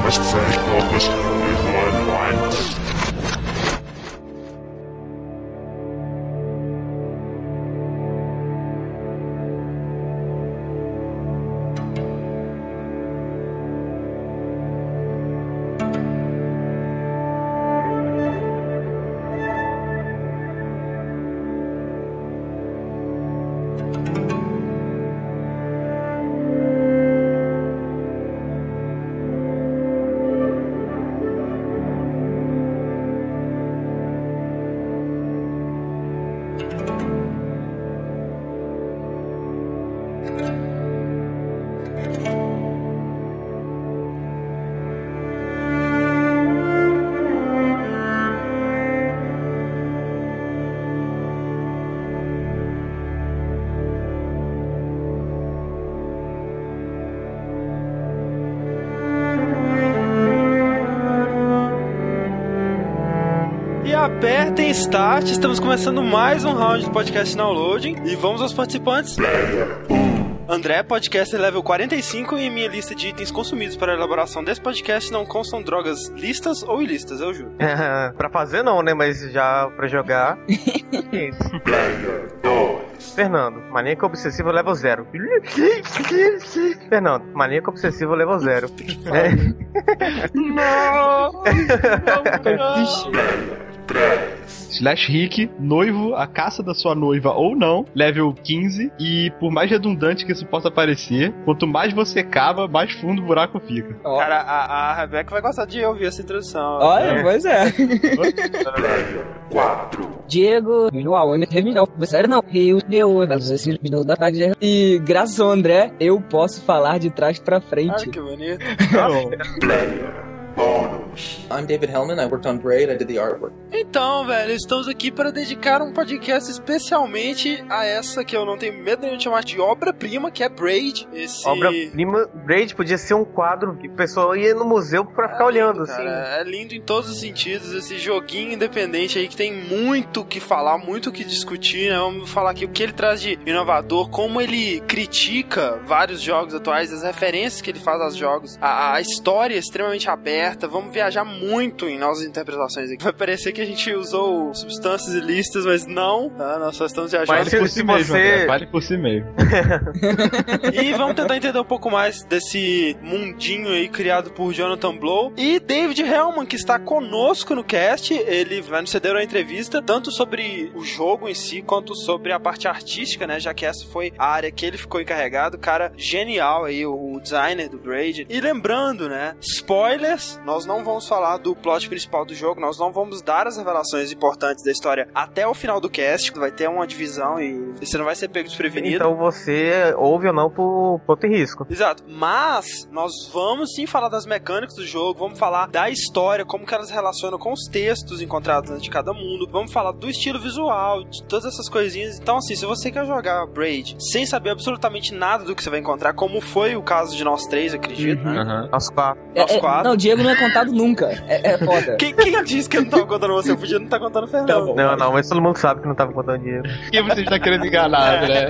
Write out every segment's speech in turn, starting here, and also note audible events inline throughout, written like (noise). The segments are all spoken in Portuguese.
Name ist Feldburg, ist Ulrich once. Start, estamos começando mais um round do podcast Downloading e vamos aos participantes. André, podcaster level 45 e minha lista de itens consumidos para a elaboração desse podcast não constam drogas listas ou ilícitas, eu juro. (laughs) pra fazer não, né? Mas já pra jogar. (laughs) Fernando, maníaco obsessivo level 0. Fernando, maníaco obsessivo level 0. (laughs) Slash Rick, noivo, a caça da sua noiva ou não, level 15. E por mais redundante que isso possa parecer, quanto mais você cava, mais fundo o buraco fica. Cara, a, a Rebeca vai gostar de ouvir essa introdução. Olha, pois é. 4. Diego, Minual, terminal. Sério, não. Rio, Deu, esse da tarde. E graças ao André, eu posso falar de trás pra Ah, frente. que bonito. I'm David Hellman. I worked on Braid. I did the artwork. Então, velho, estamos aqui para dedicar um podcast especialmente a essa que eu não tenho medo nenhum de chamar de obra-prima, que é Braid. Esse... Obra-prima, Braid podia ser um quadro que o pessoal ia no museu pra ficar olhando, assim. Cara, é lindo em todos os sentidos. Esse joguinho independente aí que tem muito o que falar, muito o que discutir, né? Vamos falar aqui o que ele traz de inovador, como ele critica vários jogos atuais, as referências que ele faz aos jogos, a, a história é extremamente aberta. Vamos viajar muito em nossas interpretações aqui. Vai parecer que a gente usou substâncias ilícitas, mas não, tá? Nós só estamos viajando. Vale por si mesmo, você- Vale por si mesmo. E vamos tentar entender um pouco mais desse mundinho aí criado por Jonathan Blow e David Hellman, que está conosco no cast. Ele vai nos ceder uma entrevista tanto sobre o jogo em si quanto sobre a parte artística, né? Já que essa foi a área que ele ficou encarregado. Cara, genial aí, o designer do Braid. E lembrando, né? Spoilers, nós não vamos falar do plot principal do jogo, nós não vamos dar as revelações importantes da história até o final do cast. Vai ter uma divisão e você não vai ser pego desprevenido. Então você ouve ou não por ponto e risco. Exato. Mas nós vamos sim falar das mecânicas do jogo, vamos falar da história, como que elas se relacionam com os textos encontrados dentro de cada mundo, vamos falar do estilo visual, de todas essas coisinhas. Então, assim, se você quer jogar Braid sem saber absolutamente nada do que você vai encontrar, como foi o caso de nós três, acredito, né? Aham. Nós quatro. É, Nós é, quatro. não, Diego não é contado nunca. É, é foda. Quem, quem disse que eu não tava contando você? Eu podia não estar contando o Tá Fernando. bom. Não, não, mas todo mundo sabe que não tava contando dinheiro. Quem você está querendo enganar, André?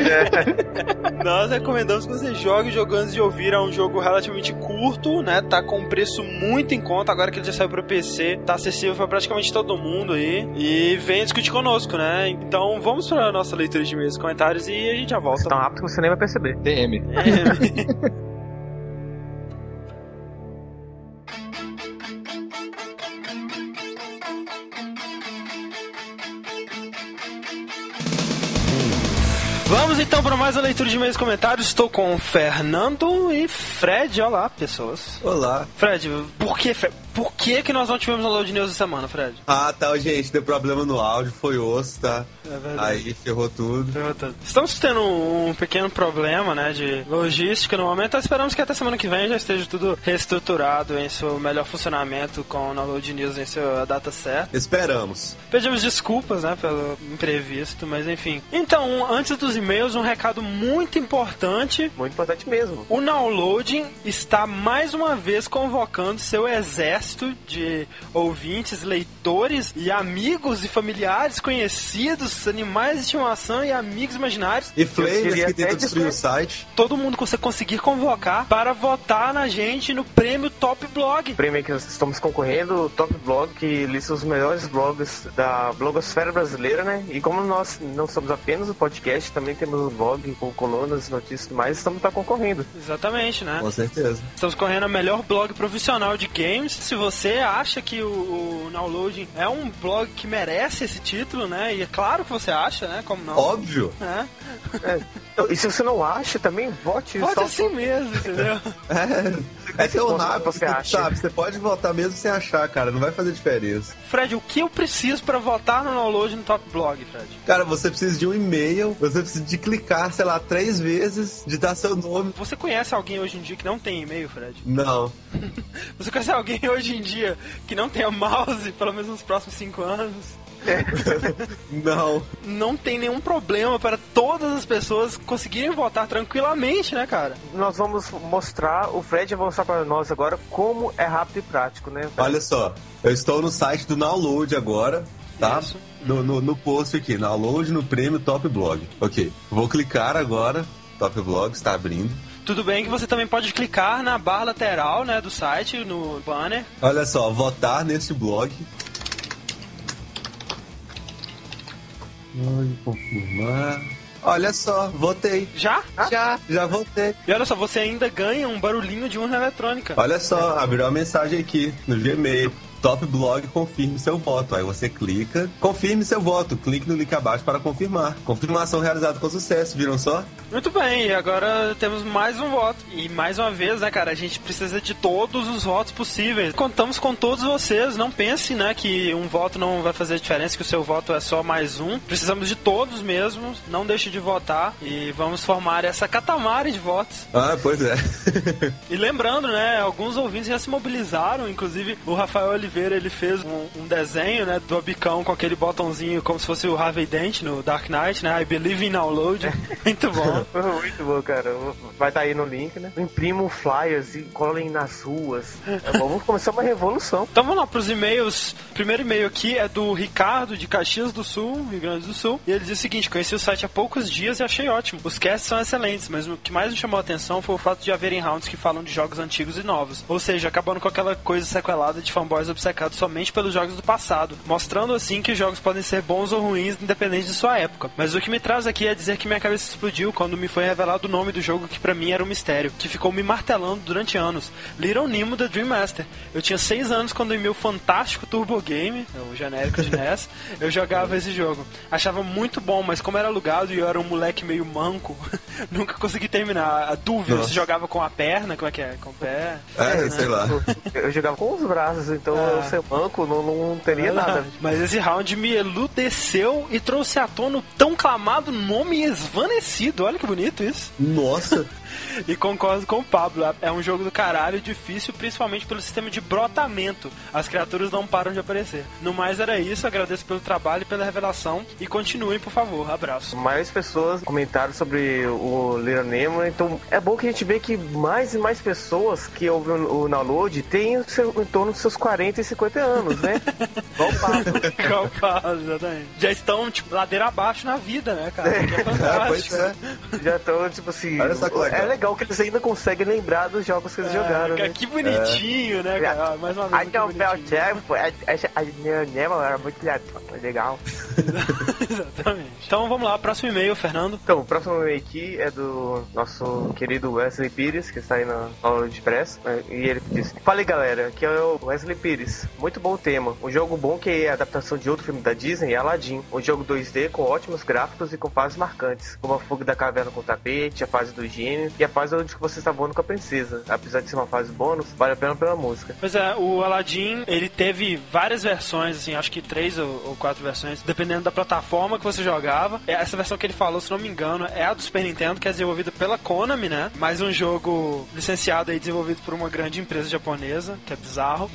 Nós recomendamos que você jogue o jogo antes de ouvir. É um jogo relativamente curto, né? Tá com um preço muito em conta. Agora que ele já saiu pro PC, tá acessível pra praticamente todo mundo aí. E vem discutir conosco, né? Então vamos pra nossa leitura de e-mails e comentários e a gente já volta. Tão rápido que você nem vai perceber. DM. É. (laughs) Vamos então para mais uma leitura de e-mails e comentários. Estou com Fernando e Fred. Olá, pessoas. Olá. Fred, por que? Por que, que nós não tivemos a Load News essa semana, Fred? Ah, tá, gente, deu problema no áudio, foi osso, tá? É verdade. Aí ferrou tudo. Estamos tendo um pequeno problema, né, de logística no momento. Esperamos que até semana que vem já esteja tudo reestruturado em seu melhor funcionamento com o Download News em sua data certa. Esperamos. Pedimos desculpas, né, pelo imprevisto, mas enfim. Então, antes dos e-mails, um recado muito importante. Muito importante mesmo. O Downloading está mais uma vez convocando seu exército de ouvintes, leitores e amigos e familiares conhecidos, animais de estimação e amigos imaginários. E Flamers que tenta até destruir o site. Todo mundo que você conseguir convocar para votar na gente no prêmio Top Blog. prêmio que nós estamos concorrendo, o Top Blog, que lista os melhores blogs da blogosfera brasileira, né? E como nós não somos apenas o podcast, também temos o blog com colunas, notícias e tudo mais, estamos tá concorrendo. Exatamente, né? Com certeza. Estamos correndo a melhor blog profissional de games. Se você acha que o, o Nowloading é um blog que merece esse título, né? E é claro que você acha, né? Como não? Óbvio. né? Então, E se você não acha, também vote. Só assim mesmo, entendeu? (laughs) É teu Quanto nada, você você (laughs) acha? sabe? Você pode votar mesmo sem achar, cara. Não vai fazer diferença. Fred, o que eu preciso para votar no Nowload no Top Blog, Fred? Cara, você precisa de um e-mail, você precisa de clicar, sei lá, três vezes, de dar seu nome. Você conhece alguém hoje em dia que não tem e-mail, Fred? Não. (laughs) Você conhece alguém (laughs) hoje em dia que não tenha mouse, pelo menos nos próximos cinco anos? (laughs) Não. Não tem nenhum problema para todas as pessoas conseguirem votar tranquilamente, né, cara? Nós vamos mostrar, o Fred vai mostrar para nós agora como é rápido e prático, né? Olha só, eu estou no site do Download agora, tá? Isso. No, no, no post aqui, Download no prêmio Top Blog. Ok, vou clicar agora, Top Blog está abrindo. Tudo bem que você também pode clicar na barra lateral, né, do site, no banner. Olha só, votar neste blog. Ai, confirmar. Olha só, votei. Já? Já, já votei. E olha só, você ainda ganha um barulhinho de urna eletrônica. Olha só, abriu uma mensagem aqui no Gmail. Top Blog, confirme seu voto. Aí você clica, confirme seu voto. Clique no link abaixo para confirmar. Confirmação realizada com sucesso, viram só? Muito bem, e agora temos mais um voto. E mais uma vez, né, cara, a gente precisa de todos os votos possíveis. Contamos com todos vocês. Não pense, né, que um voto não vai fazer diferença, que o seu voto é só mais um. Precisamos de todos mesmo. Não deixe de votar. E vamos formar essa catamare de votos. Ah, pois é. E lembrando, né, alguns ouvintes já se mobilizaram, inclusive o Rafael Oliveira, ele fez um, um desenho, né, do Abicão com aquele botãozinho como se fosse o Harvey Dent no Dark Knight, né, I Believe in Download. (laughs) Muito bom. Muito bom, cara. Vai estar aí no link, né? Imprimam flyers e colhem nas ruas. É, Vamos começar uma revolução. Então vamos lá pros e-mails. O primeiro e-mail aqui é do Ricardo de Caxias do Sul, Rio Grande do Sul. E ele diz o seguinte: conheci o site há poucos dias e achei ótimo. Os casts são excelentes, mas o que mais me chamou a atenção foi o fato de haverem rounds que falam de jogos antigos e novos. Ou seja, acabando com aquela coisa sequelada de fanboys obcecados somente pelos jogos do passado, mostrando assim que os jogos podem ser bons ou ruins independente de sua época. Mas o que me traz aqui é dizer que minha cabeça explodiu quando me foi revelado o nome do jogo que pra mim era um mistério, que ficou me martelando durante anos. Little Nemo da Dream Master. Eu tinha 6 anos quando em meu fantástico Turbo Game, o genérico de NES, (laughs) eu jogava esse jogo. Achava muito bom, mas como era alugado e eu era um moleque meio manco, (laughs) nunca consegui terminar. A dúvida, Nossa. se jogava com a perna, como é que é? Com o pé? É, sei lá. Eu, eu jogava com os braços, então Ah. Eu ser banco não, não teria nada. (laughs) Mas esse round me eludeceu e trouxe à tona o tão clamado nome esvanecido. Olha que bonito isso. Nossa. E concordo com o Pablo, é um jogo do caralho difícil, principalmente pelo sistema de brotamento. As criaturas não param de aparecer. No mais era isso, agradeço pelo trabalho e pela revelação. E continuem, por favor. Abraço. Mais pessoas comentaram sobre o Little Nemo, então é bom que a gente vê que mais e mais pessoas que ouvem o download têm o seu, em torno dos seus 40 e 50 anos, né? (laughs) Igual o Pablo. Igual o Pablo, exatamente. Já estão, tipo, ladeira abaixo na vida, né, cara? Que é (laughs) É, pois fantástico. é. Já estão, tipo assim. Olha que legal. É legal que eles ainda conseguem lembrar dos jogos que eles jogaram, cara, né? Que bonitinho, né, cara? Mais uma vez. I don't bonitinho. tempo, era muito legal. (laughs) Exatamente. Então vamos lá, próximo e-mail, Fernando. Então, o próximo e-mail aqui é do nosso querido Wesley Pires, que está aí na aula de press, né? e ele diz: Fala aí galera, aqui é o Wesley Pires. Muito bom o tema. Um jogo bom que é a adaptação de outro filme da Disney é Aladdin. Um jogo 2D com ótimos gráficos e com fases marcantes, como a fuga da caverna com o tapete, a fase do gênio e a fase onde você está voando com a princesa. Apesar de ser uma fase bônus, vale a pena pela música. Pois é, o Aladdin, ele teve várias versões, assim, acho que três ou, ou quatro versões, dependendo da plataforma que você jogava. É, Essa versão que ele falou, se não me engano, é a do Super Nintendo, que é desenvolvida pela Konami, né? Mais um jogo licenciado aí, desenvolvido por uma grande empresa japonesa, que é bizarro.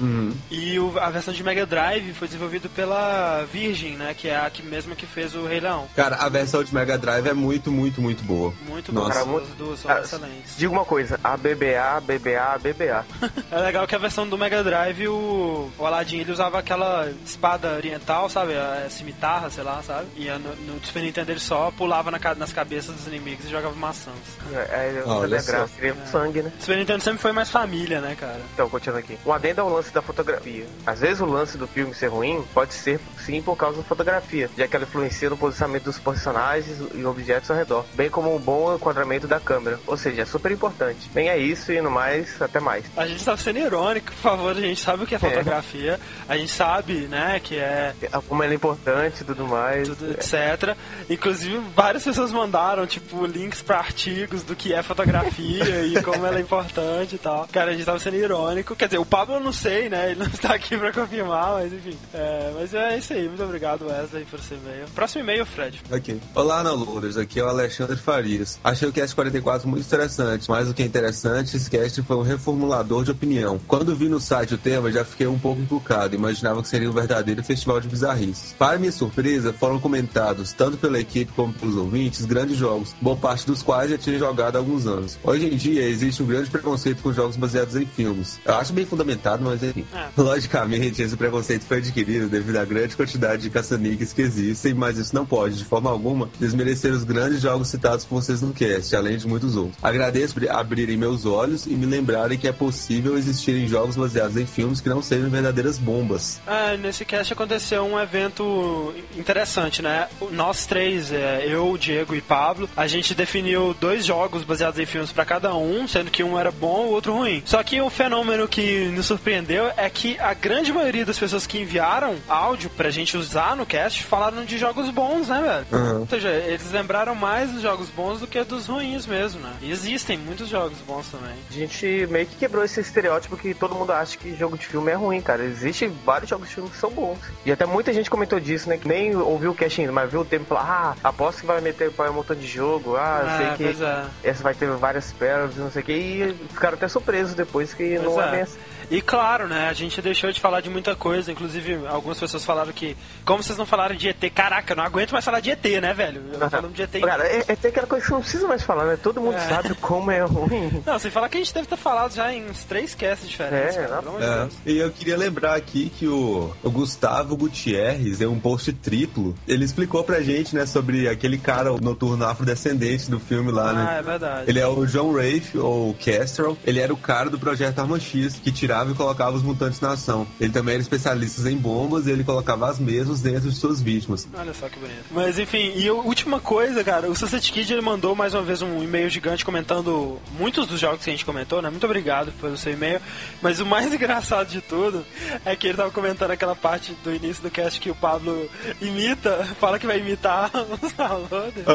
E o- a versão de Mega Drive foi desenvolvida pela Virgin, né? Que é a que mesma que fez o Rei Leão. Cara, a versão de Mega Drive é muito, muito, muito boa. Muito Nossa. bom, Cara, as duas são excelentes. Diga uma coisa, ABBA, BBA, BBA. (laughs) É legal que a versão do Mega Drive, o, o Aladdin, ele usava aquela espada oriental, sabe? A cimitarra, sei lá, sabe? E a- no, no Super Nintendo ele só pulava na nas cabeças dos inimigos e jogava maçãs. É, é, a só. graça, seria sangue, né? O Super Nintendo sempre foi mais família, né, cara? Então, continuando aqui. Um adendo ao lance da fotografia. Às vezes o lance do filme ser ruim pode ser sim por causa da fotografia, já que ela influencia no posicionamento dos personagens e objetos ao redor, bem como um bom enquadramento da câmera. Ou seja, é super importante. Bem, é isso e no mais, até mais. A gente tá sendo irônico, por favor, a gente sabe o que é fotografia, a gente sabe, né, que é Como ela é importante e tudo mais. tudo, etc. Inclusive, várias pessoas mandaram, tipo, links pra artigos do que é fotografia (laughs) e como ela é importante e tal. Cara, a gente tava sendo irônico. Quer dizer, o Pablo eu não sei, né? Ele não está (laughs) aqui pra confirmar, mas enfim. É, mas é isso aí. Muito obrigado, Wesley, por esse e-mail. Próximo e-mail, Fred. Ok. Olá, Analuders. Aqui é o Alexandre Farias. Achei o Cast 44 muito interessante. Mais do que interessante, esse cast foi um reformulador de opinião. Quando vi no site o tema, já fiquei um pouco encucado. Imaginava que seria um verdadeiro festival de bizarrices. Para minha surpresa, foram comentados, tanto pela equipe como pelos ouvintes, grandes jogos, boa parte dos quais já tinha jogado há alguns anos. Hoje em dia, existe um grande preconceito com jogos baseados em filmes. Eu acho bem fundamentado, mas enfim. É. Logicamente, esse preconceito foi adquirido devido à grande quantidade de caça-níqueis que existem, mas isso não pode, de forma alguma, desmerecer os grandes jogos citados por vocês no cast, além de muitos outros. Agradeço por abrirem meus olhos e me lembrarem que é possível existirem jogos baseados em filmes que não sejam verdadeiras bombas. É, nesse cast aconteceu um evento interessante, né? Nós três, é, eu, Diego e Pablo, a gente definiu dois jogos baseados em filmes pra cada um, sendo que um era bom e o outro ruim. Só que o fenômeno que nos surpreendeu é que a grande maioria das pessoas que enviaram áudio pra gente usar no cast falaram de jogos bons, né, velho? Uhum. Ou seja, eles lembraram mais dos jogos bons do que dos ruins mesmo, né? E existem muitos jogos bons também. A gente meio que quebrou esse estereótipo que todo mundo acha que jogo de filme é ruim, cara. Existem vários jogos de filme que são bons. E até muita gente comentou disso, né? Que nem ouviu o cast ainda, mas viu o tempo e falou: Ah, aposto que vai meter para um montão de jogo. Ah, eu Ah, sei que é. essa vai ter várias pérolas e não sei o que. E ficaram até surpresos depois que não Pois é é. E claro, né, a gente deixou de falar de muita coisa, inclusive algumas pessoas falaram que, como vocês não falaram de ET, caraca, eu não aguento mais falar de ET, né, velho? Eu falando de ET. Cara, é, é tem aquela coisa que não precisa mais falar, né? Todo mundo É. sabe como é ruim. (laughs) Não, sem falar que a gente deve ter falado já em uns três casts diferentes, É, cara, de É, e eu queria lembrar aqui que o, o Gustavo Gutierrez, em um post triplo, ele explicou pra gente, né, sobre aquele cara o noturno afrodescendente do filme lá, Ah, né? é verdade. Ele é o John Rafe, ou Kestrel. Ele era o cara do projeto Arma X, que tirava e colocava os mutantes na ação. Ele também era especialista em bombas e ele colocava as mesmas dentro de suas vítimas. Olha só que bonito. Mas enfim, e a última coisa, cara, o Sunset Kid ele mandou mais uma vez um e-mail gigante comentando muitos dos jogos que a gente comentou, né? Muito obrigado pelo seu e-mail. Mas o mais (laughs) engraçado de tudo é que ele tava comentando aquela parte do início do cast que o Pablo imita, (laughs) fala que vai imitar (laughs) os downloaders.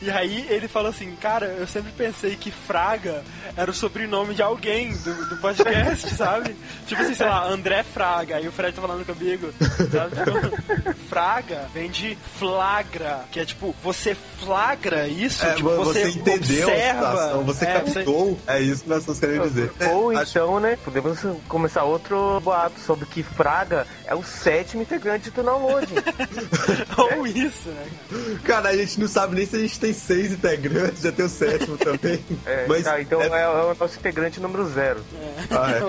E aí ele falou assim, cara, eu sempre pensei que Fraga era o sobrenome de alguém do, do podcast, sabe? Tipo assim, sei lá, André Fraga. Aí o Fred tá falando comigo, sabe? Tipo, Fraga vem de flagra, que é tipo, você flagra isso, É, tipo, vo- você, você, entendeu a observa. situação, você é, você- captou, é isso que nós estamos querendo dizer. Ou Acho- então, né, podemos começar outro boato sobre que Fraga é o sétimo integrante do download. (laughs) Ou isso, né? Cara, a gente não sabe nem se a gente tem seis integrantes, já tem o sétimo também. É, Mas tá, então é- é, é o nosso integrante número zero. Ah, é.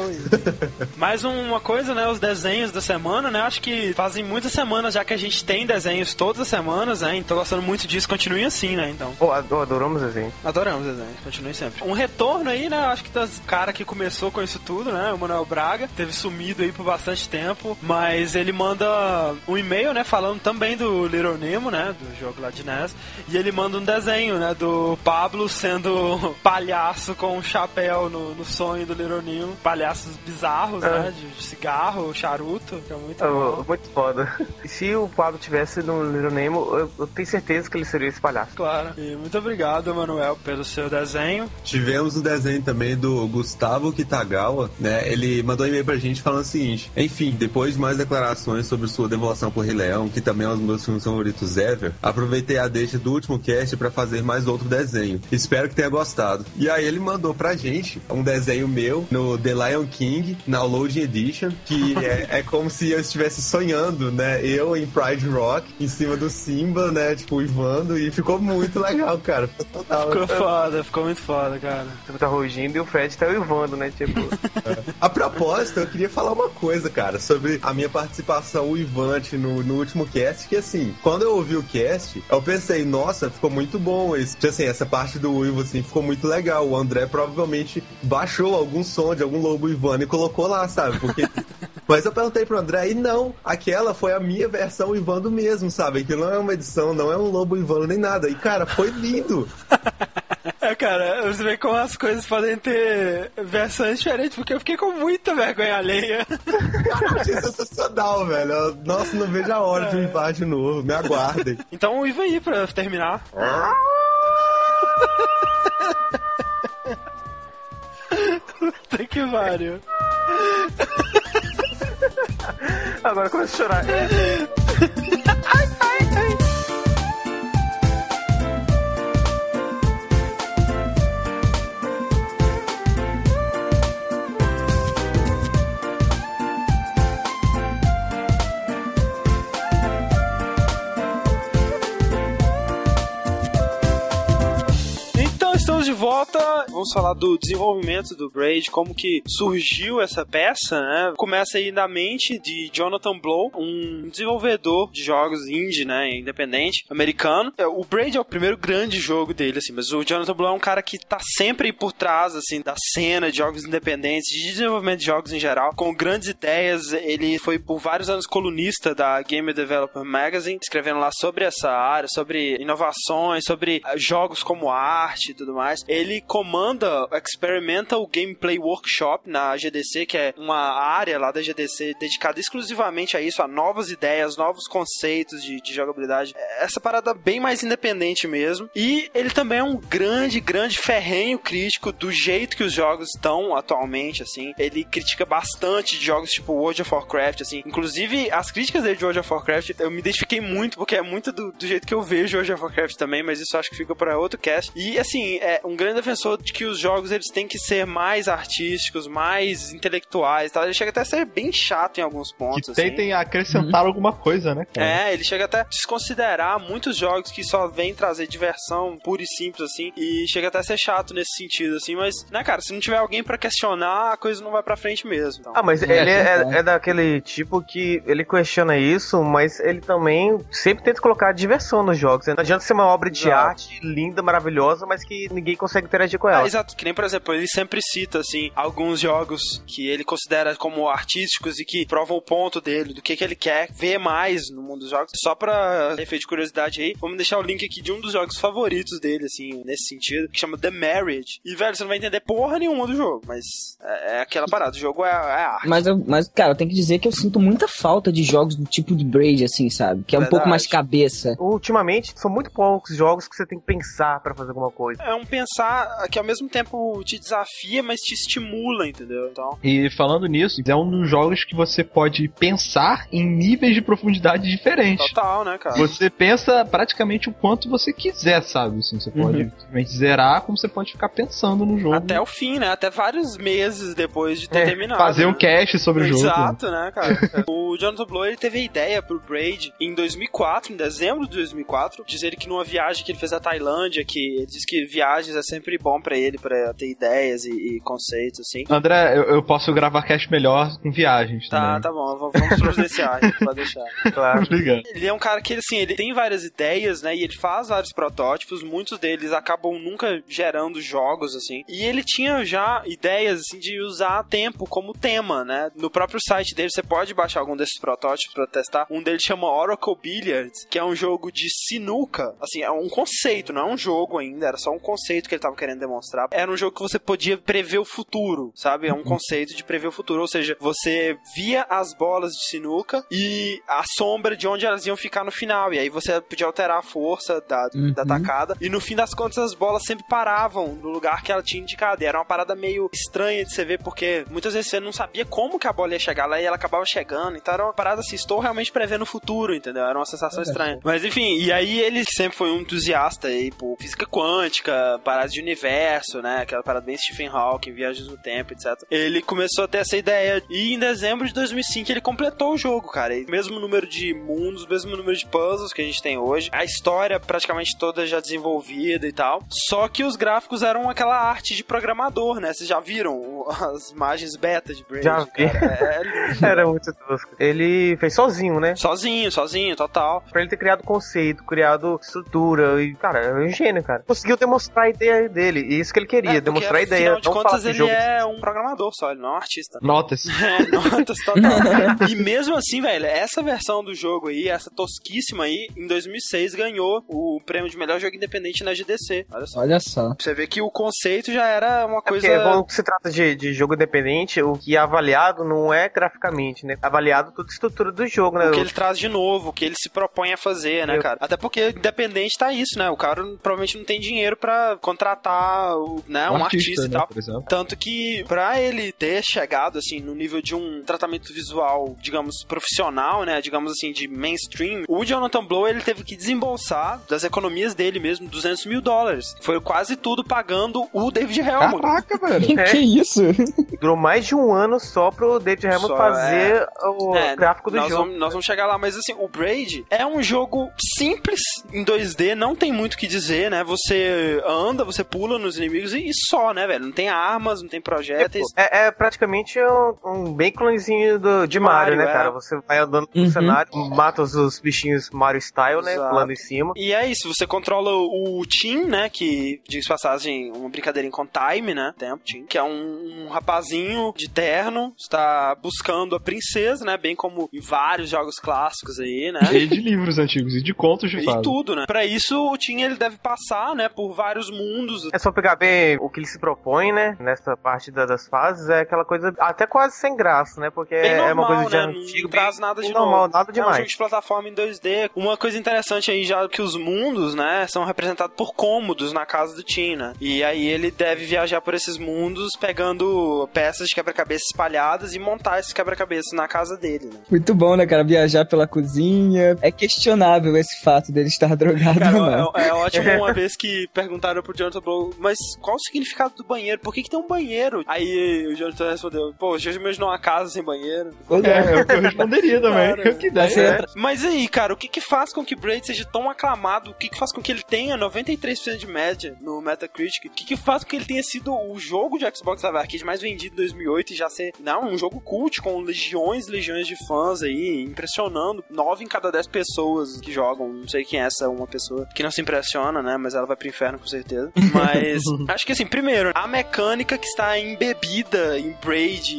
Mais uma coisa, né? Os desenhos da semana, né? Acho que fazem muitas semanas já que a gente tem desenhos todas as semanas, né? Então gostando muito disso, continue assim, né? Então. Ad- adoramos desenho. Adoramos desenhos, continue sempre. Um retorno aí, né? Acho que das cara que começou com isso tudo, né? O Manuel Braga, teve sumido aí por bastante tempo, mas ele manda um e-mail, né? Falando também do Little Nemo, né? Do jogo lá de NES. E ele manda um desenho, né? Do Pablo sendo (laughs) palhaço com um chapéu no, no sonho do Little Nemo. Palhaços bizarros, né? De, de cigarro, charuto, que é muito bom. muito foda. E Se o Pablo tivesse no Little Nemo, eu, eu tenho certeza que ele seria esse palhaço. Claro. E muito obrigado, Manuel, pelo seu desenho. Tivemos o desenho também do Gustavo Kitagawa, né? Ele mandou um e-mail pra gente falando o seguinte: Enfim, depois de mais declarações sobre sua devoção por Rei Leão, que também é um dos meus filmes favoritos ever, aproveitei a deixa do último cast pra fazer mais outro desenho. Espero que tenha gostado. E aí ele mandou pra gente um desenho meu no The Lion King King na Loading Edition, que (laughs) é, é como se eu estivesse sonhando, né? Eu em Pride Rock, em cima do Simba, né? Tipo, uivando, e ficou muito legal, cara. Ficou total. Ficou foda, ficou muito foda, cara. Você tá rugindo e o Fred tá uivando, né? Tipo, (laughs) A propósito, eu queria falar uma coisa, cara, sobre a minha participação uivante no, no último cast, que assim, quando eu ouvi o cast, eu pensei, nossa, ficou muito bom isso. Assim, essa parte do uivo, assim, ficou muito legal. O André provavelmente baixou algum som de algum lobo uivando e colocou lá, sabe? Porque... (laughs) Mas eu perguntei pro André, e não, aquela foi a minha versão uivando mesmo, sabe? Que não é uma edição, não é um lobo uivando nem nada. E, cara, foi lindo. (laughs) É, cara, você vê como as coisas podem ter versões diferentes, porque eu fiquei com muita vergonha alheia. (laughs) Achei sensacional, velho. Eu- Nossa, não vejo a hora de uivar de novo. Me aguardem. Então uiva aí pra terminar. Tem que vário. agora começa a chorar. Então estamos de volta. Vamos falar do desenvolvimento do Braid, como que surgiu essa peça, né? Começa aí na mente de Jonathan Blow, um desenvolvedor de jogos indie, né, independente, americano. É, O Braid é o primeiro grande jogo dele, assim, mas o Jonathan Blow é um cara que tá sempre por trás, assim, da cena de jogos independentes, de desenvolvimento de jogos em geral, com grandes ideias. Ele foi por vários anos colunista da Game Developer Magazine, escrevendo lá sobre essa área, sobre inovações, sobre ah, jogos como arte e tudo mais. Ele comanda o Experimental Gameplay Workshop na GDC, que é uma área lá da GDC dedicada exclusivamente a isso, a novas ideias, novos conceitos de, de jogabilidade. Essa parada bem mais independente mesmo. E ele também é um grande, grande ferrenho crítico do jeito que os jogos estão atualmente, assim. Ele critica bastante jogos tipo World of Warcraft, assim. Inclusive, as críticas dele de World of Warcraft, eu me identifiquei muito, porque é muito do, do jeito que eu vejo World of Warcraft também, mas isso acho que fica para outro cast. E, assim, é um grande defensor de que os jogos, eles têm que ser mais artísticos, mais intelectuais, tal. Ele chega até a ser bem chato em alguns pontos, Que assim. tentem acrescentar alguma coisa, né, cara? É, ele chega até a desconsiderar muitos jogos que só vêm trazer diversão pura e simples, assim, e chega até a ser chato nesse sentido, assim, mas, né, cara, se não tiver alguém pra questionar, a coisa não vai pra frente mesmo. Então. Ah, mas É, ele é, concordo. é daquele tipo que ele questiona isso, mas ele também sempre tenta colocar diversão nos jogos. né? Não adianta ser uma obra de Exato. arte linda, maravilhosa, mas que ninguém consegue interagir com Ah, ela. exato, que nem, por exemplo, ele sempre cita, assim, alguns jogos que ele considera como artísticos e que provam o ponto dele, do que, que ele quer ver mais no mundo dos jogos. Só pra efeito de curiosidade aí, vamos deixar o link aqui de um dos jogos favoritos dele, assim, nesse sentido, que chama The Marriage. E, velho, você não vai entender porra nenhuma do jogo, mas é, é aquela parada, o jogo é, é arte. Mas, eu, mas, cara, eu tenho que dizer que eu sinto muita falta de jogos do tipo de Braid, assim, sabe? Que é um Verdade. pouco mais cabeça. Ultimamente, são muito poucos jogos que você tem que pensar pra fazer alguma coisa. É um pensar que ao mesmo tempo te desafia, mas te estimula, entendeu? Então, E falando nisso, é um dos jogos que você pode pensar em níveis de profundidade diferentes. total, né, cara? Você pensa praticamente o quanto você quiser, sabe? Assim, você pode simplesmente zerar, como você pode ficar pensando no jogo. Até o fim, né? Até vários meses depois de ter É, terminado. fazer né? um cast sobre o jogo. Exato, né, cara? (laughs) o Jonathan Blow ele teve a ideia pro Braid em 2004, em dezembro de 2004, dizer que numa viagem que ele fez à Tailândia, que ele diz que viagens é sempre bom pra ele, pra ter ideias e, e conceitos, assim. André, eu, eu posso gravar cast melhor com viagens. Tá, também. tá bom, vamos providenciar, pode deixar. (laughs) Claro. Obrigado. Ele é um cara que, assim, ele tem várias ideias, né? E ele faz vários protótipos, muitos deles acabam nunca gerando jogos, assim. E ele tinha já ideias, assim, de usar tempo como tema, né? No próprio site dele, você pode baixar algum desses protótipos pra testar. Um deles chama Oracle Billiards, que é um jogo de sinuca. Assim, é um conceito, não é um jogo ainda, era só um conceito que ele tava querendo demonstrar. Era um jogo que você podia prever o futuro, sabe? É um conceito de prever o futuro, ou seja, você via as bolas de sinuca e a sombra de onde elas iam ficar no final. E aí você podia alterar a força da, Uhum. da tacada. E no fim das contas, as bolas sempre paravam no lugar que ela tinha indicado. E era uma parada meio estranha de você ver, porque muitas vezes você não sabia como que a bola ia chegar lá e ela acabava chegando. Então era uma parada assim, estou realmente prevendo o futuro, entendeu? Era uma sensação estranha. Mas enfim, e aí ele sempre foi um entusiasta aí por física quântica, paradas de multiverso, né? Aquela parada bem Stephen Hawking, viagens no tempo, etc. Ele começou a ter essa ideia e em dezembro de 2005 ele completou o jogo, cara. E mesmo número de mundos, mesmo número de puzzles que a gente tem hoje. A história praticamente toda já desenvolvida e tal. Só que os gráficos eram aquela arte de programador, né? Vocês já viram as imagens beta de Braid? Já vi. cara? É lindo. (laughs) Era muito tosco. Ele fez sozinho, né? sozinho, sozinho, total. Pra ele ter criado conceito, criado estrutura e, cara, é um gênio, cara. Conseguiu demonstrar ideia dele. E isso que ele queria, É, demonstrar a ideia. Afinal de contas, ele jogo é um programador só, ele não é um artista. (laughs) Notas. (laughs) É, notas total. (laughs) e mesmo assim, velho, essa versão do jogo aí, essa tosquíssima aí, em 2006 ganhou o prêmio de melhor jogo independente na GDC. Olha só. Olha só. Você vê que o conceito já era uma É coisa. porque quando se trata de, de jogo independente, o que é avaliado não é graficamente, né? É avaliado toda a estrutura do jogo, né? O que ele traz de novo, o que ele se propõe a fazer, né, Eu- cara? Até porque independente tá isso, né? O cara provavelmente não tem dinheiro pra contratar o- né, um, artista, e né, tal. por exemplo. Tanto que, pra ele ter chegado, assim, no nível de um tratamento visual, digamos, profissional, né? Digamos assim, de mainstream, o Jonathan Blow, ele teve que desembolsar das economias dele mesmo 200 mil dólares. Foi quase tudo pagando o David Hellman. Caraca, velho. Que, (laughs) que isso? Durou mais de um ano só pro David Só, fazer o É, gráfico do nós jogo. Vamos, nós vamos chegar lá, mas assim, o Braid é um jogo simples em 2D, não tem muito o que dizer, né? Você anda, você pula nos inimigos e, e só, né, velho? Não tem armas, não tem projéteis. É, é praticamente um, um bem clonezinho do, de Mario, Mario, né, é. cara? Você vai andando no Uhum. cenário, mata os, os bichinhos Mario Style, né? Exato. Pulando em cima. E é isso, você controla o Tim, né? Que, diz passagem, uma brincadeirinha com time, né? Tempo, Tim. Que é um, um rapazinho de terno, está buscando a princesa, né? Bem como em vários jogos clássicos aí, né? Cheio de livros antigos e de contos de E fadas. tudo, né? Pra isso, o Tim ele deve passar, né? Por vários mundos. É só pegar bem o que ele se propõe, né? Nessa parte da- das fases, é aquela coisa até quase sem graça, né? Porque Bem é normal, uma coisa de né? antigo. Não traz nada de normal, novo. nada É um demais. jogo de plataforma em 2D. Uma coisa interessante aí já é que os mundos, né, são representados por cômodos na casa do Tim, né? E aí ele deve viajar por esses mundos pegando peças de quebra-cabeça espalhadas e montar esses quebra-cabeças na casa dele, né? Muito bom, né, cara? Viajar pela cozinha. É questionável esse fato dele estar drogado Cara, ou não. é, é ótimo uma vez que perguntaram pro Jonathan Blow, mas qual o significado do banheiro? Por que, que tem um banheiro? Aí o Jonathan respondeu, pô, já imaginou uma casa sem banheiro? Pois É, é. é eu responderia (laughs) também. Cara, (laughs) que ideia. é? Mas aí, cara, o que que faz com que Braid seja tão aclamado? O que que faz com que ele tenha 93% de média no Metacritic? O que que faz com que ele tenha sido o jogo de Xbox Live Arcade mais vendido em 2008 e já ser, não, um jogo cult com legiões e legiões de fãs aí, impressionando. 9 em cada 10 pessoas que jogam. Não sei quem é essa uma pessoa que não se impressiona, né? Mas ela vai pro inferno com certeza. Mas (laughs) acho que assim, primeiro, a mecânica que está embebida em Braid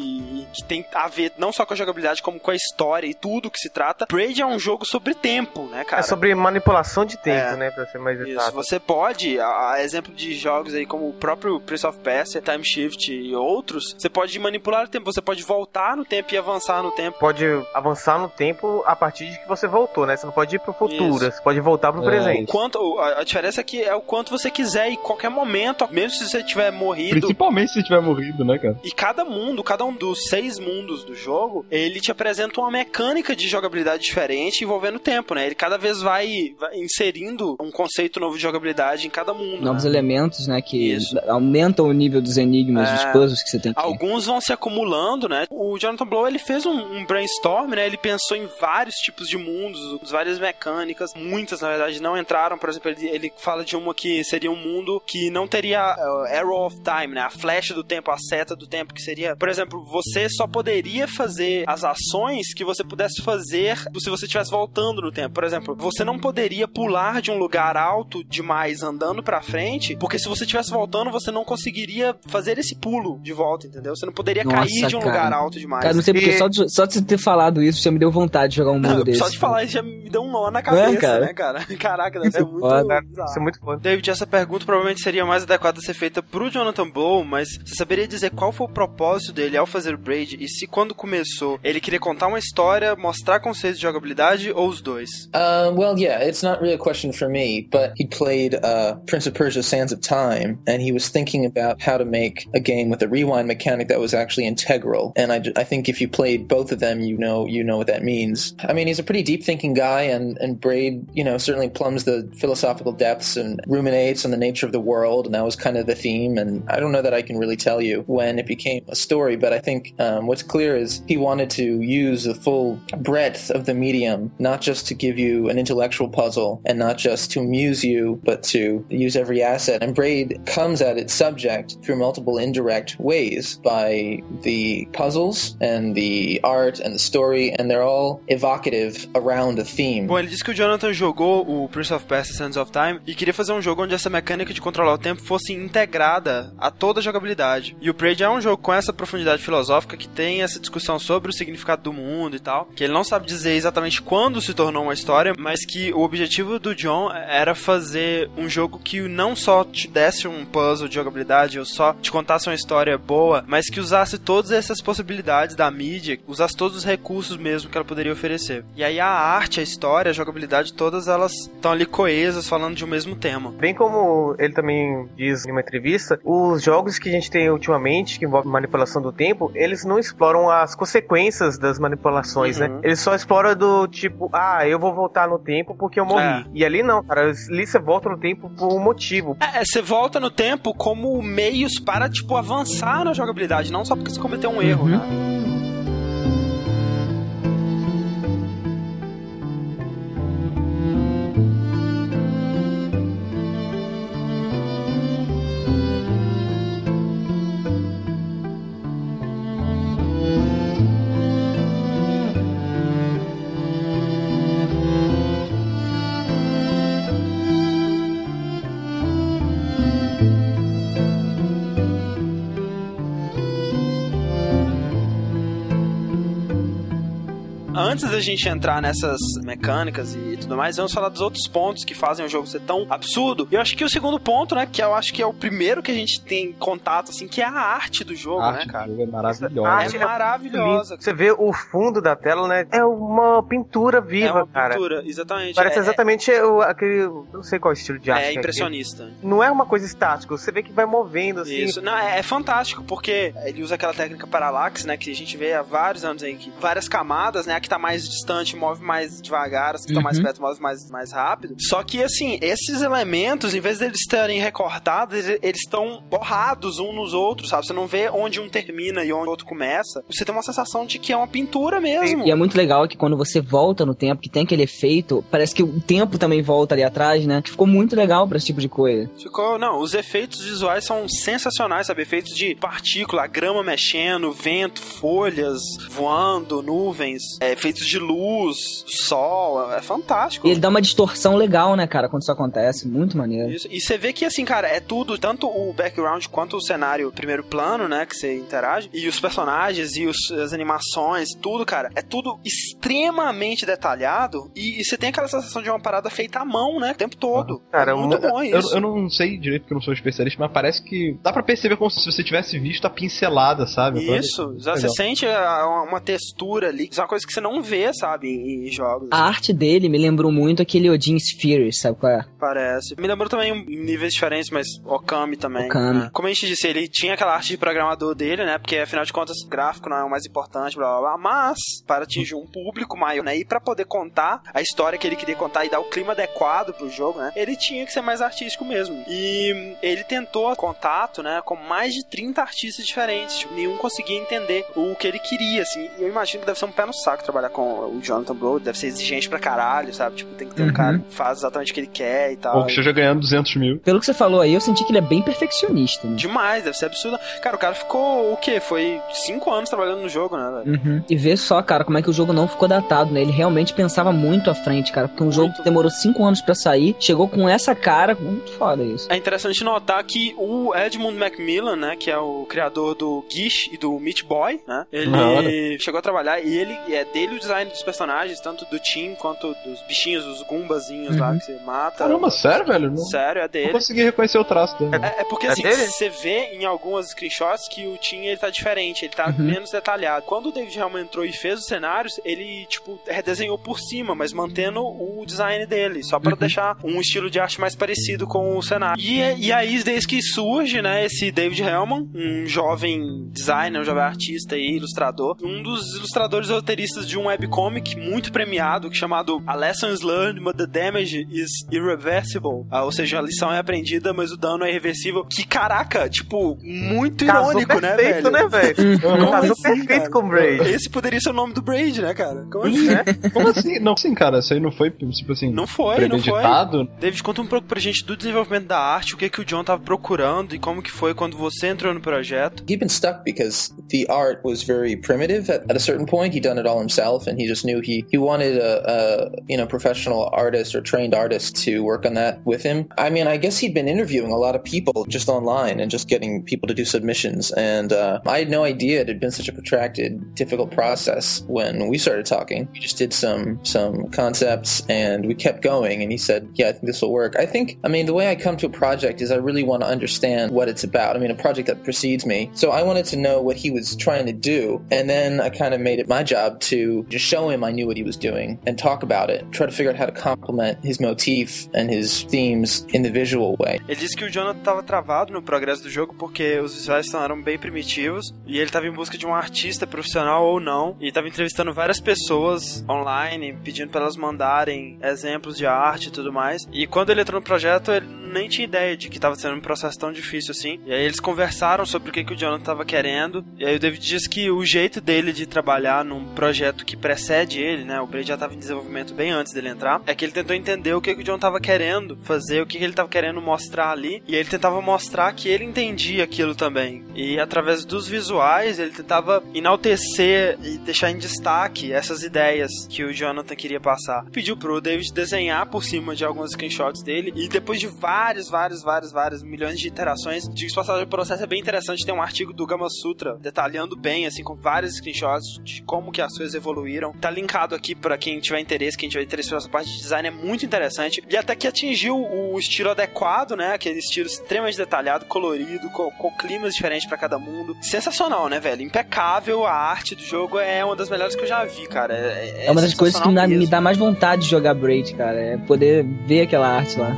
que tem a ver não só com a jogabilidade, como com a história e tudo que se trata. Braid é um jogo sobre tempo, né, cara? É sobre manipulação de tempo, É. né? Pra ser mais Isso, exato. você pode, a, a exemplo de jogos aí como o próprio Prince of Persia, Time Shift e outros, você pode manipular o tempo, você pode voltar no tempo e avançar no tempo. Pode avançar no tempo a partir de que você voltou, né? Você não pode ir pro futuro, Isso. você pode voltar pro É. presente. Quanto, a, a diferença é que é o quanto você quiser e qualquer momento, mesmo se você tiver morrido. Principalmente se tiver morrido, né, cara? E cada mundo, cada um dos seis mundos do jogo, ele te apresenta uma mecânica de jogabilidade diferente envolvendo o tempo, né? Ele cada vez vai, vai inserindo um conceito novo de jogabilidade em cada mundo. Novos né? elementos, né, que Isso. aumentam o nível dos enigmas, É. dos puzzles que você tem que... Alguns vão se acumulando, né? O Jonathan Blow, ele fez um, um brainstorm, né? Ele pensou em vários tipos de mundos, várias mecânicas. Muitas, na verdade, não entraram. Por exemplo, ele, ele fala de uma que seria um mundo que não teria uh, Arrow of Time, né? A flecha do tempo, a seta do tempo, que seria... Por exemplo, você só poderia fazer as ações que você pudesse fazer se você estivesse voltando no tempo. Por exemplo, você não poderia pular de um lugar alto demais andando pra frente, porque se você estivesse voltando, você não conseguiria fazer esse pulo de volta, entendeu? Você não poderia Nossa, cair de um cara. lugar alto demais. Cara, não sei porque, E- só de, só de você ter falado isso já me deu vontade de jogar um mundo Não, desse. só de falar isso já me deu um nó na cabeça, cara? né, cara? (laughs) Caraca, deve ser muito. foda. Isso é muito foda. David, essa pergunta provavelmente seria mais adequada a ser feita pro Jonathan Blow, mas você saberia dizer qual foi o propósito dele ao fazer o Braid e se quando começou ele queria contar uma história, mostrar conceitos de jogabilidade ou os dois? Um, well, yeah, it's not really a question for me, but he played uh, Prince of Persia: Sands of Time, and he was thinking about how to make a game with a rewind mechanic that was actually integral. And I, I think if you played both of them, you know you know what that means. I mean, he's a pretty deep thinking guy, and and Braid, you know, certainly plumbs the philosophical depths and ruminates on the nature of the world world, and that was kind of the theme. And I don't know that I can really tell you when it became a story, but I think um, what's clear is he wanted to use the full breadth of the medium, not just to give you an intellectual puzzle and not just to amuse you, but to use every asset. And Braid comes at its subject through multiple indirect ways by the puzzles and the art and the story, and they're all evocative around a theme. Bom, ele disse que o Jonathan jogou o Prince of Persia Sands of Time e queria fazer um jogo onde essa mecânica de controlar o tempo fosse integrada a toda a jogabilidade. E o Braid é um jogo com essa profundidade filosófica que tem essa discussão sobre o significado do mundo e tal, que ele não sabe dizer exatamente quando se tornou uma história, mas que o objetivo do John era fazer um jogo que não só te desse um puzzle de jogabilidade ou só te contasse uma história boa, mas que usasse todas essas possibilidades da mídia, usasse todos os recursos mesmo que ela poderia oferecer. E aí a arte, a história, a jogabilidade, todas elas estão ali coesas falando de um mesmo tema. Bem como ele também diz em uma entrevista, os jogos que a gente tem ultimamente, que envolvem manipulação do tempo, eles não exploram as consequências das manipulações, Uhum. né? Eles só exploram do tipo, ah, eu vou voltar no tempo porque eu morri. É. E ali não, cara, ali você volta no tempo por um motivo. É, é, você volta no tempo como meios para, tipo, avançar na jogabilidade, não só porque você cometeu um erro, Uhum. né? Antes da gente entrar nessas mecânicas e tudo mais, vamos falar dos outros pontos que fazem o jogo ser tão absurdo. Eu acho que o segundo ponto, né, que eu acho que é o primeiro que a gente tem contato, assim, que é a arte do jogo, A né, cara? jogo é maravilhosa. A É arte maravilhosa. Você vê o fundo da tela, né? É uma pintura É viva, uma cara. pintura, exatamente. Parece é, exatamente o- aquele. Não sei qual estilo de arte. é, que é impressionista. Não é uma coisa estática, você vê que vai movendo assim. Isso, não, é, é fantástico, porque ele usa aquela técnica parallax, né, que a gente vê há vários anos aí, que várias camadas, né, a que tá mais distante move mais devagar, as que estão mais Uhum. perto move mais, mais rápido. Só que, assim, esses elementos, em vez deles estarem recortados, eles- estão borrados uns nos outros, sabe? Você não vê onde um termina e onde o outro começa. Você tem uma sensação de que é uma pintura mesmo. E é muito legal que quando você volta no tempo, que tem aquele efeito, parece que o tempo também volta ali atrás, né? Ficou muito legal pra esse tipo de coisa. Ficou, não, os efeitos visuais são sensacionais, sabe? Efeitos de partícula, grama mexendo, vento, folhas voando, nuvens, é, efeitos de luz, sol, é fantástico. E ele dá uma distorção legal, né, cara, quando isso acontece. Muito maneiro. Isso. E você vê que, assim, cara, é tudo, tanto o background quanto o cenário primeiro plano, né, que você interage, e os personagens e os- as animações, tudo, cara, é tudo extremamente detalhado e, e você tem aquela sensação de uma parada feita à mão, né, o tempo todo. Cara, é muito mu- bom Eu, isso. eu não sei direito porque eu não sou especialista, mas parece que dá pra perceber como se você tivesse visto a pincelada, sabe? Isso, já você sente uma textura ali, que é uma coisa que você não vê, sabe, em, em jogos. A arte dele me lembrou muito aquele Odin Spheres, sabe qual é? Parece. Me lembrou também em níveis diferentes, mas Okami também. Okami. né? Como a gente disse, ele tinha aquela arte de programador dele, né? Porque afinal de contas, gráfico não é o mais importante, blá blá blá. Mas, para atingir um público maior, né? E pra poder contar a história que ele queria contar e dar o clima adequado pro jogo, né? Ele tinha que ser mais artístico mesmo. E ele tentou contato, né? Com mais de 30 artistas diferentes. Tipo, nenhum conseguia entender o que ele queria, assim. E eu imagino que deve ser um pé no saco trabalhar com o Jonathan Blow. Deve ser exigente pra caralho, sabe? Tipo, tem que ter um Uhum. cara que faz exatamente o que ele quer e tal. Ou que esteja ganhando 200 mil. Pelo que você falou aí, eu senti que ele é bem perfeccionista. Né? Demais, deve ser absurdo. Cara, o cara ficou o quê? Foi cinco anos trabalhando no jogo, né? Uhum. E vê só, cara, como é que o jogo não ficou datado, né? Ele realmente pensava muito à frente, cara. Porque um jogo que demorou cinco anos pra sair, chegou com essa cara, muito foda isso. É interessante notar que o Edmund Macmillan, né, que é o criador do Gish e do Meat Boy, né, ele chegou a trabalhar e ele é dele o design dos personagens, tanto do Team quanto dos bichinhos, os gumbazinhos lá Uhum. que você mata. Caramba, sério, velho? Não, Sério, é não dele. consegui reconhecer o traço dele. É, é porque É assim, dele? você vê em algumas screenshots que o Tim ele tá diferente, ele tá Uhum. menos detalhado. Quando o David Hellman entrou e fez os cenários, ele, tipo, redesenhou por cima, mas mantendo o design dele, só para Uhum. deixar um estilo de arte mais parecido com o cenário. E, e aí, desde que surge, né, esse David Hellman, um jovem designer, um jovem artista e ilustrador, um dos ilustradores roteiristas de um webcomic muito premiado chamado A Lesson is Learned, but the Damage is Irreversible. Ah, ou seja, a lição é aprendida, mas o dano é irreversível. Que caraca, tipo, muito Casou irônico, né, perfeito, velho? né, velho? Como Casou assim, perfeito cara? com o Braid. Esse poderia ser o nome do Braid, né, cara? Como assim? Como assim? Não, sim, cara, isso aí não foi, tipo assim, Não foi, não foi. David, conta um pouco pra gente do desenvolvimento da arte, o que que o John tava procurando e como que foi quando você entrou no projeto. He'd been stuck because the art was very primitive. At, at a certain point, he'd done it all himself, and he just knew he he wanted a, a you know professional artist or trained artist to work on that with him. I mean, I guess he'd been interviewing a lot of people just online and just getting people to do submissions, and uh, I had no idea it had been such a protracted, difficult process when we started talking. We just did some some concepts and we kept going, and he said, "Yeah, I think this will work." I think, I mean, the way I come to a project is I really want to understand what it's about. I mean, a project that precedes me, so I wanted to know what he was trying to do, and then I kind of made it my job to just show him I knew what he was doing and talk about it, try to figure out how to complement his motif and his themes in the visual way. Ele disse que o Jonathan estava travado no progresso do jogo porque os visuais eram bem primitivos e ele estava em busca de um artista profissional ou não e estava entrevistando várias pessoas online, pedindo para elas mandarem exemplos de arte e tudo mais. E quando ele entrou no projeto, ele nem tinha ideia de que estava sendo um processo tão difícil assim. E aí eles conversaram sobre o que, que o Jonathan estava querendo. E aí o David disse que o jeito dele de trabalhar num projeto que precede ele, né? O Braid já estava em desenvolvimento bem antes dele entrar. É que ele tentou entender o que, que o John estava querendo fazer, o que, que ele estava querendo mostrar ali. E ele tentava mostrar que ele entendia aquilo também. E através dos visuais, ele tentava enaltecer e deixar em destaque essas ideias que o Jonathan queria passar. Pediu pro David desenhar por cima de alguns screenshots dele. E depois de vários, vários, vários, vários milhões de iterações, digo que passagem, o processo é bem interessante. Tem um artigo do Gama Sutra detalhando bem, assim, com vários screenshots de como que as coisas evoluíram. Tá linkado aqui pra quem tiver interesse, quem tiver interesse nessa parte de design, é muito interessante. E até que atingiu o estilo adequado, né? Aquele estilo extremamente detalhado, colorido, com, com climas diferentes pra cada mundo. Sensacional, né, velho? Impecável. A arte do jogo é uma das melhores que eu já vi, cara. É, É uma das coisas que me dá, me dá mais vontade de jogar Braid, cara. É poder ver aquela arte lá.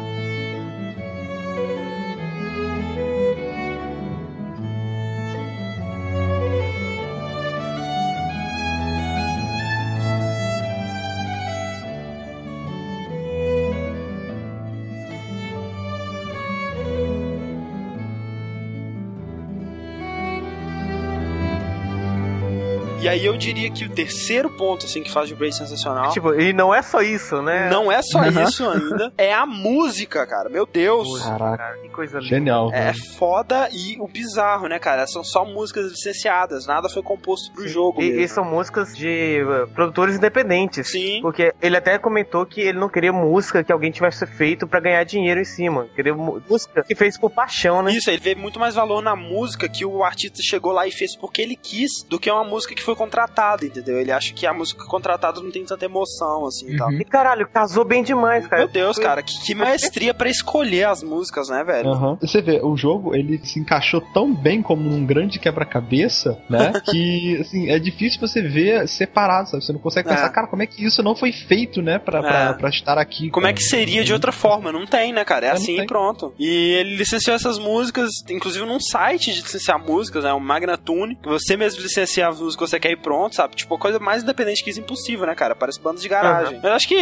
E aí eu diria que o terceiro ponto, assim, que faz o Braid sensacional. Tipo, e não é só isso, né? Não é só Aham. isso ainda, é a música, cara. Meu Deus. Caraca, Cara, que coisa linda. genial. É velho. foda e o bizarro, né, cara? São só músicas licenciadas, nada foi composto pro jogo. E, mesmo. e são músicas de uh, produtores independentes. Sim. Porque ele até comentou que ele não queria música que alguém tivesse feito pra ganhar dinheiro em cima. Queria música que fez por paixão, né? Isso, ele vê muito mais valor na música que o artista chegou lá e fez porque ele quis do que uma música que foi contratada, entendeu? Ele acha que a música contratada não tem tanta emoção, assim e tal. E caralho, casou bem demais, cara. Meu Deus, cara, que, que maestria pra escolher as músicas, né, velho? Aham. Você vê, o jogo ele se encaixou tão bem como num grande quebra-cabeça, né? (laughs) que assim, é difícil você ver separado, sabe? Você não consegue pensar, É. cara, como é que isso não foi feito, né? Pra, pra, É. pra estar aqui. Como é cara? que seria de outra forma? Não tem, né, cara? É Não assim e pronto. E ele licenciou essas músicas, inclusive num site de licenciar músicas, né? O Magnatune, que você mesmo licencia as músicas você quer e pronto, sabe? Tipo, a coisa mais independente que isso é impossível, né, cara? Parece bandas de garagem. Eu acho que,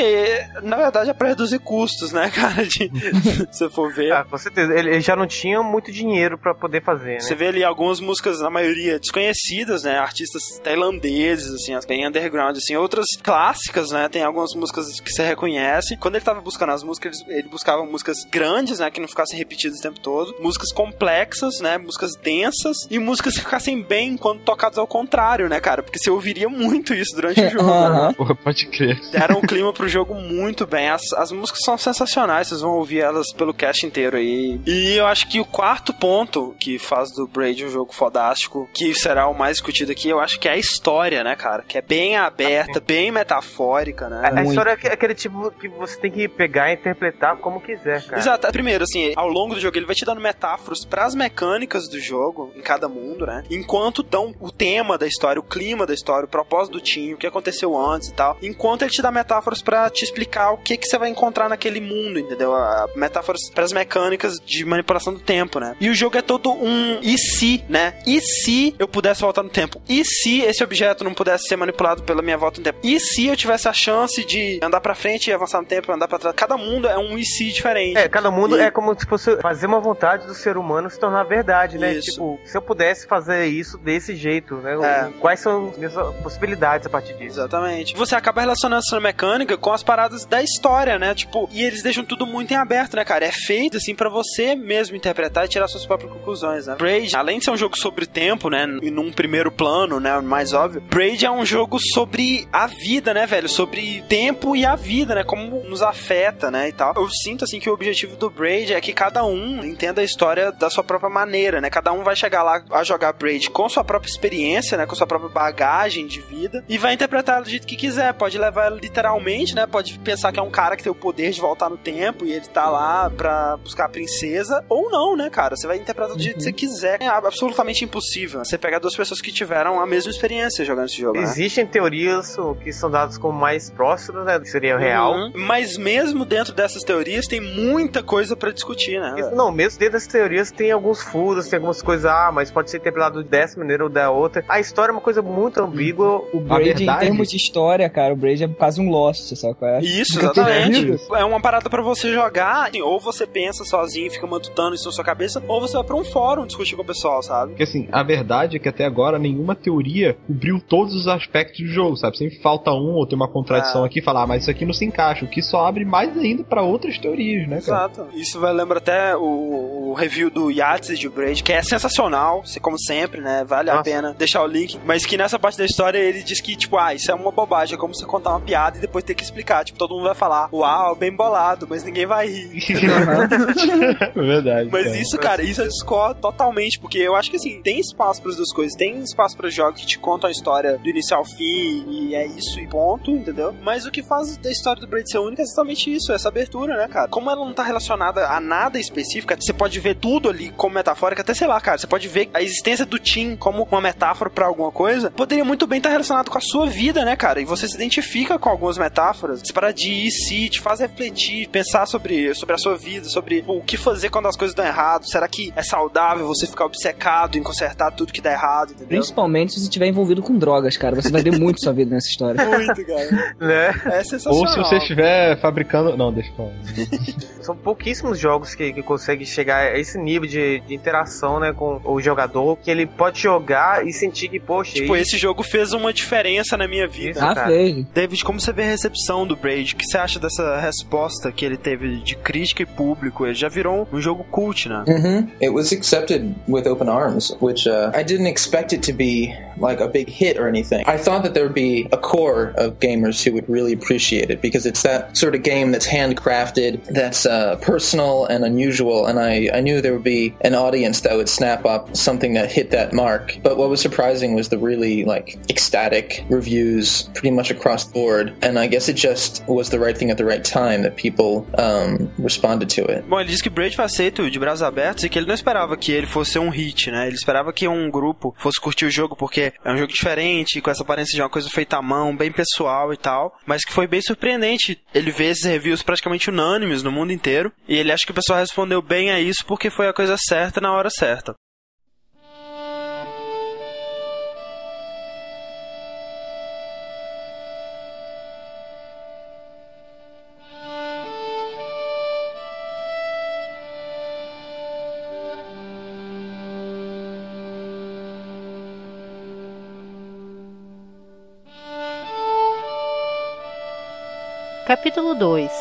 na verdade, é pra reduzir custos, né, (laughs) cara? De, se você for ver. Ah, com certeza. Ele, ele já não tinha muito dinheiro pra poder fazer, né? Você vê ali algumas músicas, na maioria, desconhecidas, né? Artistas tailandeses, assim, as bem underground, assim. Outras clássicas, né? Tem algumas músicas que você reconhece. Quando ele tava buscando as músicas, ele, ele buscava músicas grandes, né? Que não ficassem repetidas o tempo todo. Músicas complexas, né? Músicas densas. E músicas que ficassem bem quando tocadas ao contrário, né, cara? Porque você ouviria muito isso durante o (laughs) jogo, né? Porra, pode crer. deram um clima pro jogo muito bem. As, as músicas são sensacionais, vocês vão ouvir elas pelo cast inteiro aí. E eu acho que o quarto ponto que faz do Braid um jogo fodástico, que será o mais discutido aqui, eu acho que é a história, né, cara? Que é bem aberta, bem metafórica, A, né? a Muito. história é aque- aquele tipo que você tem que pegar e interpretar como quiser, cara. Exato. Primeiro, assim, ao longo do jogo ele vai te dando metáforas pras mecânicas do jogo, em cada mundo, né? Enquanto dão o tema da história, o clima da história, o propósito do time, o que aconteceu antes e tal, enquanto ele te dá metáforas pra te explicar o que que você vai encontrar naquele mundo, entendeu? A- Metáforas pras mecânicas de manipulação do tempo, né? E o jogo é todo um e se, né? E se eu pudesse voltar no tempo? E se esse objeto não pudesse ser manipulado pela minha volta no tempo? E se eu tivesse a chance de andar pra frente e avançar no tempo, andar pra trás? Cada mundo é um e se diferente. É, cada mundo E- é como se fosse fazer uma vontade do ser humano se tornar verdade, né? Isso. Tipo, se eu pudesse fazer isso desse jeito, né? É. Quais são as minhas possibilidades a partir disso? Exatamente. Você acaba relacionando essa mecânica com as paradas da história, né? Tipo, e eles deixam tudo muito em aberto, né, cara? É feito assim pra você mesmo interpretar e tirar suas próprias conclusões, né? Braid, além de ser um jogo sobre tempo, né, e num primeiro plano, né, mais óbvio, Braid é um jogo sobre a vida, né, velho? Sobre tempo e a vida, né? Como nos afeta, né, e tal. Eu sinto assim que o objetivo do Braid é que cada um entenda a história da sua própria maneira, né? Cada um vai chegar lá a jogar Braid com sua própria experiência, né, com sua própria bagagem de vida e vai interpretar ela do jeito que quiser. Pode levar ela literalmente, né? Pode pensar que é um cara que tem o poder de voltar no tempo e ele tá lá pra buscar a princesa, ou não, né, cara? Você vai interpretar do jeito que você quiser. É absolutamente impossível. Você pegar duas pessoas que tiveram a mesma experiência jogando esse jogo, né? Existem teorias o, que são dadas como mais próximas, né? Que seria real. Uhum. Mas mesmo dentro dessas teorias tem muita coisa pra discutir, né? Isso- Não, mesmo dentro das teorias tem alguns furos, tem algumas coisas, ah, mas pode ser interpretado dessa maneira ou da outra. A história é uma coisa muito ambígua. O Braid, verdade- em termos de história, cara, o Braid é quase um Lost, sabe qual é? Isso, exatamente. perdido. É uma parada pra você jogar, assim, ou você pensa sozinho e fica matutando isso na sua cabeça, ou você vai pra um fórum discutir com o pessoal, sabe? Porque assim, a verdade é que até agora nenhuma teoria cobriu todos os aspectos do jogo, sabe? Sempre falta um ou tem uma contradição Ah. aqui e falar, ah, mas isso aqui não se encaixa, o que só abre mais ainda pra outras teorias, né, cara? Exato. Isso vai lembrar até o, o review do Yachts de Braid, que é sensacional, se- como sempre, né? Vale a Nossa. pena deixar o link. Mas que nessa parte da história ele diz que, tipo, ah, isso é uma bobagem, é como você contar uma piada e depois ter que explicar. Tipo, todo mundo vai falar, uau, bem bolado, mas ninguém vai rir. (laughs) Verdade. Mas cara. isso, cara, isso eu discordo totalmente, porque eu acho que assim, tem espaço para as duas coisas. Tem espaço para jogos que te contam a história do início ao fim, e é isso e ponto, entendeu? Mas o que faz da história do Braid ser única é exatamente isso, essa abertura, né, cara? Como ela não tá relacionada a nada específico, você pode ver tudo ali como metafórica, até sei lá, cara, você pode ver a existência do Tim como uma metáfora pra alguma coisa, poderia muito bem estar relacionado com a sua vida, né, cara? E você se identifica com algumas metáforas, se para de ir, se te faz refletir, pensar sobre, sobre a sua vida, sobre pô, o que fazer quando as coisas dão errado. Será que é saudável você ficar obcecado em consertar tudo que dá errado, entendeu? Principalmente se você estiver envolvido com drogas, cara. Você vai ver muito sua vida nessa história. (laughs) Muito, cara. Né? É sensacional. Ou se você estiver fabricando. Não, deixa eu falar. São pouquíssimos jogos que, que conseguem chegar a esse nível de, de interação, né, com o jogador, que ele pode jogar e sentir que, poxa, Tipo, e- esse jogo fez uma diferença na minha vida. Ah, cara. fez. David, como você vê a recepção do Braid? O que você acha dessa resposta que ele teve de crítica e público? Ele já virou um jogo cult, né? hmm It was accepted with open arms, which uh, I didn't expect it to be like a big hit or anything. I thought that there would be a core of gamers who would really appreciate it because it's that sort of game that's handcrafted, that's uh, personal and unusual, and I, I knew there would be an audience that would snap up something that hit that mark. But what was surprising was the really like ecstatic reviews pretty much across the board, and I guess it just was the right thing at the right time that people um, responded to it. Bom, ele disse que Braid foi aceito de braços abertos e que ele não esperava que ele fosse um hit, né? Ele esperava que um grupo fosse curtir o jogo porque é um jogo diferente, com essa aparência de uma coisa feita à mão, bem pessoal e tal, mas que foi bem surpreendente. Ele vê esses reviews praticamente unânimes no mundo inteiro e ele acha que o pessoal respondeu bem a isso porque foi a coisa certa na hora certa. Capítulo 2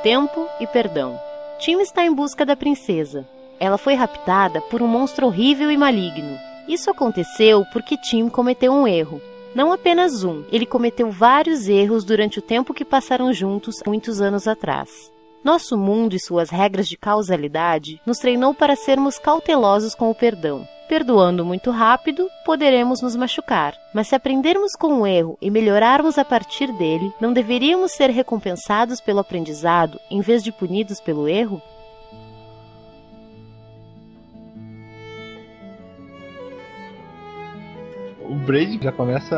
Tempo e Perdão Tim está em busca da princesa. Ela foi raptada por um monstro horrível e maligno. Isso aconteceu porque Tim cometeu um erro. Não apenas um, ele cometeu vários erros durante o tempo que passaram juntos muitos anos atrás. Nosso mundo e suas regras de causalidade nos treinou para sermos cautelosos com o perdão. Perdoando muito rápido, poderemos nos machucar, mas se aprendermos com o erro e melhorarmos a partir dele, não deveríamos ser recompensados pelo aprendizado em vez de punidos pelo erro? Braid já começa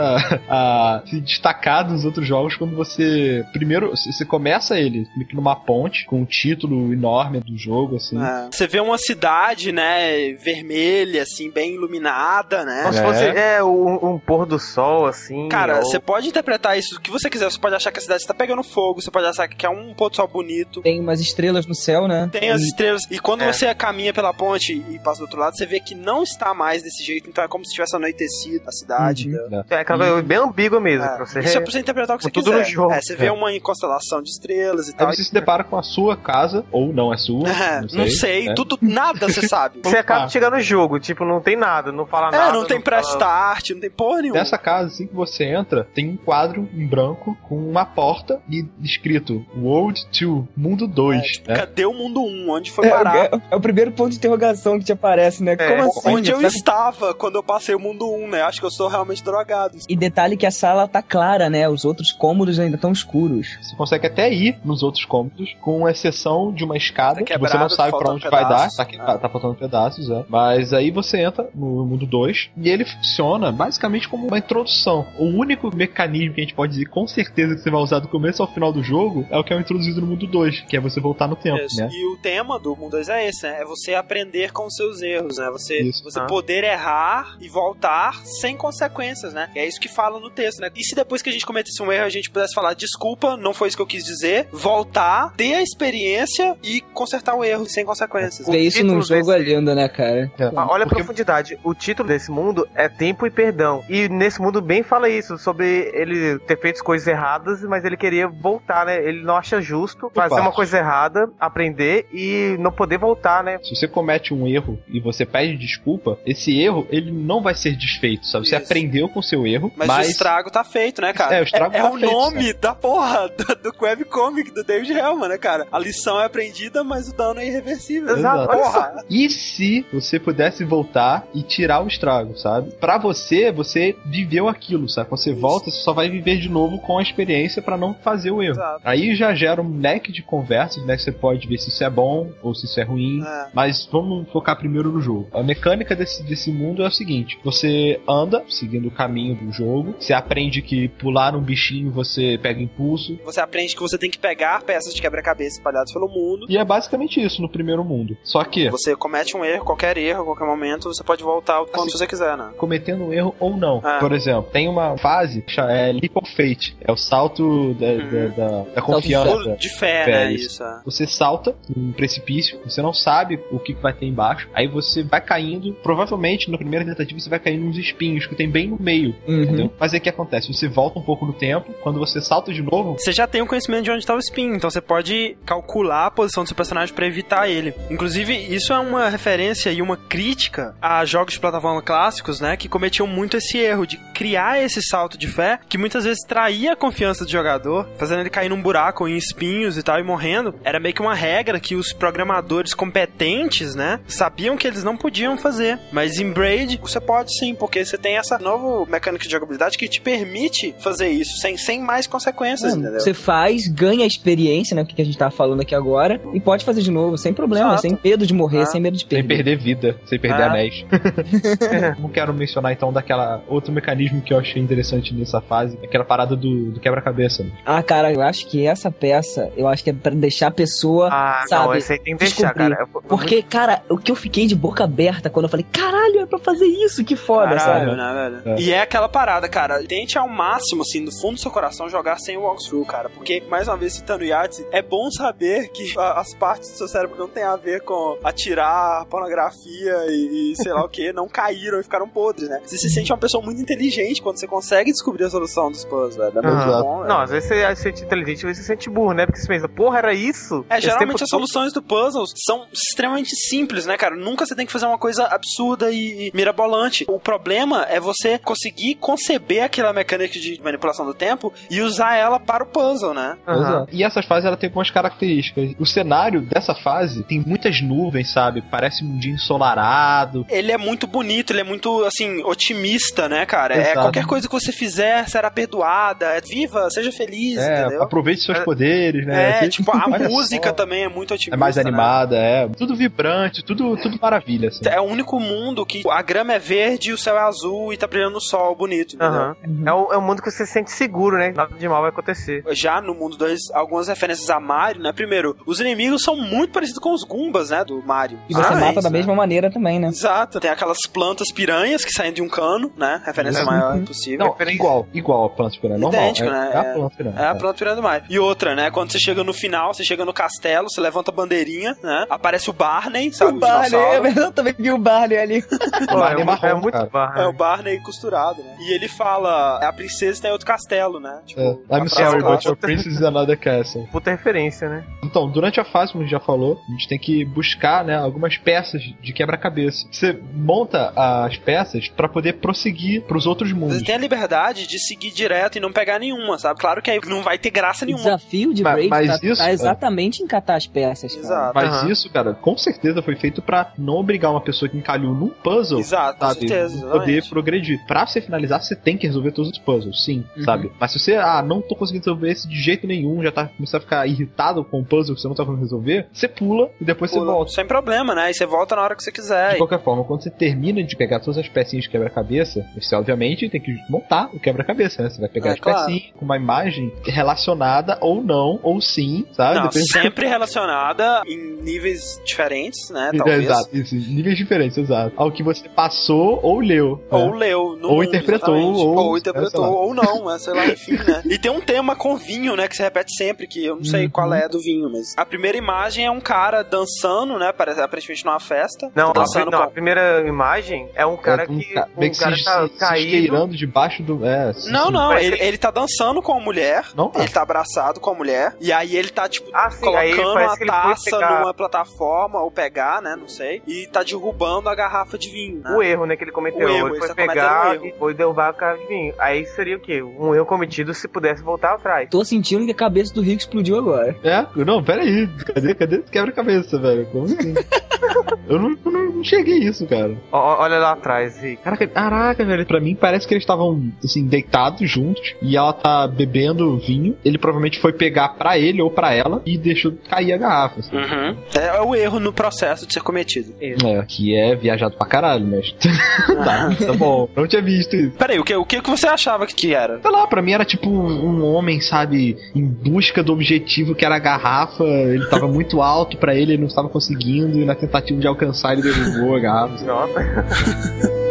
a, (laughs) a se destacar dos outros jogos quando você. Primeiro, você começa ele meio que numa ponte com um título enorme do jogo, assim. É. Você vê uma cidade, né, vermelha, assim, bem iluminada, né? Como se É. fosse é, um, um pôr do sol, assim. Cara, ou- você pode interpretar isso do que você quiser. Você pode achar que a cidade está pegando fogo, você pode achar que é um pôr do sol bonito. Tem umas estrelas no céu, né? Tem as estrelas. E quando É. você caminha pela ponte e passa do outro lado, você vê que não está mais desse jeito. Então é como se tivesse anoitecido a cidade. Uhum. entendeu? É aquela coisa bem ambígua mesmo. É. Pra você... Isso é pra você interpretar o que você tudo quiser. no jogo. É, você vê É. uma constelação de estrelas e tal. Aí você se depara com a sua casa, ou não é sua. (laughs) É, não sei. não sei, né? tudo, nada você sabe. (laughs) Você acaba Ah. de chegar no jogo, tipo, não tem nada, não fala É, nada. não tem pré-start, não tem porra nenhuma. Nessa casa, assim que você entra, tem um quadro em branco com uma porta e escrito World 2, Mundo 2. né? Cadê o mundo 1? Onde foi É, parar? é- é o primeiro ponto de interrogação que te aparece, né? É, Como assim? Onde eu estava quando eu passei o mundo 1, né? Acho que eu sou realmente drogado. E detalhe que a sala tá clara, né? Os outros cômodos ainda estão escuros. Você consegue até ir nos outros cômodos, com exceção de uma escada, Tá que você não quebrado, sabe pra faltando onde vai dar. Tá, que- Ah. tá faltando pedaços, é. Mas aí você entra no mundo 2 e ele funciona basicamente como uma introdução. O único mecanismo que a gente pode dizer com certeza que você vai usar do começo ao final do jogo é o que é introduzido no mundo 2, que é você voltar no tempo, Isso. né? E o tema do mundo 2 é esse, né? É você aprender com os seus erros, né? Você, Isso. você Ah. poder errar e voltar sem consequências, né? É isso que fala no texto, né? E se depois que a gente cometesse um erro, a gente pudesse falar, desculpa, não foi isso que eu quis dizer, voltar, ter a experiência e consertar o erro sem consequências. Ver isso num jogo é lindo, né, cara? É. Ah, Olha a Porque- profundidade. O título desse mundo é Tempo e Perdão. E nesse mundo bem fala isso, sobre ele ter feito coisas erradas, mas ele queria voltar, né? Ele não acha justo fazer parte. uma coisa errada, aprender e não poder voltar, né? Se você comete um erro e você pede desculpa, esse erro ele não vai ser desfeito, sabe? Você Isso. aprendeu com o seu erro, Mas, mas, o estrago tá feito, né, cara? É, o estrago é, tá o feito, nome da porra do, do webcomic do David Hellman, né, cara? A lição é aprendida, mas o dano é irreversível. Exato. Porra! E se você pudesse voltar e tirar o estrago, sabe? Pra você, você viveu aquilo, sabe? Quando você Isso. volta, você só vai viver de novo com a experiência pra não fazer o erro. Exato. Aí já gera um leque de conversas, né? Que você pode ver se isso é bom ou se isso é ruim. É. Mas vamos focar primeiro no jogo. A mecânica desse, desse mundo é o seguinte: você anda seguindo o caminho do jogo, você aprende que pular um bichinho você pega impulso. Você aprende que você tem que pegar peças de quebra-cabeça espalhadas pelo mundo. E é basicamente isso no primeiro mundo. Só que, Você comete um erro, qualquer erro, a qualquer momento, você pode voltar quando Assim, você quiser, né? cometendo um erro ou não. Ah. Por exemplo, tem uma fase que chama- é Leap of Fate. É o salto da, da, da- da confiança. Pulo de fé, Fé, né? isso. Isso. é. Você salta um precipício, você não sabe o que que vai ter embaixo. Aí você vai caindo, provavelmente na primeira tentativa você vai cair nos espinhos que tem bem no meio. Uhum. Entendeu? Mas aí o que acontece? Você volta um pouco no tempo, quando você salta de novo, Você já tem um conhecimento de onde tá o spin, então você pode calcular a posição do seu personagem pra evitar ele. Inclusive, isso é uma referência e uma crítica a jogos de plataforma clássicos, né, que cometiam muito esse erro de criar esse salto de fé, que muitas vezes traía a confiança do jogador, fazendo ele cair num buraco em espinhos e tal e morrendo. Era meio que uma regra que os programadores competentes, né, sabiam que eles não podiam fazer. Mas em Braid, você pode sim, porque você tem essa nova mecânica de jogabilidade que te permite fazer isso sem, sem mais consequências, É, entendeu? você faz, ganha experiência, né? O que a gente tá falando aqui agora, e pode fazer de novo, sem problema, Exato. sem medo de morrer, Ah. sem medo de sem perder. perder vida, sem perder Ah. anéis. (laughs) não quero mencionar então daquela outro mecanismo que eu achei interessante nessa fase, aquela parada do, do quebra-cabeça. Ah, cara, eu acho que essa peça, eu acho que é pra deixar a pessoa. Ah, Sabe, não, aí tem que deixar, descobrir. cara. Porque, cara, o que eu fiquei de boca aberta quando eu falei, caralho, é pra fazer isso, que foda, Caralho, sabe? Né, velho? É. E é aquela parada, cara. Tente ao máximo, assim, do fundo do seu coração, jogar sem o walkthrough, cara. Porque, mais uma vez, citando o Yahtzee, é bom saber que a- as partes do seu cérebro não tem a ver com atirar, pornografia e, e sei lá o que, não caíram e ficaram podres, né? Você se sente uma pessoa muito inteligente quando você consegue descobrir a solução dos puzzles, velho. É muito Exato. bom, velho. Não, às vezes você se sente inteligente, às vezes você se sente burro, né? Porque você pensa, porra, era isso? É, Esse geralmente tempo as todo- soluções do puzzle são extremamente simples, né, cara? Nunca você tem que fazer uma coisa absurda e, e mirabolante. O problema é você conseguir conceber aquela mecânica de manipulação do tempo e usar ela para o puzzle, né? Exato. E essas fases ela tem algumas características. O cenário dessa fase tem muitas nuvens, sabe? Parece um mundinho ensolarado. Ele é muito bonito, ele é muito, assim, otimista, né, cara? É Exato. qualquer coisa que você fizer será perdoada. É viva, seja feliz, É, entendeu? aproveite seus É- poderes, né? É, tipo, a música só. também é muito otimista. É mais né? animada, é. Tudo vibrante, tudo, tudo maravilha, assim. É o único mundo que a grama é verde e o céu é azul e tá brilhando no sol bonito, entendeu? Aham. É, o, é um mundo que você se sente seguro, né? Nada de mal vai acontecer. Já no mundo 2, algumas referências a Mario, né? Primeiro, os inimigos são muito parecidos com os Goombas, né? Do Mario. E você Ah, mata isso, da né? mesma maneira também, né? Exato, tem aquelas plantas piranhas que saem de um cano, né? Referência É. maior impossível. Não, é igual, igual a planta piranha. Normal. Idêntico, é, né? É a planta piranha. É a planta piranha do Mario. E outra, né? Quando você chega no final, você chega no castelo, você levanta a bandeirinha, né? Aparece o Barney, sabe? O Barney, dinossauro. (laughs) eu também vi o Barney ali. Pô, Barney é, marrom, é muito cara. barra. É o Barney costurado, né? E ele fala, a princesa tem outro castelo, né? Tipo, É. a I'm sorry, but clássica. your princess is another castle. Puta referência, né? Então, durante a fase, como a gente já falou, a gente tem que buscar né, algumas peças de quebra-cabeça. Você monta as peças pra poder prosseguir pros outros mundos. Você tem a liberdade de seguir direto e não pegar nenhuma, sabe? Claro que aí não vai ter graça O nenhuma. desafio de Mas- Braid mas tá, isso, tá é. exatamente em catar as peças. cara. Exato. Mas Aham. isso, cara, com certeza foi feito pra não obrigar uma pessoa que encalhou num puzzle Exato, com sabe? certeza. poder. Progredir. Pra você finalizar, você tem que resolver todos os puzzles, sim, Uhum. sabe? Mas se você, ah, não tô conseguindo resolver esse de jeito nenhum, já tá começando a ficar irritado com o puzzle que você não tá conseguindo resolver, você pula e depois você Pula, volta. Sem problema, né? E você volta na hora que você quiser. De qualquer forma, quando você termina de pegar todas as pecinhas de quebra-cabeça, você obviamente tem que montar o quebra-cabeça, né? Você vai pegar É, as claro. pecinhas com uma imagem relacionada ou não, ou sim, sabe? Não, Depende- sempre relacionada em níveis diferentes, né? É, Talvez. Exato, isso, níveis diferentes, exato. Ao que você passou ou leu. Ou né? leu. no Ou interpretou, ou- Ou é, interpretou, ou não, mas sei lá, enfim, né? E tem um tema com vinho, né? Que se repete sempre, que eu não sei Uhum. qual é do vinho, mas. A primeira imagem é um cara dançando, né? Parece aparentemente numa festa. Não, a, dançando não, a com. primeira imagem é um cara É, um que. Um que cara se, tá se, caído. debaixo do. É, se- Não, se- não, ele, que- ele tá dançando com a mulher. Não, Ele tá abraçado com a mulher. E aí ele tá, tipo, Ah, sim, colocando a foi taça pegar- numa plataforma, ou pegar, né? Não sei. E tá derrubando a garrafa de vinho. Né? O erro, né, que ele cometeu. O erro, ele ele pegar um erro. foi derrubar a cara de vinho. Aí seria o quê? Um erro cometido se pudesse voltar atrás. Tô sentindo que a cabeça do Rico explodiu agora. É, não, pera aí. Cadê, cadê quebra-cabeça, velho? Como assim? (laughs) eu não, eu não enxerguei isso, cara. Ó, olha lá atrás, Rick. Caraca, caraca, velho. Pra mim parece que eles estavam, assim, deitados juntos. E ela tá bebendo vinho. Ele provavelmente foi pegar pra ele ou pra ela e deixou cair a garrafa. assim. Uhum. É o erro no processo de ser cometido. É, que é viajado pra caralho, mas. (laughs) tá, tá bom. Não tinha visto isso. Peraí, o que, o que que você achava que, era? Sei lá, pra mim era tipo um, um homem, sabe, em busca do objetivo que era a garrafa. Ele tava (laughs) muito alto pra ele, ele não estava conseguindo. E na tentativa de alcançar, ele derrubou a garrafa. Nossa.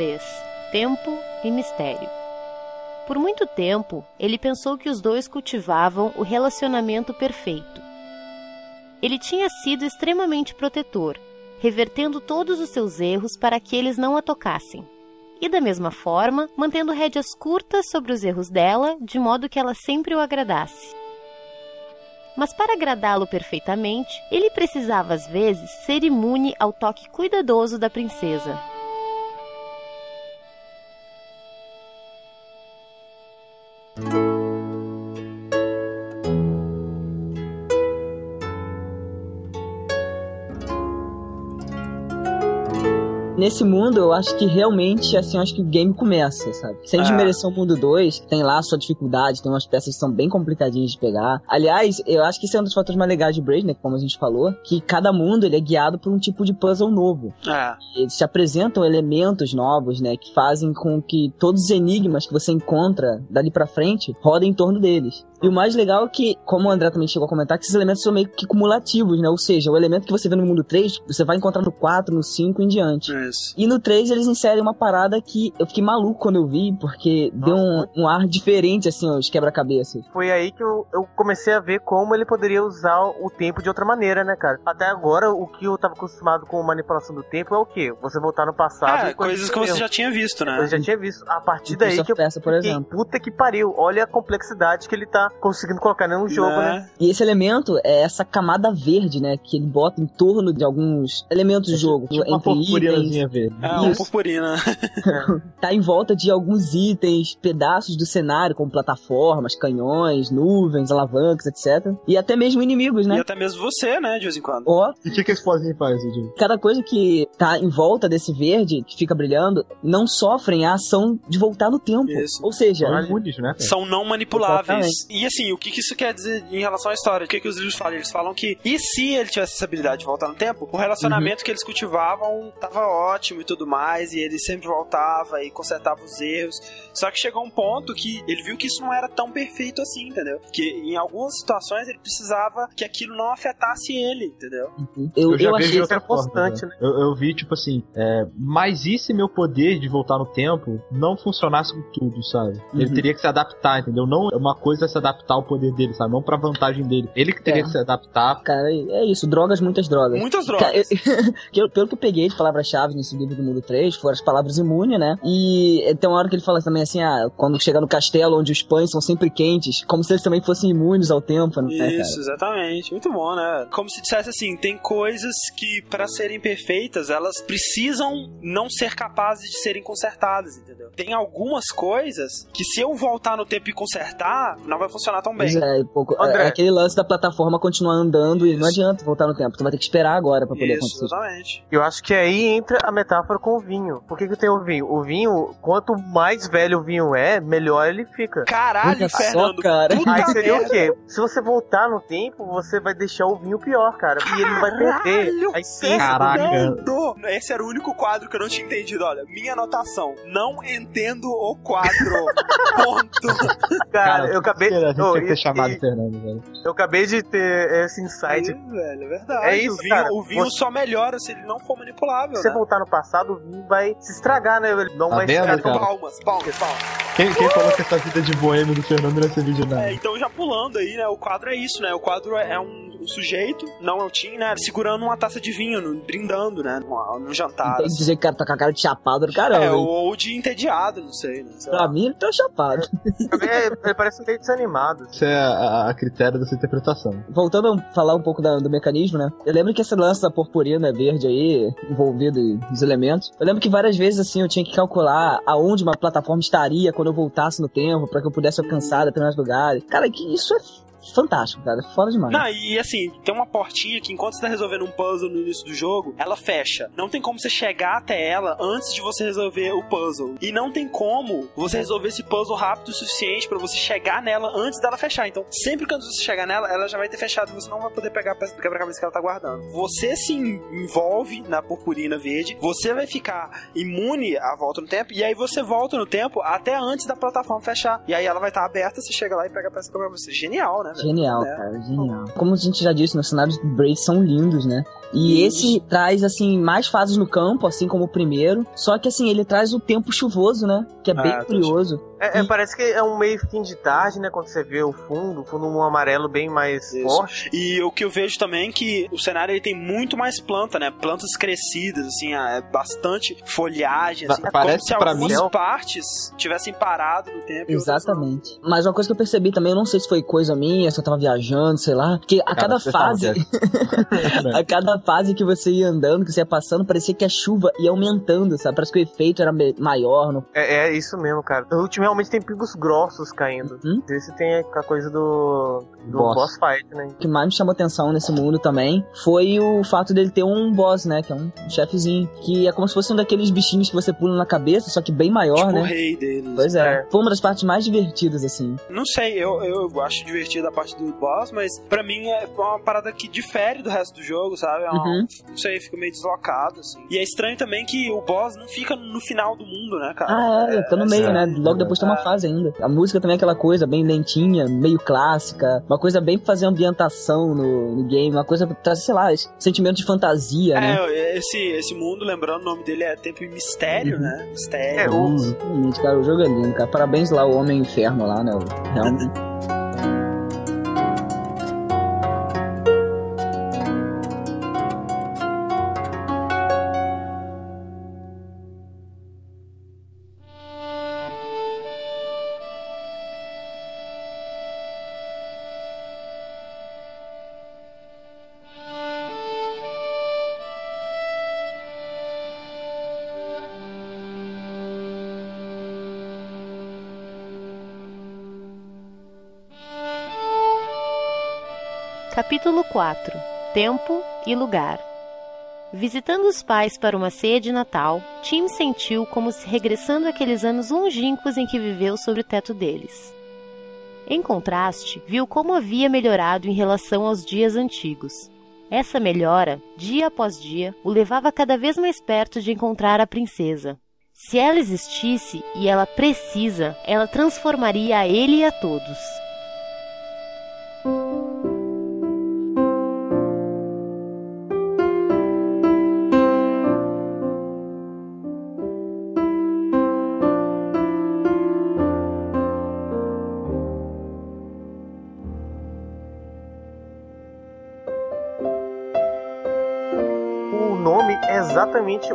3 Tempo e Mistério Por muito tempo, ele pensou que os dois cultivavam o relacionamento perfeito. Ele tinha sido extremamente protetor, revertendo todos os seus erros para que eles não a tocassem. E da mesma forma, mantendo rédeas curtas sobre os erros dela, de modo que ela sempre o agradasse. Mas para agradá-lo perfeitamente, ele precisava às vezes ser imune ao toque cuidadoso da princesa. Nesse mundo, eu acho que realmente, assim, eu acho que o game começa, sabe? Sem Ah. desmerecer o mundo 2, tem lá a sua dificuldade, tem umas peças que são bem complicadinhas de pegar. Aliás, eu acho que esse é um dos fatores mais legais de Braid, né? Como a gente falou, que cada mundo ele é guiado por um tipo de puzzle novo. É. Eles te apresentam elementos novos, né? Que fazem com que todos os enigmas que você encontra dali pra frente rodem em torno deles. E o mais legal é que, como o André também chegou a comentar, que esses elementos são meio que cumulativos, né? Ou seja, o elemento que você vê no mundo 3, você vai encontrar no 4, no 5 e em diante. Isso. E no 3 eles inserem uma parada que eu fiquei maluco quando eu vi, porque deu um, um ar diferente, assim, os quebra-cabeças. Foi aí que eu, eu comecei a ver como ele poderia usar o tempo de outra maneira, né, cara? Até agora, o que eu tava acostumado com manipulação do tempo é o quê? Você voltar no passado É, e coisas que você já tinha visto, né? Eu já tinha visto. A partir daí que eu Persia, por fiquei, exemplo. puta que pariu. Olha a complexidade que ele tá conseguindo colocar no jogo, né? E esse elemento é essa camada verde, né? Que ele bota em torno de alguns elementos do jogo. tipo uma entre purpurinazinha É, uma Isso. purpurina. (laughs) tá em volta de alguns itens, pedaços do cenário, como plataformas, canhões, nuvens, alavancas, etc. E até mesmo inimigos, E né? até mesmo você, né, de vez em quando. Ó, E o que, que esse pozinho faz, Edinho? cada coisa que tá em volta desse verde, que fica brilhando, não sofrem a ação de voltar no tempo. Isso. Ou seja, São imunes, né? São não manipuláveis. Exatamente. E assim, o que, que isso quer dizer em relação à história? O que, que os livros falam? Eles falam que, e se ele tivesse essa habilidade de voltar no tempo, o relacionamento que eles cultivavam tava ótimo e tudo mais, e ele sempre voltava e consertava os erros. Só que chegou um ponto que ele viu que isso não era tão perfeito assim, entendeu? Que em algumas situações ele precisava que aquilo não afetasse ele, entendeu? eu, Eu já eu vejo achei. outra é constante, né? Eu, eu vi, tipo assim, é, mas e se meu poder de voltar no tempo não funcionasse com tudo, sabe? Ele Uhum. teria que se adaptar, entendeu? Não é uma coisa é se adaptar ao poder dele, sabe? Não pra vantagem dele. Ele que teria É. que se adaptar. Cara, é isso, drogas, muitas drogas. Muitas Cara, drogas. (laughs) que eu- pelo que eu peguei de palavras-chave nesse livro do Mundo 3, foram as palavras imune, né? E tem uma hora que ele fala também assim, ah, quando chega no castelo onde os pães são sempre quentes, como se eles também fossem imunes ao tempo, né, cara? Isso, exatamente. Muito bom, né? Como se dissesse assim, tem coisas que para serem perfeitas, elas precisam não ser capazes de serem consertadas, entendeu? Tem algumas coisas que se eu voltar no tempo e consertar, não vai funcionar tão bem. Pois é, pouco, André. é aquele lance da plataforma continuar andando e não Isso. adianta voltar no tempo, tu vai ter que esperar agora pra poder Isso, acontecer. exatamente. Eu acho que aí entra a metáfora com o vinho. Por que, que tem o vinho? O vinho, quanto mais velho o vinho é, melhor ele fica. Caralho, Olha só, Fernando. cara. puta Aí seria merda. o quê? Se você voltar no tempo, você vai deixar o vinho pior, cara. E ele vai perder Caralho, a essência. Caraca. Fernando! Esse era o único quadro que eu não tinha entendido. Olha, minha anotação. Não entendo o quadro. (laughs) Ponto. Cara, eu acabei, A gente Oh, tinha que ter e- chamado e- o Fernando, velho. eu acabei de ter esse insight. Aí, velho, é verdade. É isso, o vinho, cara. o vinho Você- só melhora se ele não for manipulável, Se você né? voltar no passado, o vinho vai se estragar, né? Ele não Tá vai vendo, estragar. cara? Palmas, palmas, palmas. Quem, quem falou que essa vida de boêmio do Fernando não ia servir de nada? É, então já pulando aí, né? O quadro é isso, né? O quadro é um, um sujeito, não é o Tim, né? Segurando uma taça de vinho, no- brindando, né? Num, num jantar. Tem que assim. dizer que o cara tá com a cara de chapado do caramba. É, ou, de entediado, não sei, né? Sei lá. Pra mim, ele tá chapado. (laughs) É, ele parece meio desanimado. Isso é a, a critério dessa interpretação. Voltando a falar um pouco da- do mecanismo, né? Eu lembro que esse lance da purpurina verde aí, envolvido nos elementos, eu lembro que várias vezes, assim, eu tinha que calcular aonde uma plataforma estaria quando eu voltasse no tempo, pra que eu pudesse alcançar determinados lugares. Cara, que isso é fantástico, cara. Foda demais. Não, e assim, tem uma portinha que enquanto você tá resolvendo um puzzle no início do jogo, ela fecha. Não tem como você chegar até ela antes de você resolver o puzzle. E não tem como você resolver esse puzzle rápido o suficiente pra você chegar nela antes dela fechar. Então, sempre que você chegar nela, ela já vai ter fechado e você não vai poder pegar a peça do quebra-cabeça que ela tá guardando. Você se envolve na purpurina verde, você vai ficar imune à volta no tempo, e aí você volta no tempo até antes da plataforma fechar. E aí ela vai estar aberta, você chega lá e pega a peça do quebra-cabeça. Genial, né, Genial, É. cara, genial. Como a gente já disse, os cenários do Brace são lindos, né? E esse traz, assim, mais fases no campo, assim como o primeiro. Só que, assim, ele traz o tempo chuvoso, né? Que é bem Ah, tô curioso. É, é, parece que é um meio fim de tarde, né? Quando você vê o fundo, o fundo um amarelo bem mais Isso. forte. E o que eu vejo também é que o cenário ele tem muito mais planta, né? Plantas crescidas, assim, ah, é bastante folhagem, assim. Pa- parece como se algumas mim- partes tivessem parado no tempo. e outras. Exatamente. Mas uma coisa que eu percebi também, eu não sei se foi coisa minha, se eu tava viajando, sei lá, que a Cara, cada fase, (laughs) a cada fase que você ia andando, que você ia passando, parecia que a chuva ia aumentando, sabe? Parece que o efeito era maior. No... É, é isso mesmo, cara. O último realmente tem pingos grossos caindo. Uhum. Esse tem a coisa do, do Boss. boss. fight, né? O que mais me chamou atenção nesse mundo também foi o fato dele ter um boss, né? Que é um chefezinho. Que é como se fosse um daqueles bichinhos que você pula na cabeça, só que bem maior, Tipo o né? rei deles. Pois é. É. Foi uma das partes mais divertidas, assim. Não sei, eu, eu acho divertida a parte do boss, mas pra mim é uma parada que difere do resto do jogo, sabe? É uma- Uhum. Não sei, fica meio deslocado, assim. E é estranho também que o boss não fica no final do mundo, né, cara? Ah, é, tá no meio, essa- né? Logo depois tem uma É. fase ainda. A música também é aquela coisa bem lentinha, meio clássica. Uma coisa bem pra fazer ambientação no, no game. Uma coisa pra trazer, sei lá, sentimento de fantasia, né? É, esse, esse mundo, lembrando, o nome dele é Tempo e Mistério, Uhum. né? Mistério. É, o- Hum, cara, o jogo é lindo, cara. Parabéns lá, o Homem Inferno lá, né? Realmente. (laughs) Capítulo 4 Tempo e Lugar Visitando os pais para uma ceia de Natal, Tim sentiu como se regressando àqueles anos longínquos em que viveu sob o teto deles. Em contraste, viu como havia melhorado em relação aos dias antigos. Essa melhora, dia após dia, o levava cada vez mais perto de encontrar a princesa. Se ela existisse e ela precisa, ela transformaria a ele e a todos.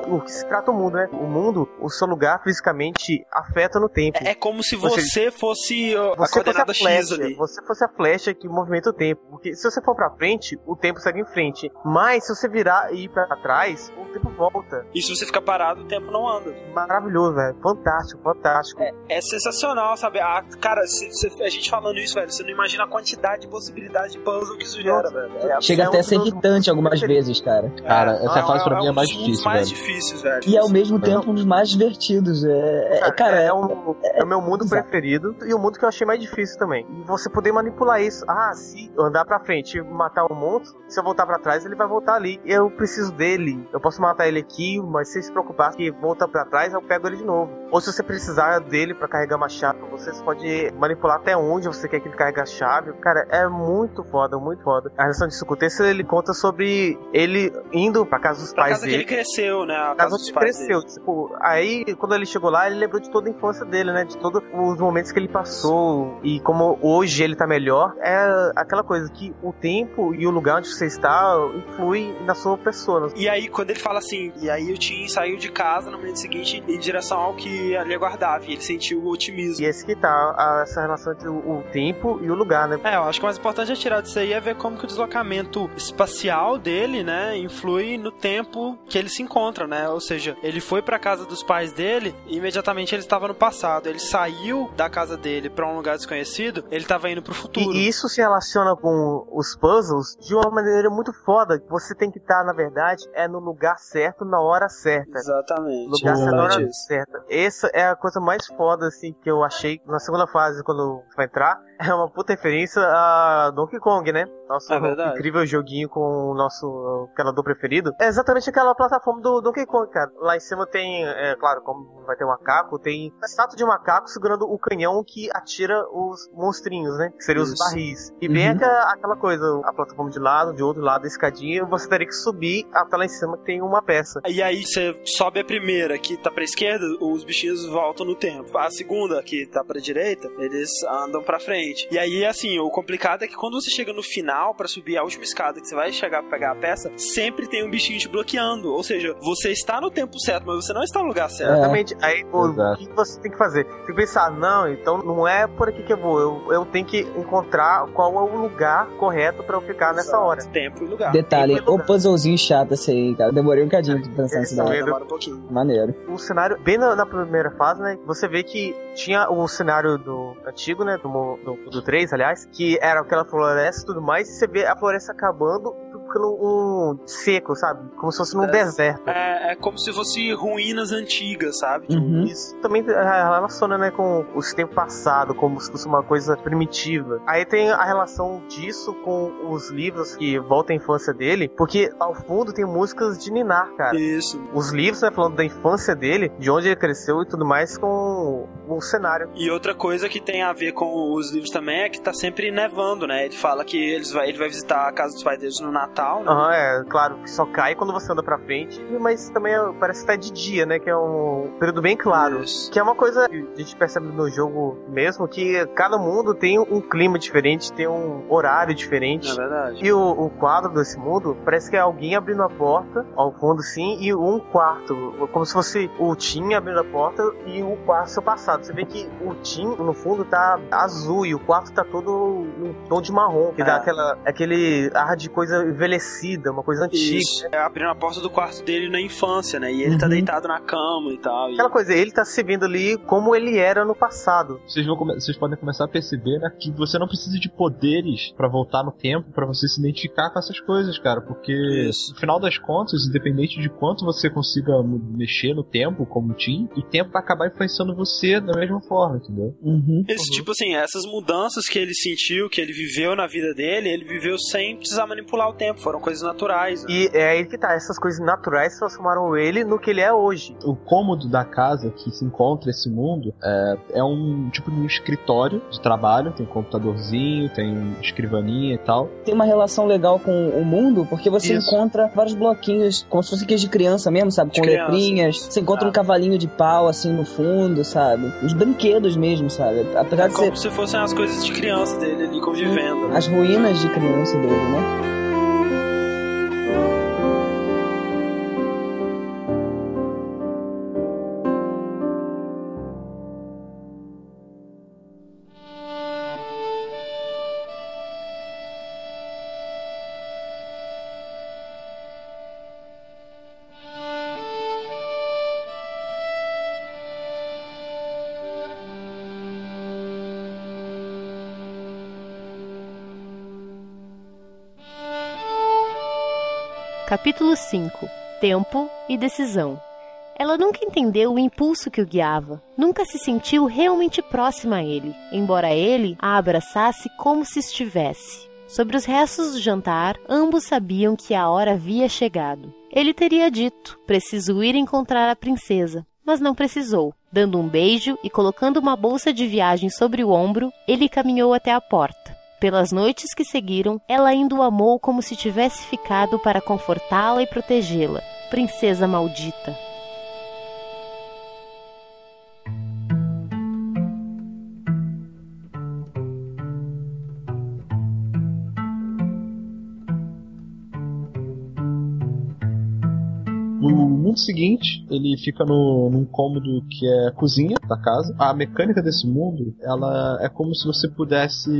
O que se trata o mundo, né? O mundo, o seu lugar fisicamente afeta no tempo. É como se Você- você fosse a Você fosse a coordenada X flecha, ali. você fosse a flecha que movimenta o tempo. Porque se você for pra frente, o tempo segue em frente. Mas se você virar e ir pra trás, o tempo volta. E se você ficar parado, o tempo não anda. Maravilhoso, velho. Fantástico, fantástico. É sensacional, sabe? Ah, cara, se, se- a gente falando isso, velho, você não imagina a quantidade de possibilidades de puzzle que isso gera, velho. É, Chega É até a ser irritante algumas (laughs) vezes, cara. Cara, essa não, fase pra mim é mais difícil, mais velho. Difíceis, velho. E ao mesmo tempo um dos mais divertidos. É, é- cara, é, um- é o meu mundo bizarro. preferido e o mundo que eu achei mais difícil também. E você poder manipular isso. Ah, se eu andar pra frente e matar um monstro, se eu voltar pra trás, ele vai voltar ali. Eu preciso dele. Eu posso matar ele aqui, mas sem se preocupar que volta pra trás, eu pego ele de novo. Ou se você precisar dele pra carregar uma chave, você pode manipular até onde você quer que ele carregue a chave. Cara, é muito foda, muito foda. A relação de Sukutesse, ele conta sobre ele indo pra casa dos Pra pais casa que dele. ele cresceu, né? A Casa ele cresceu. dele. Tipo, aí, quando ele chegou lá, ele lembrou de toda a infância dele, né? De todos os momentos que ele passou. E como hoje ele tá melhor. É aquela coisa que o tempo e o lugar onde você está influi na sua pessoa. E aí, quando ele fala assim, e aí o Tim saiu de casa no momento seguinte em direção ao que ali aguardava, e ele sentiu o otimismo. E esse que tá essa relação entre o, o tempo e o lugar, né? É, eu acho que o mais importante é tirar disso aí é ver como que o deslocamento espacial dele, né, influi no tempo que ele se encontra, né? Ou seja, ele foi pra casa dos pais dele e imediatamente ele estava no passado. Ele saiu da casa dele pra um lugar desconhecido, ele estava indo pro futuro. E isso se relaciona com os puzzles de uma maneira muito foda. Você tem que estar, na verdade, é no lugar certo, na hora certa. Exatamente. lugar certo na hora certa. Essa é a coisa mais foda, assim, que eu achei na segunda fase, quando vai entrar. É uma puta referência a Donkey Kong, né? Nosso É incrível joguinho com o nosso criador preferido. É exatamente aquela plataforma do Donkey Kong, cara. Lá em cima tem, é claro, como vai ter um macaco, tem a estátua de um macaco segurando o canhão que atira os monstrinhos, né? Que seriam os Isso. barris. E bem Uhum. aquela coisa, a plataforma de lado, de outro lado, a escadinha, você teria que subir até lá em cima que tem uma peça. E aí você sobe a primeira que tá pra esquerda, os bichinhos voltam no tempo. A segunda que tá pra direita, eles andam pra frente. E aí, assim, o complicado é que quando você chega no final pra subir a última escada que você vai chegar pra pegar a peça, sempre tem um bichinho te bloqueando. Ou seja, você está no tempo certo, mas você não está no lugar certo. É. Exatamente. Aí, o, que você tem que fazer? Tem que pensar, não, então não é por aqui que eu vou. Eu, eu tenho que encontrar qual é o lugar correto pra eu ficar nessa Exato. hora. Tempo e lugar. Detalhe, o puzzlezinho chato esse aí, cara. Demorei um cadinho pra pensar nisso daí. Demora um pouquinho. Maneiro. O cenário, bem na, na primeira fase, né? Você vê que tinha o cenário do antigo, né? Do, mo- do, do 3, aliás, que era aquela floresta e tudo mais. E você vê a floresta acabando e ficando um seco, sabe? Como se fosse num É. deserto. É, é como se fosse ruínas antigas, sabe? Uhum. Isso também eh, relaciona né, com os tempos passados, como se fosse uma coisa primitiva. Aí tem a relação disso com os livros que voltam à infância dele, porque ao fundo tem músicas de Ninar, cara. Isso. Os livros, né, falando da infância dele, de onde ele cresceu e tudo mais, com o cenário. E outra coisa que tem a ver com os livros também é que tá sempre nevando, né? Ele fala que eles vai, ele vai visitar a casa dos pais deles no Natal, né? Aham, é, claro, que só cai quando você anda pra frente, mas também é- parece que tá de dia, né, que é um período bem claro. Isso. Que é uma coisa que a gente percebe no jogo mesmo, que cada mundo tem um clima diferente, tem um horário diferente. É verdade. E o, o quadro desse mundo parece que é alguém abrindo a porta, ao fundo sim, e um quarto. Como se fosse o Tim abrindo a porta e o quarto seu passado. Você vê que o Tim, no fundo, tá azul e o quarto tá todo num tom de marrom, que É. dá aquela, aquele ar de coisa envelhecida, uma coisa antiga. Isso. É abrindo a porta do quarto dele na infância, né? E ele tá Uhum. deitado na cama e tal. e- Aquela coisa, ele tá se vendo ali como ele era no passado. Vocês, vão come- vocês podem começar a perceber né, que você não precisa de poderes pra voltar no tempo, pra você se identificar com essas coisas, cara. Porque Isso. no final das contas, independente de quanto você consiga mexer no tempo como Tim, o tempo vai acabar influenciando você da mesma forma, entendeu? Uhum. Esse tipo assim, essas mudanças que ele sentiu, que ele viveu na vida dele, ele viveu sem precisar manipular o tempo, foram coisas naturais. né? E é aí que tá, essas coisas naturais transformaram ele no que ele é hoje. O cômodo da casa que se encontra esse mundo é, é um tipo de um escritório de trabalho, tem um computadorzinho, tem escrivaninha e tal. Tem uma relação legal com o mundo, porque você Isso. encontra vários bloquinhos, como se fosse aqueles de criança mesmo, sabe? De Com criança. letrinhas. Você encontra Ah. um cavalinho de pau, assim, no fundo, sabe? Os brinquedos mesmo, sabe? Apesar É de ser como se fossem as coisas de criança dele ali convivendo. né? as ruínas de criança dele, né? Capítulo 5 Tempo e Decisão Ela nunca entendeu o impulso que o guiava, nunca se sentiu realmente próxima a ele, embora ele a abraçasse como se estivesse. Sobre os restos do jantar, ambos sabiam que a hora havia chegado. Ele teria dito: preciso ir encontrar a princesa, mas não precisou. Dando um beijo e colocando uma bolsa de viagem sobre o ombro, ele caminhou até a porta. Pelas noites que seguiram, ela ainda o amou como se tivesse ficado para confortá-la e protegê-la. Princesa maldita. Mundo seguinte, ele fica no, num cômodo que é a cozinha da casa. A mecânica desse mundo, ela é como se você pudesse.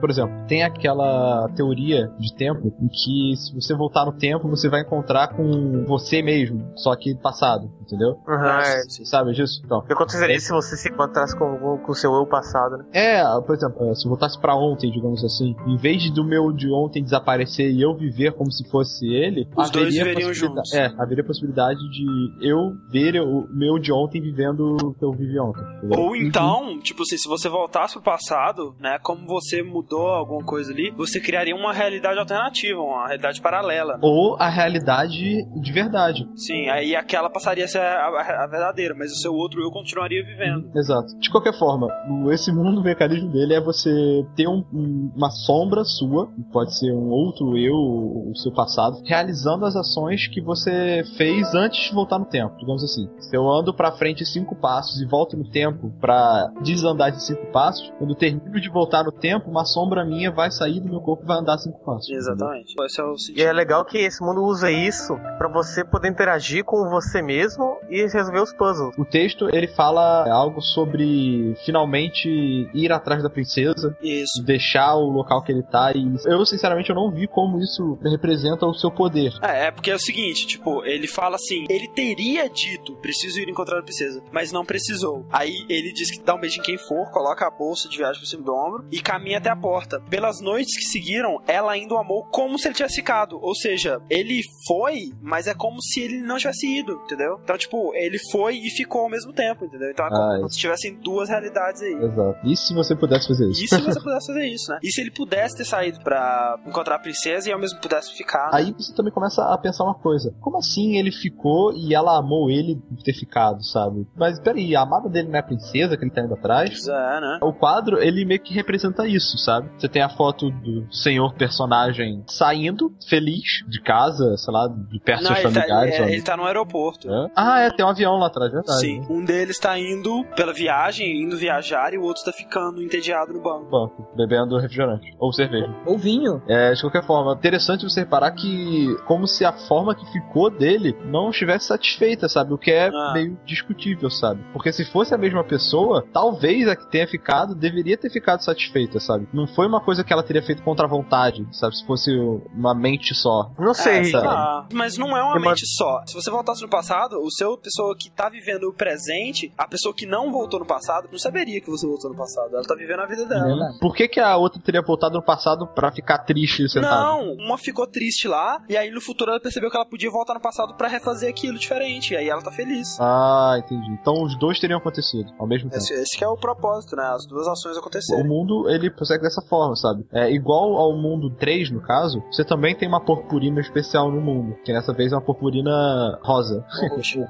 Por exemplo, tem aquela teoria de tempo em que se você voltar no tempo, você vai encontrar com você mesmo, só que passado, entendeu? Uhum, é. Você sabe disso? Então. O que aconteceria se você se encontrasse com, com o seu eu passado, né? É, por exemplo, se eu voltasse pra ontem, digamos assim, em vez do meu de ontem desaparecer e eu viver como se fosse ele, Os dois haveria viveriam possibilidade- juntos. É, haveria possibilidade de eu ver o meu de ontem vivendo o que eu vivi ontem. entendeu? Ou então, tipo assim, se você voltasse pro passado, né, como você mudou alguma coisa ali, você criaria uma realidade alternativa, uma realidade paralela. Ou a realidade de verdade. Sim, aí aquela passaria a ser a, a- a verdadeira, mas o seu outro eu continuaria vivendo. Exato. De qualquer forma, esse mundo, o mecanismo dele é você ter um- um- uma sombra sua, pode ser um outro eu, o seu passado, realizando as ações que você fez antes de voltar no tempo, digamos assim. Se eu ando pra frente cinco passos e volto no tempo pra desandar esses cinco passos, quando eu termino de voltar no tempo, uma sombra minha vai sair do meu corpo e vai andar cinco passos. Exatamente. Esse é o E é legal que esse mundo usa isso pra você poder interagir com você mesmo e resolver os puzzles. O texto ele fala algo sobre finalmente ir atrás da princesa, Isso. deixar o local que ele tá e eu sinceramente eu não vi como isso representa o seu poder. É, é porque é o seguinte, tipo, ele fala assim, ele teria dito, preciso ir encontrar a princesa, mas não precisou. Aí ele diz que dá um beijo em quem for, coloca a bolsa de viagem por cima do ombro e caminha até a porta. Pelas noites que seguiram, ela ainda o amou como se ele tivesse ficado. Ou seja, ele foi, mas é como se ele não tivesse ido, entendeu? Então, tipo, ele foi e ficou ao mesmo tempo, entendeu? Então é como Ah, se tivessem duas realidades aí. Exato. E se você pudesse fazer isso? E se você pudesse fazer isso, né? E se ele pudesse ter saído pra encontrar a princesa e ao mesmo pudesse ficar. né? Aí você também começa a pensar uma coisa. Como assim ele ficou e ela amou ele por ter ficado, sabe? Mas peraí, a amada dele não é a princesa que ele tá indo atrás? Pois é, né? O quadro, ele meio que representa isso, sabe? Você tem a foto do senhor personagem saindo, feliz, de casa, sei lá, de perto dos seus ele tá, familiares. é, ó. ele tá no aeroporto. É? Ah, é, tem um avião lá atrás, verdade. Sim. Um deles tá indo pela viagem, indo viajar, e o outro tá ficando entediado no banco. Banco, bebendo refrigerante. Ou cerveja. Ou vinho. É, de qualquer forma, interessante você reparar que como se a forma que ficou dele dele não estivesse satisfeita, sabe? O que é Ah. meio discutível, sabe? Porque se fosse a mesma pessoa, talvez a que tenha ficado deveria ter ficado satisfeita, sabe? Não foi uma coisa que ela teria feito contra a vontade, sabe? Se fosse uma mente só. Não sei. sabe? Ah, mas não é uma Eu mente só. Se você voltasse no passado, o seu pessoa que tá vivendo o presente, a pessoa que não voltou no passado, não saberia que você voltou no passado. Ela tá vivendo a vida dela. Verdade. Por que, que a outra teria voltado no passado pra ficar triste sentada? Não, uma ficou triste lá, e aí no futuro ela percebeu que ela podia voltar no passado pra refazer aquilo diferente, e aí ela tá feliz. Ah, entendi. Então os dois teriam acontecido ao mesmo tempo. Esse, esse que é o propósito, né? As duas ações O acontecerem. mundo, ele prossegue dessa forma, sabe? É igual ao mundo 3, no caso, você também tem uma purpurina especial no mundo, que nessa vez é uma purpurina rosa, O roxo.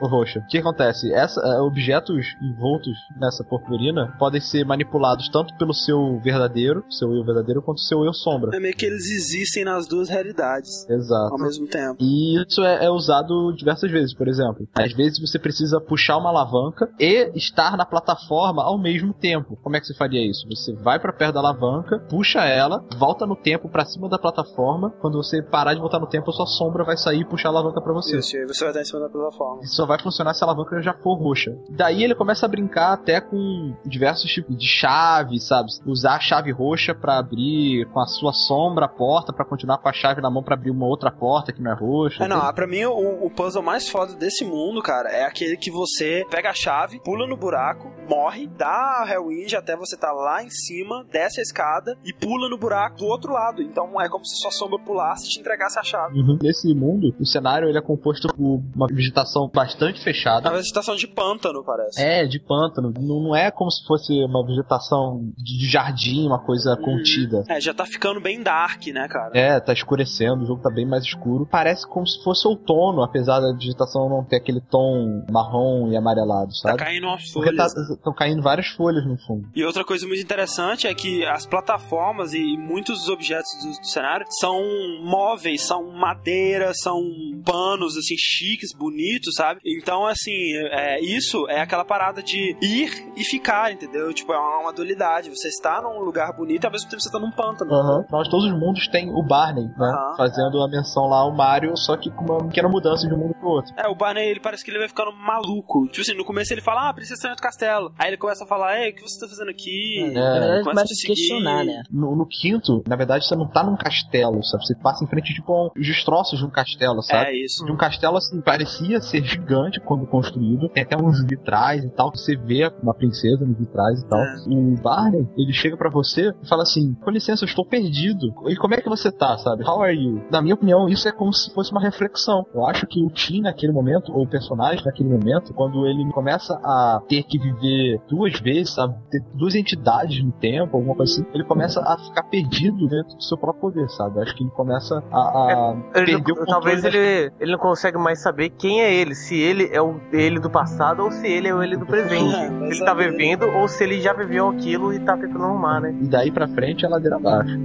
ou roxa. (laughs) O que acontece? Essa, é, objetos envoltos nessa purpurina podem ser manipulados tanto pelo seu verdadeiro, seu eu verdadeiro, quanto seu eu sombra. É meio que eles existem nas duas realidades Exato. ao mesmo tempo. E isso é, é usado diversas vezes, por exemplo. Às vezes você precisa puxar uma alavanca e estar na plataforma ao mesmo tempo. Como é que você faria isso? Você vai pra perto da alavanca, puxa ela, volta no tempo pra cima da plataforma. Quando você parar de voltar no tempo, a sua sombra vai sair e puxar a alavanca pra você. Isso, e você vai estar em cima da plataforma. Isso só vai funcionar se a alavanca já for roxa. Daí ele começa a brincar até com diversos tipos de chave, sabe? Usar a chave roxa pra abrir com a sua sombra a porta, pra continuar com a chave na mão pra abrir uma outra porta que não é roxa. É, não, pra mim o, o puzzle mais foda desse mundo, cara, é aquele que você pega a chave, pula no buraco, morre, dá a Hellwind até você tá lá em cima, desce a escada e pula no buraco do outro lado. Então é como se sua sombra pulasse e te entregasse a chave. Uhum. Nesse mundo, o cenário ele é composto por uma vegetação bastante É fechada. uma vegetação de pântano, parece. É, de pântano. Não, não é como se fosse uma vegetação de jardim, uma coisa contida. É, já tá ficando bem dark, né, cara? É, tá escurecendo, o jogo tá bem mais escuro. Parece como se fosse outono, apesar da vegetação não ter aquele tom marrom e amarelado, Tá sabe? caindo umas Porque tá, folhas. né? estão caindo várias folhas no fundo. E outra coisa muito interessante é que as plataformas e muitos dos objetos do, do cenário são móveis, são madeira, são panos, assim, chiques, bonitos, sabe? Então, assim, é, isso é aquela parada de ir e ficar, entendeu? Tipo, é uma, uma dualidade. Você está num lugar bonito e ao mesmo tempo você está num pântano. Aham. Nós, todos os mundos têm o Barney, né? Aham. Fazendo a menção lá ao Mario, só que com uma pequena mudança de um mundo pro outro. É, o Barney, ele parece que ele vai ficando maluco. Tipo assim, no começo ele fala, ah, precisa sair do castelo. Aí ele começa a falar, ei, o que você tá fazendo aqui? Na verdade, Começa a começa a te se seguir. questionar, né? No, no quinto, na verdade, você não tá num castelo, sabe? Você passa em frente, tipo, a um- os destroços de um castelo, sabe? É isso. De um castelo, assim, parecia ser gigante quando construído. Tem até uns vitrais e tal, que você vê uma princesa nos vitrais e tal. É. O Barney, ele chega pra você e fala assim, com licença, eu estou perdido. E como é que você tá, sabe? How are you? Na minha opinião, isso é como se fosse uma reflexão. Eu acho que o Tim, naquele momento, ou o personagem naquele momento, quando ele começa a ter que viver duas vezes, sabe? Ter duas entidades no tempo, alguma coisa assim, ele começa a ficar perdido dentro do seu próprio poder, sabe? Acho que ele começa a, a Ele não- perder o controle talvez das ele, ele não consegue mais saber quem é ele, se ele é o ele do passado ou se ele é o ele do presente. É, se ele tá vivendo ou se ele já viveu aquilo e tá tentando arrumar, né? E daí pra frente é ladeira abaixo.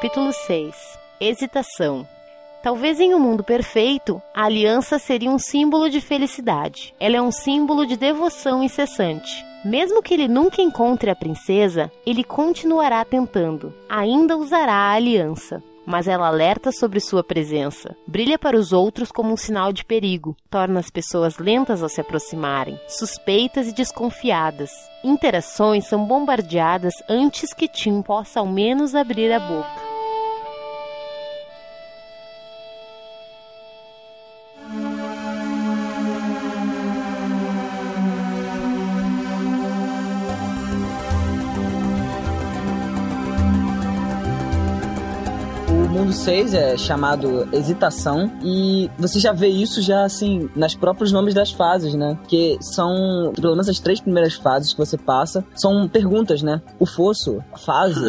Capítulo 6 Hesitação Talvez em um mundo perfeito, a aliança seria um símbolo de felicidade. Ela é um símbolo de devoção incessante. Mesmo que ele nunca encontre a princesa, ele continuará tentando. Ainda usará a aliança. Mas ela alerta sobre sua presença. Brilha para os outros como um sinal de perigo. Torna as pessoas lentas ao se aproximarem, suspeitas e desconfiadas. Interações são bombardeadas antes que Tim possa ao menos abrir a boca. O mundo 6 é chamado Hesitação e você já vê isso já assim nas próprios nomes das fases, né? Que são pelo menos as três primeiras fases que você passa são perguntas, né? O fosso, a fase,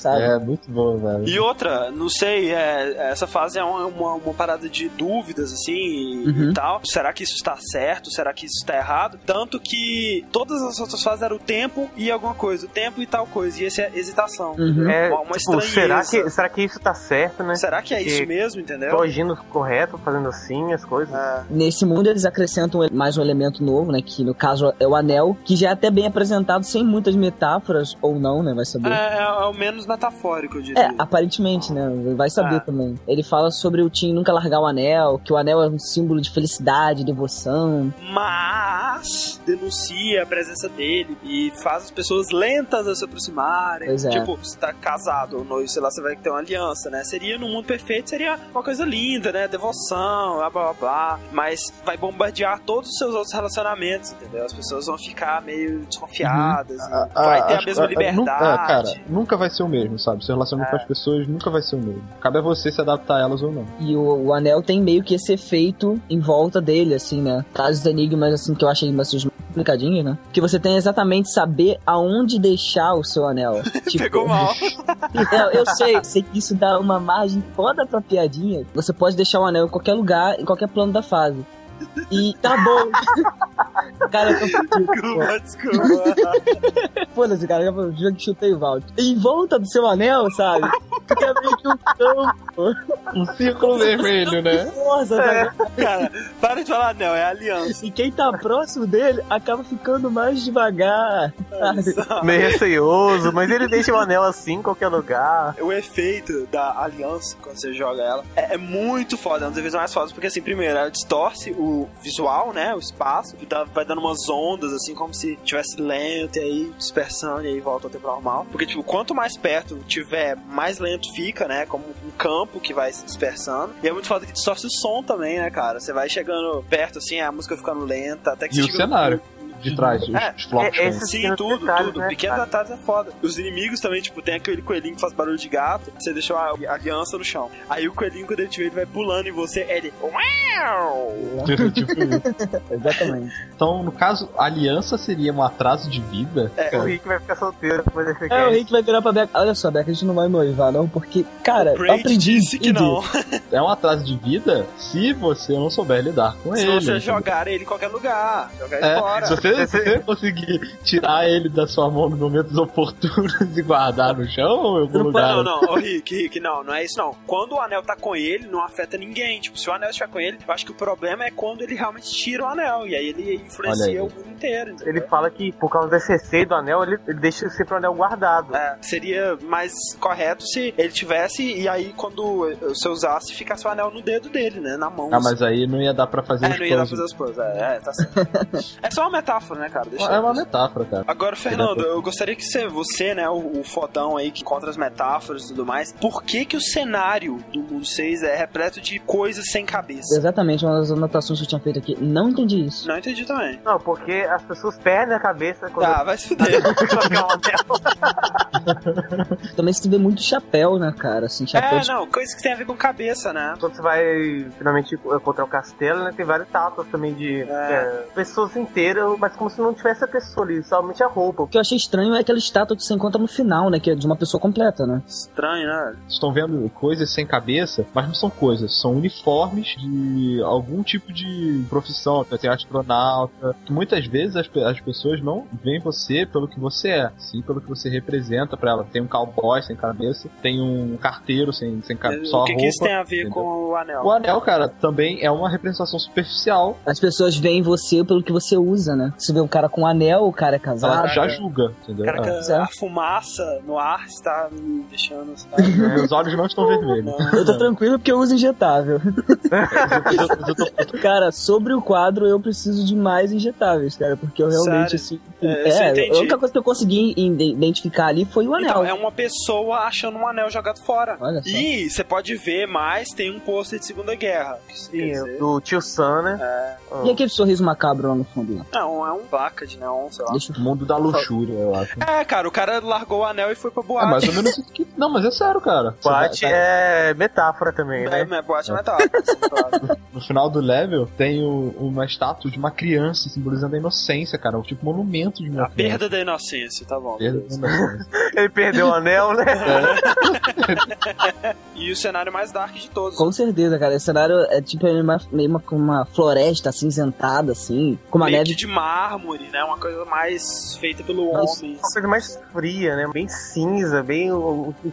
sabe? É, muito bom, velho. E outra, não sei, é, essa fase é uma, uma, uma parada de dúvidas, assim, e, Uhum. e tal. Será que isso está certo? Será que isso está errado? Tanto que todas as outras fases eram o tempo e alguma coisa, o tempo e tal coisa. E esse é hesitação. Uhum. É, Uma- uma tipo, será estranheza. que, será que isso tá certo, né? Será que é isso mesmo, entendeu? Tô agindo correto, fazendo assim as coisas. É. Nesse mundo eles acrescentam mais um elemento novo, né? Que no caso é o anel, que já é até bem apresentado sem muitas metáforas, ou não, né? Vai saber. É, é, é o menos metafórico, eu diria. É, aparentemente, né? Vai saber Ah. também. Ele fala sobre o Tim nunca largar o anel, que o anel é um símbolo de felicidade, devoção. Mas denuncia a presença dele e faz as pessoas lentas a se aproximarem. Pois é. Tipo, você tá casado ou noivo, sei lá, você vai ter uma aliança, né? Seria no mundo perfeito, seria uma coisa linda, né? Devoção, blá blá blá. blá. Mas vai bombardear todos os seus outros relacionamentos, entendeu? As pessoas vão ficar meio desconfiadas. e Ah, vai ter a acho- mesma ah, liberdade. Nunca, é, cara, nunca vai ser o mesmo, sabe? Seu relacionamento com as pessoas nunca vai ser o mesmo. Cabe a você se adaptar a elas ou não. E o, o anel tem meio que esse efeito em volta dele, assim, né? Casos enigmas, assim, que eu achei bastante complicadinhos, né? Que você tem exatamente saber aonde deixar o seu anel. (laughs) Tipo, Pegou mal. (laughs) É, eu sei, sei que isso dá uma margem foda pra piadinha. Você pode deixar o anel em qualquer lugar, em qualquer plano da fase. E tá bom. (laughs) cara, eu tô Desculpa. Foda-se, cara, eu chutei o Valdo. Em volta do seu anel, sabe? Fica meio que um campo. (laughs) Um círculo vermelho, né? Força, sabe? Cara, para de falar, não, é aliança. E quem tá próximo dele acaba ficando mais devagar. Sabe? Meio receioso, mas ele deixa o anel assim em qualquer lugar. O efeito da aliança, quando você joga ela, é, é muito foda, é um dos efeitos mais fodas, porque assim, primeiro, ela distorce o visual, né, o espaço, e dá- vai dando umas ondas, assim, como se tivesse lento, e aí dispersando, e aí volta ao tempo normal. Porque, tipo, quanto mais perto tiver, mais lento fica, né, como um campo que vai se dispersando. E é muito foda que distorce o som também, né, cara? Você vai chegando perto, assim, a música ficando lenta, até que E o chega no- cenário de trás, os, É, os flocos. é- Sim, tudo, detalhes, tudo. né, Pequenos cara? detalhes é foda. Os inimigos também, tipo, tem aquele coelhinho que faz barulho de gato, você deixou a a aliança no chão. Aí o coelhinho, quando ele te vê, ele vai pulando em você, ele. Uau! Tipo. (laughs) Exatamente. Então, no caso, a aliança seria um atraso de vida? O Rick vai ficar solteiro depois desse É, o. Rick vai virar pra Beca. Olha só, Beca, a gente não vai noivar, não, porque, cara, eu aprendi. disse que não. É um atraso de vida se você não souber lidar com Se ele. você entendeu? jogar ele em qualquer lugar, jogar ele É, fora. se você, (laughs) se você conseguir tirar ele da sua mão nos momentos oportunos (laughs) e guardar no chão ou em algum Não, lugar. não, não, Ô, Rick, Rick, não, não é isso não. Quando o anel tá com ele, não afeta ninguém. Tipo, se o anel estiver com ele, eu acho que o problema é quando ele realmente tira o anel. E aí ele influencia aí. o mundo inteiro. entendeu? Ele fala que por causa desse receio do anel, ele, ele deixa sempre o anel guardado. É, seria mais correto se ele tivesse e aí quando você usasse, ficasse o anel no dedo dele, né? Na mão. Ah, mas aí não ia dar pra fazer É, os não ia dar pra fazer os puzzles. É, é, tá certo. (laughs) é só uma metáfora, né, cara? Deixa É uma metáfora, cara. Agora, Fernando, eu gostaria que você, você né, o, o fodão aí que encontra as metáforas e tudo mais, por que que o cenário do Mundo 6 é repleto de coisas sem cabeça? Exatamente, uma das anotações que eu tinha feito aqui. Não entendi isso. Não entendi também. Não, porque as pessoas perdem a cabeça quando Ah, vai se fuder. (laughs) (laughs) Também se vê muito chapéu, né, cara? Assim, chapéu é, de... não, coisas que tem a ver com cabeça, né? Quando você vai finalmente encontrar o castelo, né? Tem várias estátuas também de é, pessoas inteiras, mas como se não tivesse a pessoa ali, somente a roupa. O que eu achei estranho é aquela estátua que você encontra no final, né? Que é de uma pessoa completa, né? Estranho, né? Vocês estão vendo coisas sem cabeça, mas não são coisas, são uniformes de algum tipo de profissão. Tem astronauta. Muitas vezes as, as pessoas não veem você pelo que você é, sim pelo que você representa pra ela. Tem um cowboy sem cabeça, tem um carteiro sem, sem cabeça, só o a que, roupa. que isso tem a ver entendeu? com o anel? O anel, cara, também é uma representação superficial. As pessoas veem você pelo que você usa, né? Se vê um cara com anel, o cara é Ela casado. já julga, entendeu? Caraca, É. É. a fumaça no ar está me deixando. (laughs) sabe? Meus olhos não estão vermelhos. Eu tô tranquilo porque eu uso injetável. Tô- Cara, sobre o quadro eu preciso de mais injetáveis, cara, porque eu realmente, Sério? assim. É, É, a única coisa que eu consegui ide- identificar ali foi o anel. Então, é uma pessoa achando um anel jogado fora. Olha só. E você pode ver mais, tem um pôster de Segunda Guerra. Sim, do tio Sam, né? E aquele sorriso macabro lá no fundo lá? Não, é um placa de neon, sei lá. Deixa. Mundo da luxúria, eu acho. É, cara, o cara largou o anel e foi pra É boate. mais ou menos isso que. Não, mas é sério, cara. (laughs) Boate vai- é metáfora também, É, né? é, boate é metáfora, assim, claro. (laughs) No final do level tem o- uma estátua de uma criança simbolizando a inocência, cara. Um tipo monumento de uma A criança. perda da inocência, tá bom. Perda da inocência. (laughs) Ele perdeu o anel, né? E o cenário mais dark de todos. Com certeza, cara. Esse cenário é tipo uma, meio uma, uma floresta acinzentada, assim, com uma Meio neve. de mármore, né? Uma coisa mais feita pelo homem. Uma coisa mais fria, né? Bem cinza, bem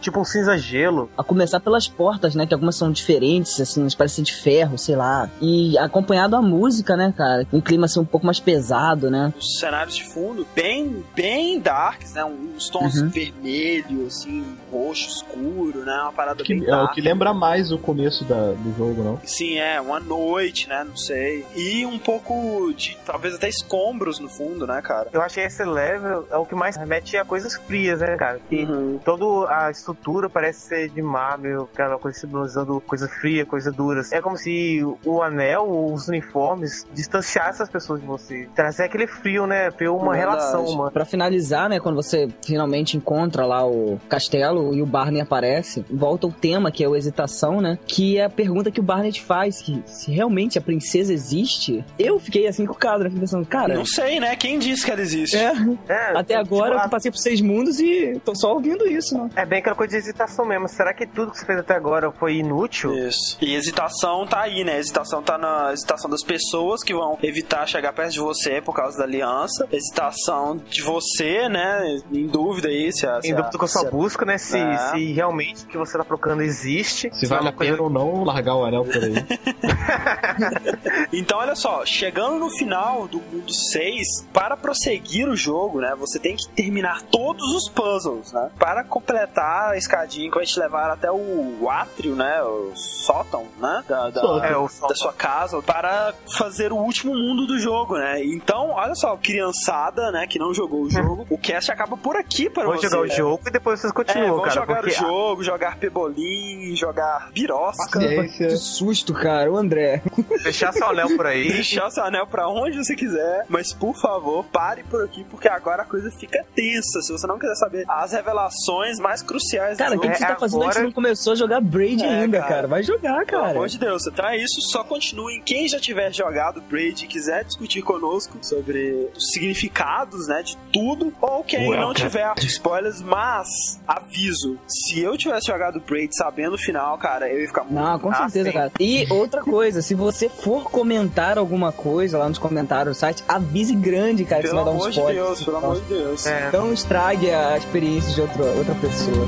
tipo um cinza gelo. A começar pelas portas, né? Que algumas são diferentes, assim, elas parecem de ferro, sei lá. E acompanhado a música, né, cara? Um clima assim um pouco mais pesado, né? Os cenários de fundo, bem, bem darks, né? Uns tons Uhum. vermelho, assim, roxo escuro, né? Uma parada Que- bem é o dark. que lembra mais o começo da- do jogo, não? Sim, é, uma noite, né? Não sei. E um pouco de, talvez até escombros no fundo, né, cara? Eu achei esse level é o que mais remete a coisas frias, né, cara? Que Uhum. toda a estrutura parece ser de mármore, aquela coisa simbolizando coisa fria, coisa dura. É como se o anel, os uniformes, distanciassem as pessoas de você. Trazer aquele frio, né? Ter uma Verdade. relação humana. Pra finalizar, né, quando você finalmente encontra lá o castelo e o Barney aparece, volta o tema, que é o hesitação, né? Que é a pergunta que o Barney te faz, que se realmente a princesa existe. Eu fiquei assim com o cara, né, pensando, cara... Não sei, né? Quem disse que ela existe? É, É, até agora tipo, eu passei por seis mundos e tô só ouvindo isso, né? É bem aquela coisa de hesitação mesmo. Será que tudo que você fez até agora foi inútil? Isso. E hesitação tá aí, né? Hesitação tá na hesitação das pessoas que vão evitar chegar perto de você por causa da aliança. Hesitação de você, né? Em dúvida aí se a. se Em a- dúvida com a sua busca, né? Se, É. se realmente o que você tá procurando existe. Se vale uma a pena coisa- ou não largar o anel por aí. (laughs) (laughs) Então, olha só, chegando no final do mundo 6, para prosseguir o jogo, né, você tem que terminar todos os puzzles, né, para completar a escadinha que vai te levar até o átrio, né, o sótão, né, da, da-. É, o da sua casa, para fazer o último mundo do jogo, né. Então, olha só, criançada, né, que não jogou o (laughs) jogo, o cast acaba por aqui para Vou você. jogar o jogo e depois vocês É, continuam, vamos cara. jogar porque o jogo, jogar pebolim, jogar birosca. Que susto, cara, o André. deixar seu anel por aí. (laughs) deixar seu anel pra onde você quiser, mas por favor, pare por aqui, porque agora a coisa fica tensa. Se você não quiser saber as revelações mais cruciais Cara, do o que, que você tá É, fazendo aí que você agora- não começou a jogar Braid É, ainda, cara. cara? Vai jogar, Pelo cara. amor de Deus, então é isso. Só continuem. Quem já tiver jogado Braid e quiser discutir conosco sobre os significados, né, de tudo, ou quem não Welcome. tiver spoilers, mas aviso, se eu tivesse jogado Braid sabendo o final, cara, eu ia ficar muito Não, com certeza, sim. cara. E outra coisa, se você for comentar alguma coisa lá nos comentários do site, avise grande, cara, que Pelo você vai dar um amor de spoiler. Deus, pelo amor de Deus. É. Não estrague a experiência de outra, outra pessoa.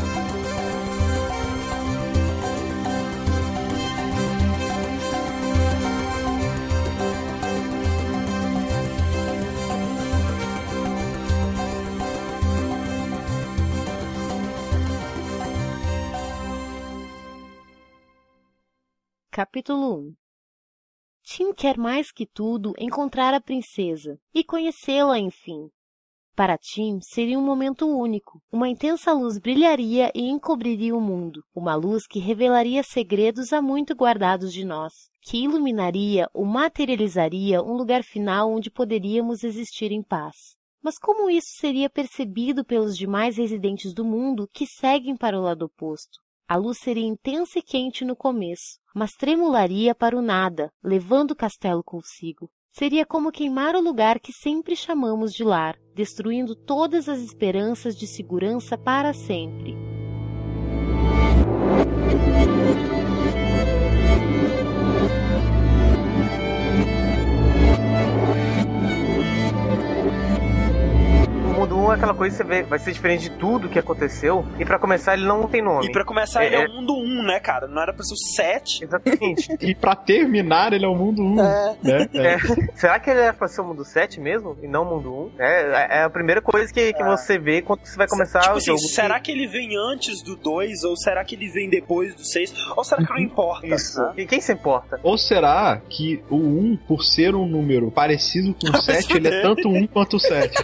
Capítulo 1 Tim quer mais que tudo encontrar a princesa e conhecê-la, enfim. Para Tim, seria um momento único. Uma intensa luz brilharia e encobriria o mundo. Uma luz que revelaria segredos há muito guardados de nós. Que iluminaria ou materializaria um lugar final onde poderíamos existir em paz. Mas como isso seria percebido pelos demais residentes do mundo que seguem para o lado oposto? A luz seria intensa e quente no começo, mas tremularia para o nada, levando o castelo consigo. Seria como queimar o lugar que sempre chamamos de lar, destruindo todas as esperanças de segurança para sempre. O mundo 1 é aquela coisa que você vê, vai ser diferente de tudo que aconteceu. E pra começar, ele não tem nome. E pra começar, É, ele é é. o mundo 1, né, cara? Não era pra ser o 7. Exatamente. (laughs) E pra terminar, ele é o mundo 1. É. Né? É. É. (laughs) Será que ele é pra ser o mundo 7 mesmo? E não o mundo 1? É, é a primeira coisa que, que É. você vê quando você vai começar tipo o assim, jogo. será que ele vem antes do 2? Ou será que ele vem depois do 6? Ou será que não importa? Isso. né? E quem se importa? Ou será que o 1, por ser um número parecido com o (laughs) 7, ele é tanto 1 quanto o 7?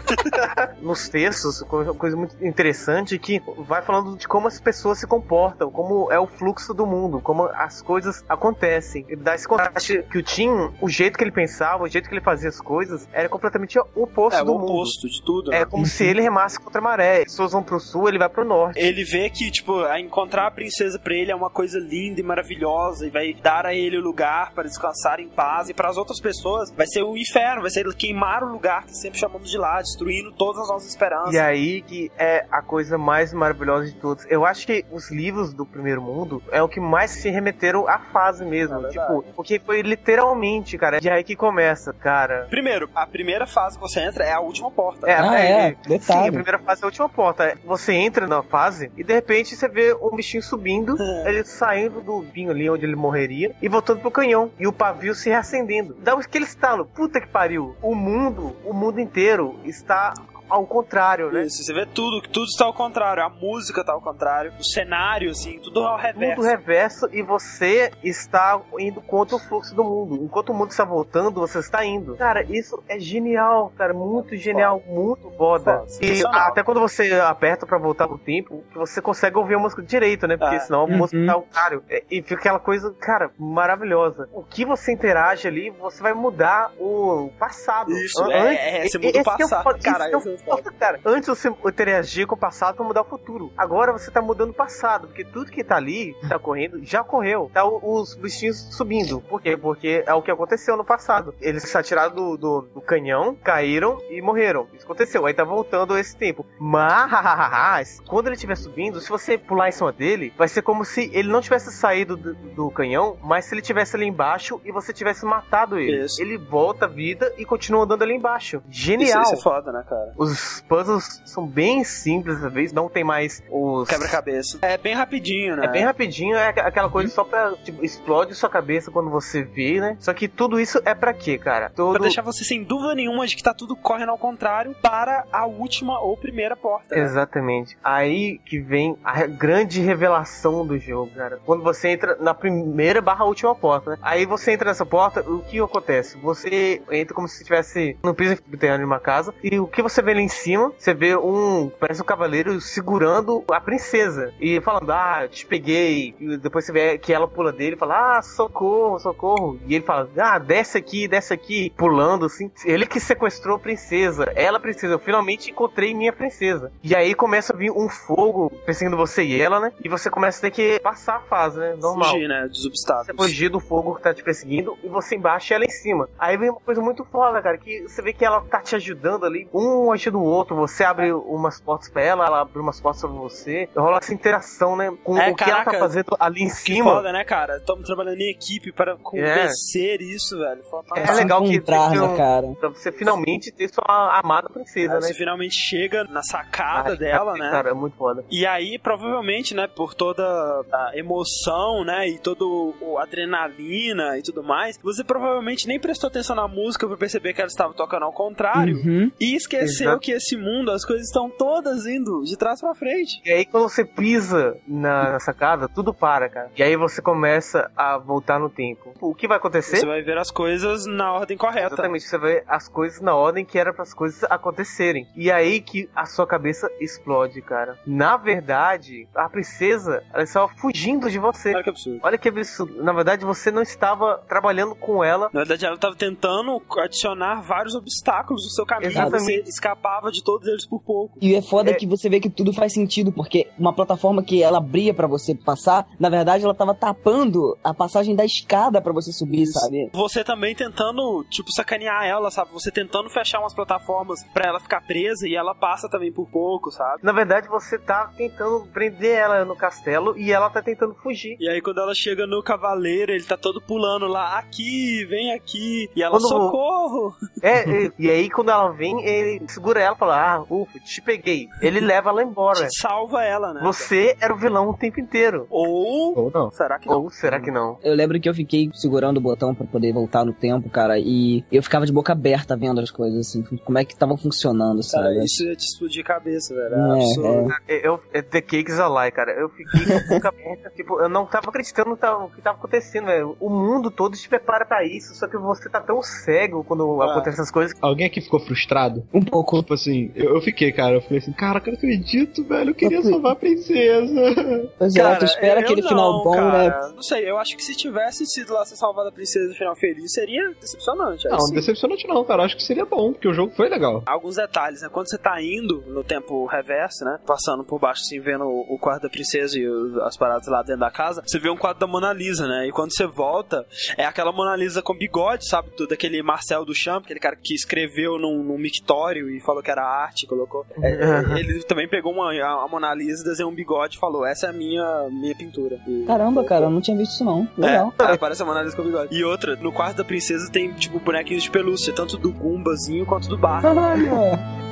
No nos textos, uma coisa muito interessante que vai falando de como as pessoas se comportam, como é o fluxo do mundo, como as coisas acontecem. E dá esse contraste que o Tim, o jeito que ele pensava, o jeito que ele fazia as coisas, era completamente o oposto É do o mundo. oposto de tudo. né? É como se ele remasse contra a maré. As pessoas vão pro sul, ele vai pro norte. Ele vê que, tipo, a encontrar a princesa pra ele é uma coisa linda e maravilhosa e vai dar a ele o lugar para descansar em paz. E para as outras pessoas vai ser um inferno, vai ser queimar o lugar que sempre chamamos de lá, destruindo todas as nossas esperanças. E aí que é a coisa mais maravilhosa de todos. Eu acho que os livros do primeiro mundo é o que mais se remeteram à fase mesmo. É tipo, porque foi literalmente, cara. E aí que começa, cara. Primeiro, a primeira fase que você entra é a última porta. É, Ah, é, detalhe. Sim, a primeira fase é a última porta. Você entra na fase e de repente você vê um bichinho subindo, É. (laughs) ele saindo do vinho ali onde ele morreria e voltando pro canhão. E o pavio se reacendendo. Dá aquele estalo. Puta que pariu. O mundo, o mundo inteiro está ao contrário, né? Isso, você vê tudo, tudo está ao contrário. A música está ao contrário, o cenário, assim, tudo ao reverso. Tudo reverso e você está indo contra o fluxo do mundo. Enquanto o mundo está voltando, você está indo. Cara, isso é genial, cara. Muito genial, muito foda. Foda, E até quando você aperta pra voltar pro tempo, você consegue ouvir a música direito, né? Porque Ah, senão a música uhum. tá ao contrário. É, E fica aquela coisa, cara, maravilhosa. O que você interage ali, você vai mudar o passado. Isso, An- é, é, você muda o que é passado. foda, Cara, é é o foda, cara. Antes você interagia com o passado pra mudar o futuro. Agora você tá mudando o passado, porque tudo que tá ali, que tá (laughs) correndo, já correu. Tá os bichinhos subindo. Por quê? Porque é o que aconteceu no passado. Eles se atiraram do, do, do canhão, caíram e morreram. Isso aconteceu. Aí tá voltando esse tempo. Mas, quando ele estiver subindo, se você pular em cima dele, vai ser como se ele não tivesse saído do, do canhão, mas se ele tivesse ali embaixo e você tivesse matado ele. Isso. Ele volta à vida e continua andando ali embaixo. Isso, Genial! isso é foda, né, cara? Os puzzles são bem simples às vezes, não tem mais os. Quebra-cabeça. É bem rapidinho, né? É bem rapidinho, é aqu- aquela coisa só pra. Tipo, explode sua cabeça quando você vê, né? Só que tudo isso é pra quê, cara? Todo... Pra deixar você sem dúvida nenhuma de que tá tudo correndo ao contrário para a última ou primeira porta. né? Exatamente. Aí que vem a grande revelação do jogo, cara. Quando você entra na primeira barra última porta, né? Aí você entra nessa porta, o que acontece? Você entra como se estivesse no piso subterrâneo de uma casa, e o que você vê lá em cima, você vê um. Parece um cavaleiro segurando a princesa. E falando, ah, te peguei. E depois você vê que ela pula dele e fala, ah, socorro, socorro. E ele fala, ah, desce aqui, desce aqui, pulando assim. Ele que sequestrou a princesa. Ela, princesa, eu finalmente encontrei minha princesa. E aí começa a vir um fogo perseguindo você e ela, né? E você começa a ter que passar a fase, né? Normal. Fugir, né? Dos Você obstáculos. fugir do fogo que tá te perseguindo e você embaixo e ela em cima. Aí vem uma coisa muito foda, cara, que você vê que ela tá te ajudando ali, um ajuda o outro, você abre umas portas pra ela, ela abre umas portas pra você. Rola essa interação, né, com É, o que ela tá fazendo ali em cima. foda, né, cara? Estamos trabalhando em equipe para convencer isso, velho. É caralho. legal que né, um- cara? Pra você finalmente ter sua amada princesa, Aí né? Você finalmente chega na sacada Ai, dela, cara, né? Cara, é muito foda. E aí, provavelmente, né, por toda a emoção, né, e todo o adrenalina e tudo mais, você provavelmente nem prestou atenção na música pra perceber que ela estava tocando ao contrário Uhum. e esqueceu Exato. que esse mundo, as coisas estão todas indo de trás pra frente. E aí quando você pisa na, na sacada, tudo para, cara. E aí você começa a voltar no tempo. O que vai acontecer? Você vai ver as coisas na ordem correta. Exatamente, você vê as coisas na ordem que era para as coisas acontecerem. E aí que a sua cabeça explode, cara. Na verdade, a princesa, ela estava fugindo de você. Olha que absurdo. Olha que absurdo. Na verdade, você não estava trabalhando com ela. Na verdade, ela estava tentando adicionar vários obstáculos no seu caminho. Exatamente. Você escapava de todos eles por pouco. E é foda É. que você vê que tudo faz sentido, porque uma plataforma que ela abria pra você passar, na verdade ela tava tapando a passagem da escada pra você subir, sabe? Você também tentando, tipo, sacanear ela, sabe? Você tentando fechar umas plataformas pra ela ficar presa e ela passa também por pouco, sabe? Na verdade, você tá tentando prender ela no castelo e ela tá tentando fugir. E aí quando ela chega no cavaleiro, ele tá todo pulando lá, aqui, vem aqui. E ela, Quando- socorro! É, e, e aí quando ela vem, ele segura ela e fala: Ah, ufa, te peguei. Ele (laughs) leva ela embora. Salva ela, né? Você era o vilão o tempo inteiro. Ou. Ou não. Será que não? Ou será que não? Eu lembro que eu fiquei segurando o botão pra poder voltar no tempo, cara, e eu ficava de boca aberta vendo as coisas, assim, como é que tava funcionando, Cara, sabe? isso ia te explodir a cabeça, velho. É, É absurdo. Eu, é The Cakes a Lie, cara. Eu fiquei com a boca (laughs) aberta. Tipo, eu não tava acreditando no que tava- o que tava acontecendo, velho. O mundo todo te prepara pra isso. Só que você tá tão cego quando Ah. acontecem essas coisas. Alguém aqui ficou frustrado? Um pouco. Tipo assim, eu, eu fiquei, cara, eu falei assim, cara, eu não acredito, velho, eu queria salvar a princesa. Pois é, tu espera aquele não, final bom, né? cara. Não sei, eu acho que se tivesse sido lá ser salvada a princesa no final feliz, seria decepcionante. Não, sim. decepcionante não, cara, eu acho que seria bom, porque o jogo foi legal. Alguns detalhes, né? Quando você tá indo no tempo reverso, né? Passando por baixo, assim, vendo o, quarto da princesa e as paradas lá dentro da casa, você vê um quadro da Mona Lisa, né? E quando você volta, é aquela Mona Lisa com bigode, sabe? Do, daquele Marcel Duchamp, aquele cara que escreveu num, num mictório e falou que era arte, colocou. É, é, ele também pegou uma, a, a Mona Lisa, desenhou um bigode e falou: Essa é a minha, minha pintura. E- Caramba, cara, eu não tinha visto isso não. Legal. É, aparece a Mona Lisa com bigode. E outra, no quarto da princesa tem, tipo, bonequinhos de pelúcia, tanto do Gumbazinho quanto do Bar. Caralho. (laughs)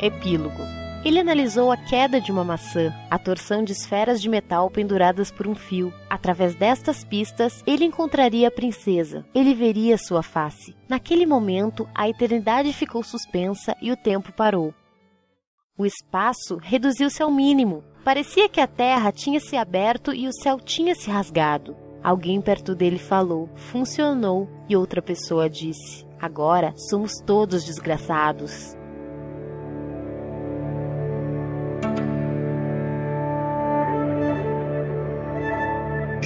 Epílogo. Ele analisou a queda de uma maçã, a torção de esferas de metal penduradas por um fio. Através destas pistas, ele encontraria a princesa. Ele veria sua face. Naquele momento, a eternidade ficou suspensa e o tempo parou. O espaço reduziu-se ao mínimo. Parecia que a terra tinha se aberto e o céu tinha se rasgado. Alguém perto dele falou, funcionou, e outra pessoa disse: Agora somos todos desgraçados.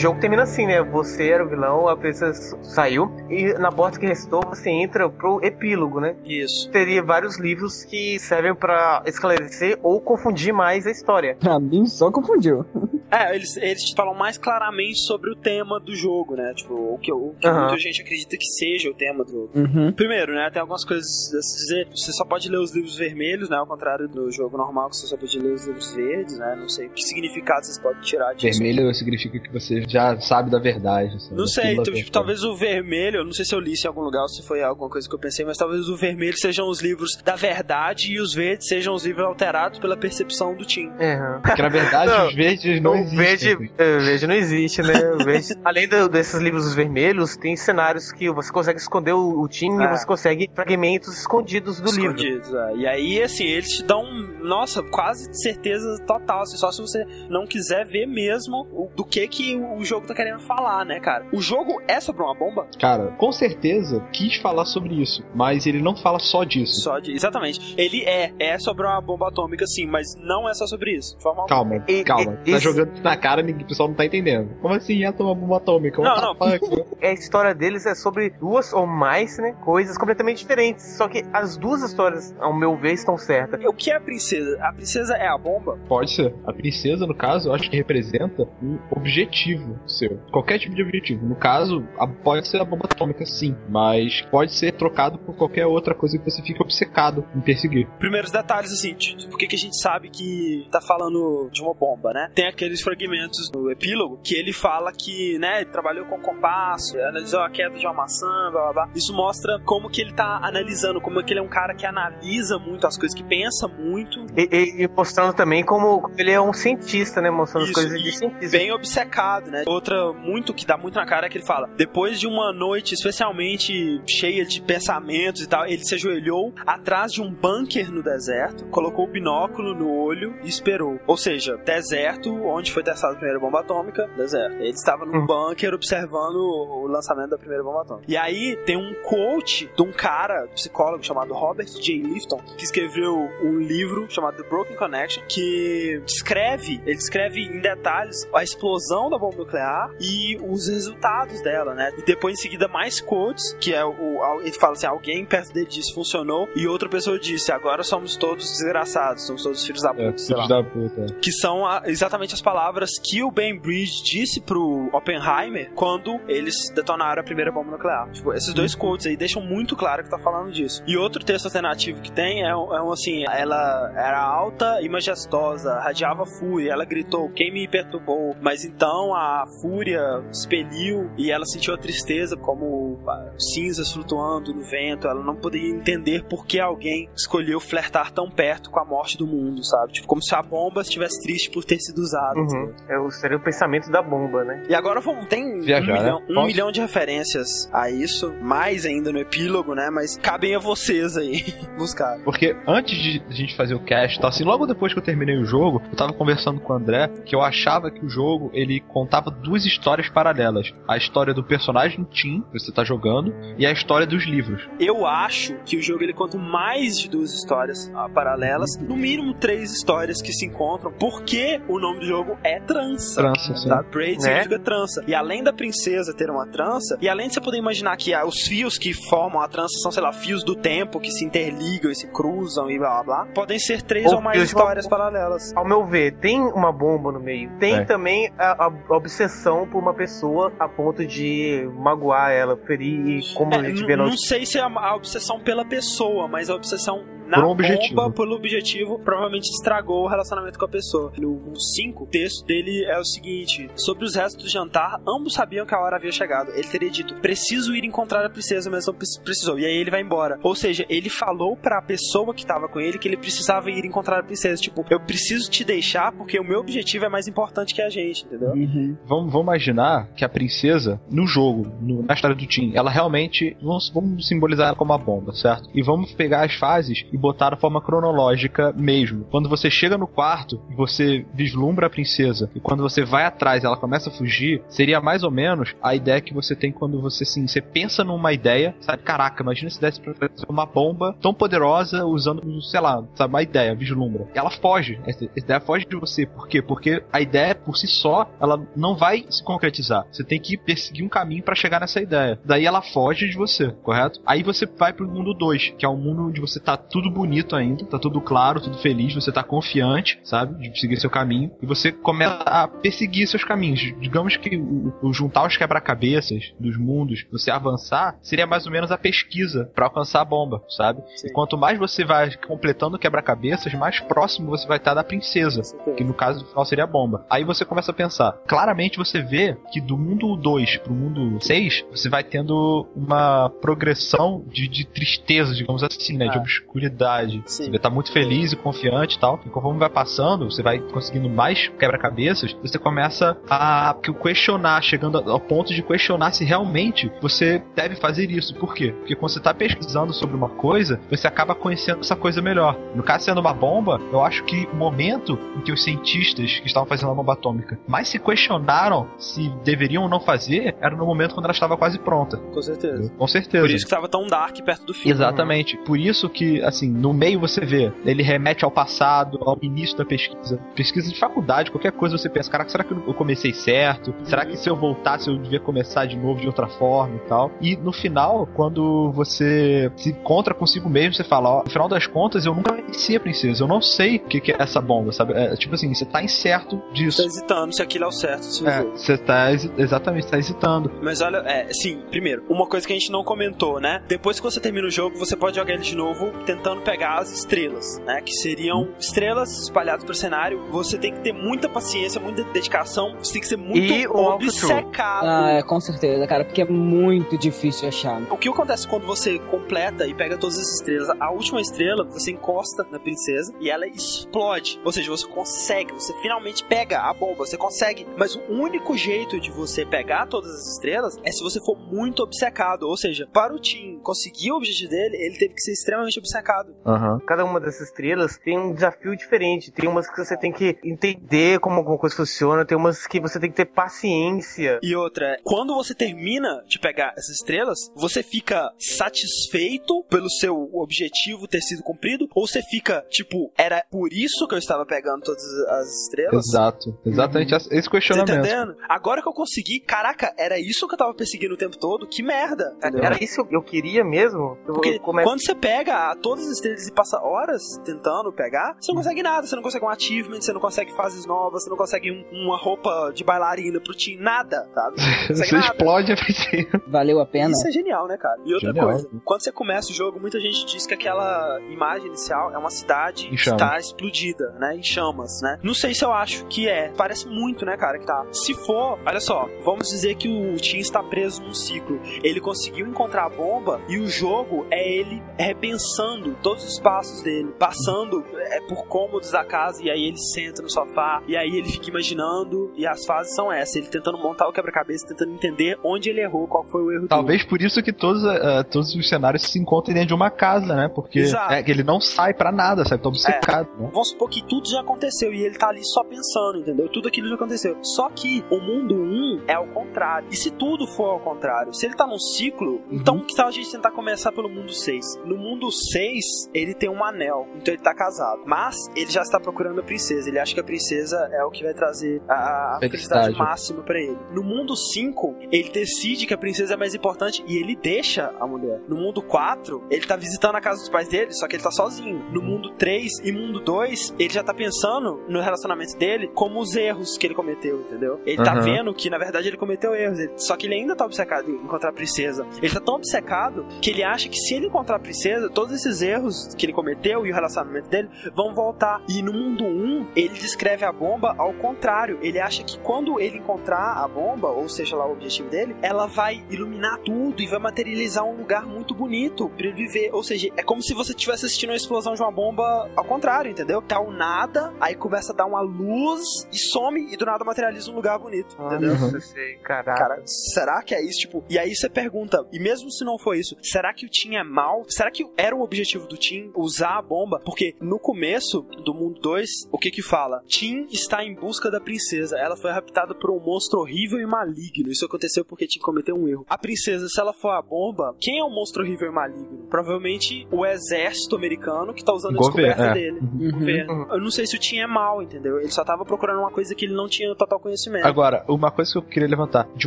Jogo termina assim, né? Você era o vilão, a princesa saiu, e na porta que restou você entra pro epílogo, né? Isso. Teria vários livros que servem pra esclarecer ou confundir mais a história. (laughs) Pra mim só confundiu. É, eles, eles te falam mais claramente sobre o tema do jogo, né? Tipo, o que, o que muita gente acredita que seja o tema do jogo. Uhum. Primeiro, né, tem algumas coisas a se dizer. Você só pode ler os livros vermelhos, né? Ao contrário do jogo normal, que você só pode ler os livros verdes, né? Não sei que significado vocês podem tirar disso. Vermelho significa que você já sabe da verdade. assim, Não sei, então, tipo, talvez o vermelho, eu não sei se eu li isso em algum lugar ou se foi alguma coisa que eu pensei, mas talvez o vermelho sejam os livros da verdade e os verdes sejam os livros alterados pela percepção do Tim. É. Porque na verdade Não, os verdes não o existem. verde, é, o verde não existe, né? O verde- (laughs) além do- desses livros vermelhos, tem cenários que você consegue esconder o, o time É. e você consegue fragmentos escondidos do livro. escondidos. é. E aí, assim, eles te dão, nossa, quase certeza total, assim, só se você não quiser ver mesmo o- do que que o jogo tá querendo falar, né, cara? O jogo é sobre uma bomba? Cara, com certeza quis falar sobre isso, mas ele não fala só disso. Só de, exatamente. Ele é, é sobre uma bomba atômica, sim, mas não é só sobre isso. Calma, E- calma. e- tá esse- jogando na cara e o pessoal não tá entendendo. Como assim é uma bomba atômica? Não, What fuck? (laughs) A história deles é sobre duas ou mais, né? Coisas completamente diferentes. Só que as duas histórias, ao meu ver, estão certas. O que é a princesa? A princesa é a bomba? Pode ser. A princesa, no caso, eu acho que representa um objetivo seu. Qualquer tipo de objetivo. No caso, a- pode ser a bomba atômica, sim. Mas pode ser trocado por qualquer outra coisa que você fique obcecado em perseguir. Primeiros detalhes, assim, de, de por que que a gente sabe que tá falando de uma bomba, né? Tem aqueles fragmentos no epílogo que ele fala que, né, ele trabalhou com compasso, analisou a queda de uma maçã, blá blá blá. Isso mostra como que ele tá analisando, como que ele é um cara que analisa muito as coisas, que pensa muito, E, e- e mostrando também como, como ele é um cientista, né? Mostrando Isso, coisas de cientista. bem obcecado, né? Outra muito que dá muito na cara é que ele fala: depois de uma noite especialmente cheia de pensamentos e tal, ele se ajoelhou atrás de um bunker no deserto, colocou o binóculo no olho e esperou. Ou seja, deserto, onde foi testada a primeira bomba atômica, deserto. Ele estava num Hum. bunker observando o lançamento da primeira bomba atômica. E aí tem um quote de um cara, psicólogo chamado Robert J. Lifton, que escreveu um livro chamado The Broken Connection, que descreve, ele descreve em detalhes a explosão da bomba nuclear e os resultados dela, né? E depois em seguida mais quotes, que é o, ele fala assim, alguém perto dele disse funcionou e outra pessoa disse, agora somos todos desgraçados, somos todos filhos da puta, É, sei lá filhos da puta. que são a- exatamente as palavras que o Ben Bridge disse pro Oppenheimer quando eles detonaram a primeira bomba nuclear. Tipo, esses dois quotes aí deixam muito claro que tá falando disso. E outro texto alternativo que tem é, um- é um assim, ela era alta e majestosa, radiava fúria, ela gritou, quem me perturbou? Mas então a fúria expeliu e ela sentiu a tristeza como ah, cinzas flutuando no vento, ela não poderia entender por que alguém escolheu flertar tão perto com a morte do mundo, sabe? Tipo, como se a bomba estivesse triste por ter sido usada. Uhum. É o, seria o pensamento da bomba, né? E agora vamos, tem Viajar, um, milhão, né? um milhão de referências a isso, mais ainda no epílogo, né? Mas cabem a vocês aí (laughs) buscar. Porque antes de a gente fazer o cast, tá, assim, logo depois que eu terminei o jogo, eu tava conversando com o André que eu achava que o jogo ele contava duas histórias paralelas: a história do personagem Tim, que você tá jogando, e a história dos livros. Eu acho que o jogo ele conta mais de duas histórias ah, paralelas, no mínimo três histórias que se encontram, porque o nome do jogo é Trança. Trança, assim. Tá? Braid Né? significa trança. E além da princesa ter uma trança, e além de você poder imaginar que ah, os fios que formam a trança são, sei lá, fios do tempo que se interligam e se cruzam e blá blá blá, podem ser três Ou ou mais histórias uma- paralelas. Ao meu ver, tem uma bomba no meio. Tem É. também a, a obsessão por uma pessoa a ponto de magoar ela, ferir, como É, a gente vê no não sei se é a, a obsessão pela pessoa, mas a obsessão na Por um objetivo. bomba, pelo objetivo, provavelmente estragou o relacionamento com a pessoa. No 5, o texto dele é o seguinte: sobre os restos do jantar, ambos sabiam que a hora havia chegado. Ele teria dito: preciso ir encontrar a princesa, mas não pre- precisou. E aí ele vai embora. Ou seja, ele falou pra pessoa que tava com ele que ele precisava ir encontrar a princesa. Tipo, eu preciso te deixar porque o meu objetivo é mais importante que a gente, entendeu? Uhum. Vamos, vamos imaginar que a princesa, no jogo, no- na história do Tim, ela realmente. Vamos, vamos simbolizar ela como uma bomba, certo? E vamos pegar as fases e botar da forma cronológica mesmo. Quando você chega no quarto você vislumbra a princesa, e quando você vai atrás ela começa a fugir, seria mais ou menos a ideia que você tem quando você assim, você pensa numa ideia, sabe? Caraca, imagina se desse pra fazer uma bomba tão poderosa usando, sei lá, sabe, uma ideia, vislumbra. Ela foge. Essa ideia foge de você. Por quê? Porque a ideia por si só, ela não vai se concretizar. Você tem que perseguir um caminho pra chegar nessa ideia. Daí ela foge de você, correto? Aí você vai pro mundo 2, que é um mundo onde você tá tudo bonito ainda, tá tudo claro, tudo feliz, você tá confiante, sabe? De seguir seu caminho. E você começa a perseguir seus caminhos. Digamos que o, o juntar os quebra-cabeças dos mundos, você avançar, seria mais ou menos a pesquisa pra alcançar a bomba, sabe? Sim. E quanto mais você vai completando quebra-cabeças, mais próximo você vai estar da princesa. Que no caso do final seria a bomba. Aí você começa a pensar. Claramente você vê que do mundo 2 pro mundo 6, você vai tendo uma progressão de, de tristeza, digamos assim, né? De Ah. Obscuridade. Sim. Você vai estar muito feliz e confiante e tal. E conforme vai passando, você vai conseguindo mais quebra-cabeças, você começa a questionar, chegando ao ponto de questionar se realmente você deve fazer isso. Por quê? Porque quando você está pesquisando sobre uma coisa, você acaba conhecendo essa coisa melhor. No caso, sendo uma bomba, eu acho que o momento em que os cientistas que estavam fazendo a bomba atômica mais se questionaram se deveriam ou não fazer era no momento quando ela estava quase pronta. Com certeza. Com certeza. Por isso que tava tão dark perto do fim. Exatamente. Por isso que, assim, no meio você vê, ele remete ao passado, ao início da pesquisa. Pesquisa de faculdade, qualquer coisa você pensa, caraca, será que eu comecei certo? Será que se eu voltasse eu devia começar de novo de outra forma e tal? E no final, quando você se encontra consigo mesmo, você fala, ó, no final das contas, eu nunca conheci a princesa, eu não sei o que, que é essa bomba, sabe? É, tipo assim, você tá incerto Tá disso. hesitando se aquilo é o certo. Se É, você tá exatamente, tá hesitando. Mas olha, é, sim, primeiro, uma coisa que a gente não comentou, né? Depois que você termina o jogo, você pode jogar ele de novo tentando pegar as estrelas, né? Que seriam estrelas espalhadas pelo cenário. Você tem que ter muita paciência, muita dedicação, você tem que ser muito E obcecado. Ah, é, com certeza, cara, porque é muito difícil achar. O que acontece quando você completa e pega todas as estrelas? A última estrela, você encosta na princesa e ela explode. Ou seja, você consegue, você finalmente pega a bomba, você consegue. Mas o único jeito de você pegar todas as estrelas é se você for muito obcecado. Ou seja, para o Tim conseguir o objetivo dele, ele teve que ser extremamente obcecado. Aham. Cada uma dessas estrelas tem um desafio diferente. Tem umas que você tem que entender como alguma coisa funciona, tem umas que você tem que ter paciência. E outra, quando você termina de pegar essas estrelas, você fica satisfeito pelo seu objetivo ter sido cumprido? Ou você fica, tipo, era por isso que eu estava pegando todas as estrelas? Exato. Exatamente esse Tá questionamento. entendendo? Agora que eu consegui, caraca, era isso que eu tava perseguindo o tempo todo? Que merda! entendeu? Era isso que eu queria mesmo? Eu Porque quando você pega todas as estrelas e passa horas tentando pegar, você não consegue nada. Você não consegue um achievement, você não consegue fases novas, você não consegue um- uma roupa de bailarina pro time, nada, sabe? (laughs) Você nada. explode a princesa. Valeu a pena? Isso é genial, né, cara? E outra Genial. coisa, quando você começa o jogo, muita gente diz que aquela imagem inicial é uma cidade que está explodida, né? Em chamas, né? Não sei se eu acho que é. Parece muito, né, cara, que tá. Se for, olha só, vamos dizer que o Tim está preso num ciclo. Ele conseguiu encontrar a bomba e o jogo é ele repensando todos os passos dele, passando é, por cômodos da casa, e aí ele senta no sofá, e aí ele fica imaginando, e as fases são essas, ele tentando montar o quebra-cabeça, tentando entender onde ele errou, qual foi o erro Talvez por isso que todos, eh, todos os cenários se encontram dentro de uma casa, né? Porque é, que ele não sai pra nada, sabe? Tá obcecado, né? Vamos supor que tudo já aconteceu e ele tá ali só pensando, entendeu? Tudo aquilo já aconteceu. Só que o mundo 1 é ao contrário. E se tudo for ao contrário, se ele tá num ciclo, então que tal a gente tentar começar pelo mundo 6? No mundo 6, ele tem um anel, então ele tá casado. Mas ele já está procurando a princesa. Ele acha que a princesa é o que vai trazer a, a Felicidade. máxima pra ele. No mundo 5, ele decide que a princesa é mais importante e ele deixa a mulher. No mundo 4, ele tá visitando a casa dos pais dele, só que ele tá sozinho. No mundo 3 e mundo 2, ele já tá pensando no relacionamento dele como os erros que ele cometeu, entendeu? Ele tá Aham. vendo que na verdade ele cometeu erros, só que ele ainda tá obcecado em encontrar a princesa. Ele tá tão obcecado que ele acha que se ele encontrar a princesa, todos esses erros que ele cometeu e o relacionamento dele vão voltar. E no mundo 1, ele descreve a bomba ao contrário. Ele acha que quando ele encontrar a bomba, ou seja lá o objetivo dele, ela vai iluminar tudo e vai materializar um lugar muito bonito pra ele viver. Ou seja, é como se você estivesse assistindo a explosão de uma bomba ao contrário, entendeu? Tá o nada, aí começa a dar uma luz e some e do nada materializa um lugar bonito, entendeu? Nossa, sei, caralho. Cara, será que é isso? Tipo, e aí você pergunta, e mesmo se não for isso, será que o Tim é mal? Será que era o objetivo do Tim usar a bomba? Porque no começo do mundo 2, o que que fala? Tim está em busca da princesa. Ela foi raptada por um monstro horrível e maligno. Isso aconteceu porque Tim cometeu um erro. A princesa, se ela for a bomba, quem é o monstro horrível e maligno? Provavelmente o exército americano que tá usando a descoberta é. dele. Uhum. Governo. Eu não sei se o Tim é mal, entendeu? Ele só tava procurando uma coisa que ele não tinha total conhecimento. Agora, uma coisa que eu queria levantar, de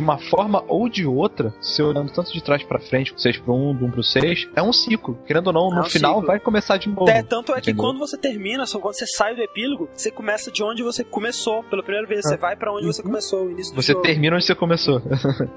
uma forma ou de outra, se olhando tanto de trás pra frente, do 6 pro 1, do 1 pro 6, é um ciclo. Querendo ou não, no É um final ciclo. vai começar de novo. É, tanto é que Entendeu? quando você termina, só quando você sai do epílogo, você começa de onde você começou pela primeira vez. Você vai pra onde você começou, o início do Você jogo. termina onde você começou.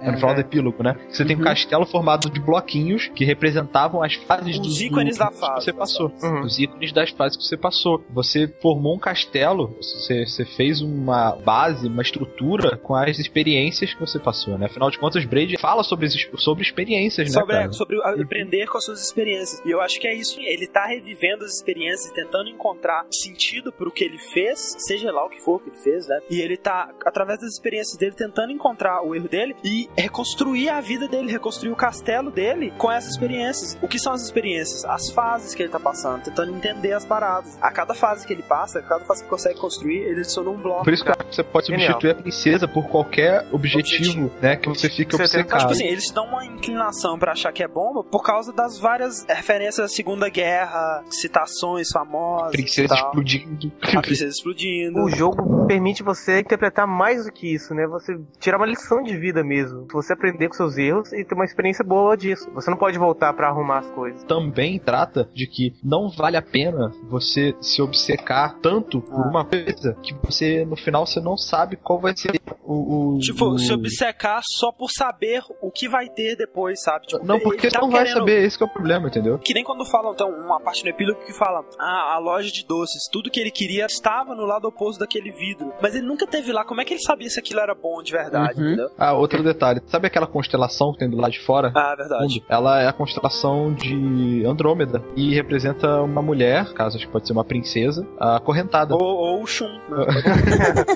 é (laughs) no final do epílogo, né? Você tem um Uhum. castelo formado de bloquinhos que representavam as fases Os dos ícones do- da que fase, você das passou. Uhum. Os ícones das fases que você passou. Você formou um castelo, você, você fez uma base, uma estrutura com as experiências que você passou, né? Afinal de contas, Braid fala sobre, sobre experiências, né, Sobre, cara? é, sobre a- aprender com as suas experiências. E eu acho que é isso. Ele tá revivendo as experiências, tentando encontrar sentido pro que ele fez, seja lá o que for que ele fez, né? E ele tá, através das experiências dele, tentando encontrar o erro dele e reconstruir a vida dele, reconstruir o castelo dele com essas experiências. O que são as experiências? As fases que ele tá passando, tentando entender as paradas. A cada fase que ele passa, a cada fase que ele consegue construir, ele adiciona um bloco. Por isso que você pode Genial. substituir a princesa por qualquer objetivo, né? Que você fique Você obcecado. tipo assim, eles dão uma inclinação pra achar que é bomba por causa das várias referências à Segunda Guerra, citações famosas. princesa e tal. explodindo. A princesa explodindo. O jogo permite você interpretar mais do que isso, né? Você tirar uma lição de vida mesmo. Você aprender com seus erros e ter uma experiência boa disso. Você não pode voltar pra arrumar as coisas. também trata de que não vale a pena você se obcecar tanto por Ah. uma coisa que você, no final, você não sabe qual vai ser o. o Tipo, o- se obcecar só por saber o que vai ter depois, sabe? Tipo, Não, porque tá não vai querendo- saber, esse que é o problema, entendeu? Que nem quando falam, então, uma parte no epílogo que fala, ah, a loja de doces, tudo que ele queria estava no lado oposto daquele vidro. Mas ele nunca teve lá, como é que ele sabia se aquilo era bom de verdade, Uhum. entendeu? Ah, outro detalhe. Sabe aquela constelação que tem do lado de fora? Ah, verdade. Ela é a constelação de Andrômeda e representa uma mulher, caso acho que pode ser uma princesa, acorrentada. Ou, ou o Shun. né? (laughs)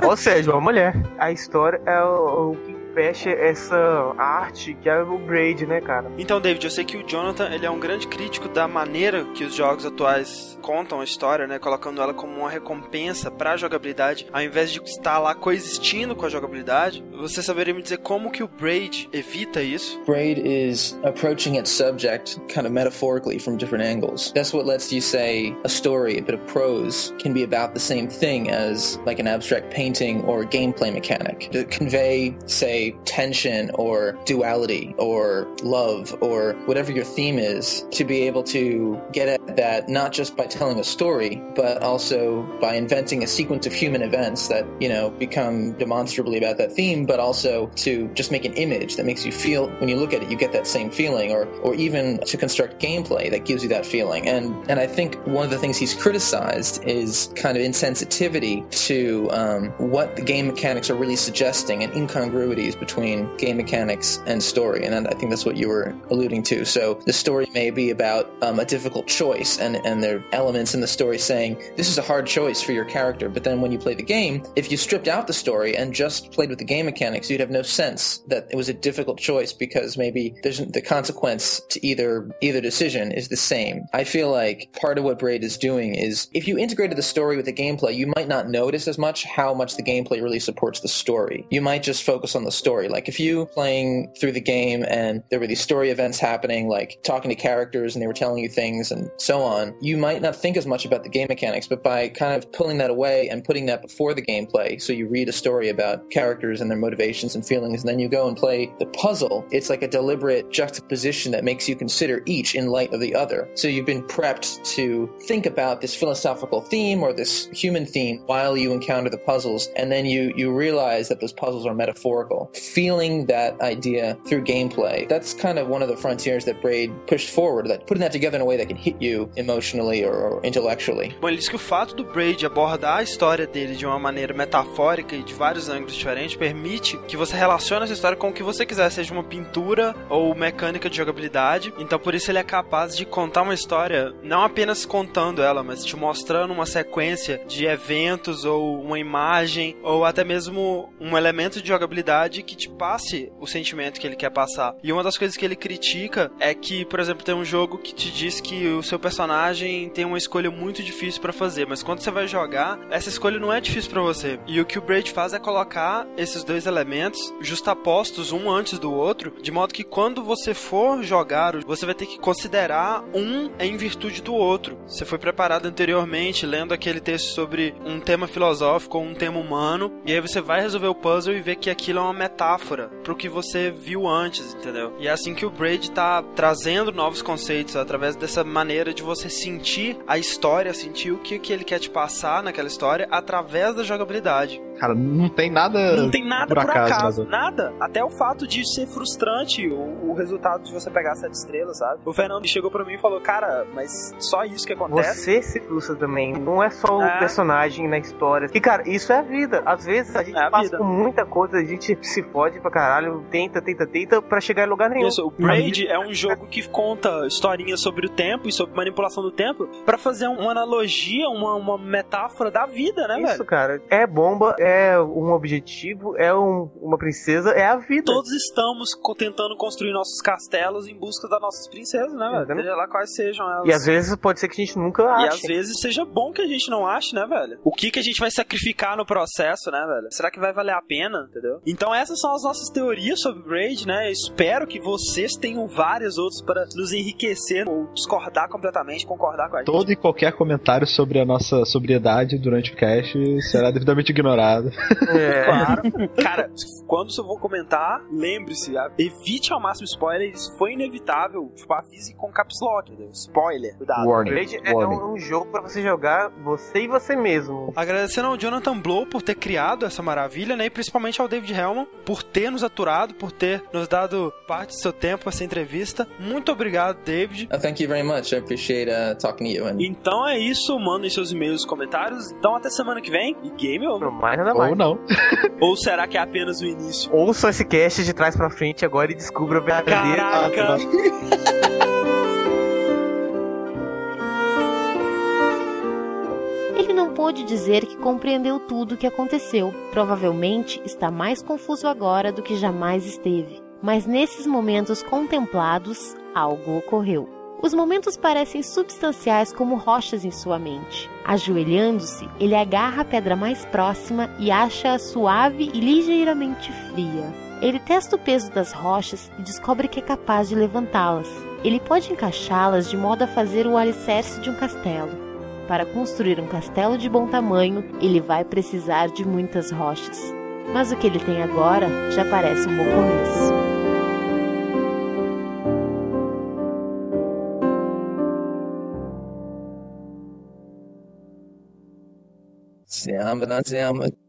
(laughs) Ou seja, uma mulher. A história é o, o que fecha essa arte que é o Braid, né, cara? Então, David, eu sei que o Jonathan ele é um grande crítico da maneira que os jogos atuais contam a história, né? Colocando ela como uma recompensa pra jogabilidade, ao invés de estar lá coexistindo com a jogabilidade. Você saberia me dizer como que o Braid evita isso? Braid is approaching its subject kind of metaphorically from different angles. That's what lets you say a story, a bit of prose, can be about the same thing as like an abstract painting or a gameplay mechanic. To convey, say, tension or duality or love or whatever your theme is, to be able to get at that not just by telling a story, but also by inventing a sequence of human events that, you know, become demonstrably about that theme, but also to just make an image that makes you feel, when you look at it, you get that same feeling, or, or even to construct gameplay that gives you that feeling. And, and I think one of the things he's criticized is kind of insensitivity to um, what the game mechanics are really suggesting and incongruities between game mechanics and story. And I think that's what you were alluding to. So the story may be about um, a difficult choice, and, and there are elements in the story saying, this is a hard choice for your character. But then when you play the game, if you stripped out the story and just played with the game mechanics, you'd have no sense that it was a difficult choice because maybe there's the consequence to either either decision is the same. I feel like part of what Braid is doing is if you integrated the story with the gameplay, you might not notice as much how much the gameplay really supports the story. You might just focus on the story. Like if you playing through the game and there were these story events happening, like talking to characters and they were telling you things and so on, you might not think as much about the game mechanics, but by kind of pulling that away and putting that before the gameplay, so you read a story about characters and their motivations and feelings, and then you go and play the puzzle, it's like a deliberate juxtaposition that makes you consider each in light of the other. So you've been prepped to think about this philosophical theme or this human theme while you encounter the puzzles, and then you, you realize that those puzzles are metaphorical. Feeling that idea through gameplay, that's kind of one of the frontiers that Braid pushed forward, that putting that together in a way that can hit you emotionally or, intellectually. Bom, ele diz que o fato do Braid abordar a história dele de uma maneira metafórica e de vários ângulos diferentes permite que você relacione essa história com o que você quiser, seja uma pintura ou mecânica de jogabilidade. Então por isso ele é capaz de contar uma história não apenas contando ela, mas te mostrando uma sequência de eventos ou uma imagem ou até mesmo um elemento de jogabilidade que te passe o sentimento que ele quer passar. E uma das coisas que ele critica é que, por exemplo, tem um jogo que te diz que o seu personagem tem uma escolha muito difícil para fazer, mas quando você vai jogar, essa escolha não é difícil para você. E o que o Braid faz é colocar esses dois elementos justapostos um antes do outro, de modo que quando você for jogar, você vai ter que considerar um em virtude do outro. Você foi preparado anteriormente lendo aquele texto sobre um tema filosófico ou um tema humano, e aí você vai resolver o puzzle e ver que aquilo é uma metáfora pro que você viu antes, entendeu? E é assim que o Braid tá trazendo novos conceitos através dessa maneira de você sentir a história, sentir o que, que ele quer te passar naquela história através da jogabilidade. Cara, não tem nada. Não tem nada por por acaso, acaso, né? nada. Até o fato de ser frustrante o, o resultado de você pegar sete estrelas, sabe? O Fernando chegou pra mim e falou, cara, mas só isso que acontece? Você se frustra também. Não é só o É. personagem na história. E, cara, isso é a vida. Às vezes a gente É a passa vida. por muita coisa, a gente se fode pra caralho, tenta, tenta, tenta, pra chegar em lugar nenhum. Isso, o Braid é um jogo que conta historinhas sobre o tempo e sobre manipulação do tempo pra fazer uma analogia, uma, uma metáfora da vida, né, Isso, velho? cara. É bomba, é um objetivo, é um- uma princesa, é a vida. Todos estamos co- tentando construir nossos castelos em busca das nossas princesas, né, velho? Seja lá quais sejam elas. E às vezes pode ser que a gente nunca E ache. às vezes seja bom que a gente não ache, né, velho? O que que a gente vai sacrificar no processo, né, velho? Será que vai valer a pena, entendeu? Então essas são as nossas teorias sobre Braid, né? Espero que vocês tenham várias outras para nos enriquecer ou discordar completamente, concordar com a gente. Todo e qualquer comentário sobre a nossa sobriedade durante o cast será devidamente ignorado. É. (laughs) Claro. Cara, quando eu vou comentar, lembre-se, evite ao máximo spoiler. Isso foi inevitável. Tipo, avise com caps lock, entendeu? Spoiler. Cuidado. Warning. Raid é warning. um, um jogo pra você jogar você e você mesmo. Agradecendo ao Jonathan Blow por ter criado essa maravilha, né? E principalmente ao David Hellman por ter nos aturado, por ter nos dado parte do seu tempo essa entrevista. Muito obrigado, David. Uh, thank you very much. I appreciate uh, talking to you. And Então é isso, mandem seus e-mails e comentários. Então até semana que vem e game over. Não mais. Ou não. Ou será que é apenas o início? Ouça esse cast de trás pra frente agora e descubra a verdadeira. Caraca! Ele não pôde dizer que compreendeu tudo o que aconteceu. Provavelmente está mais confuso agora do que jamais esteve. Mas nesses momentos contemplados, algo ocorreu. Os momentos parecem substanciais como rochas em sua mente. Ajoelhando-se, ele agarra a pedra mais próxima e acha-a suave e ligeiramente fria. Ele testa o peso das rochas e descobre que é capaz de levantá-las. Ele pode encaixá-las de modo a fazer o alicerce de um castelo. Para construir um castelo de bom tamanho, ele vai precisar de muitas rochas. Mas o que ele tem agora já parece um bom começo. Selamat, selamat.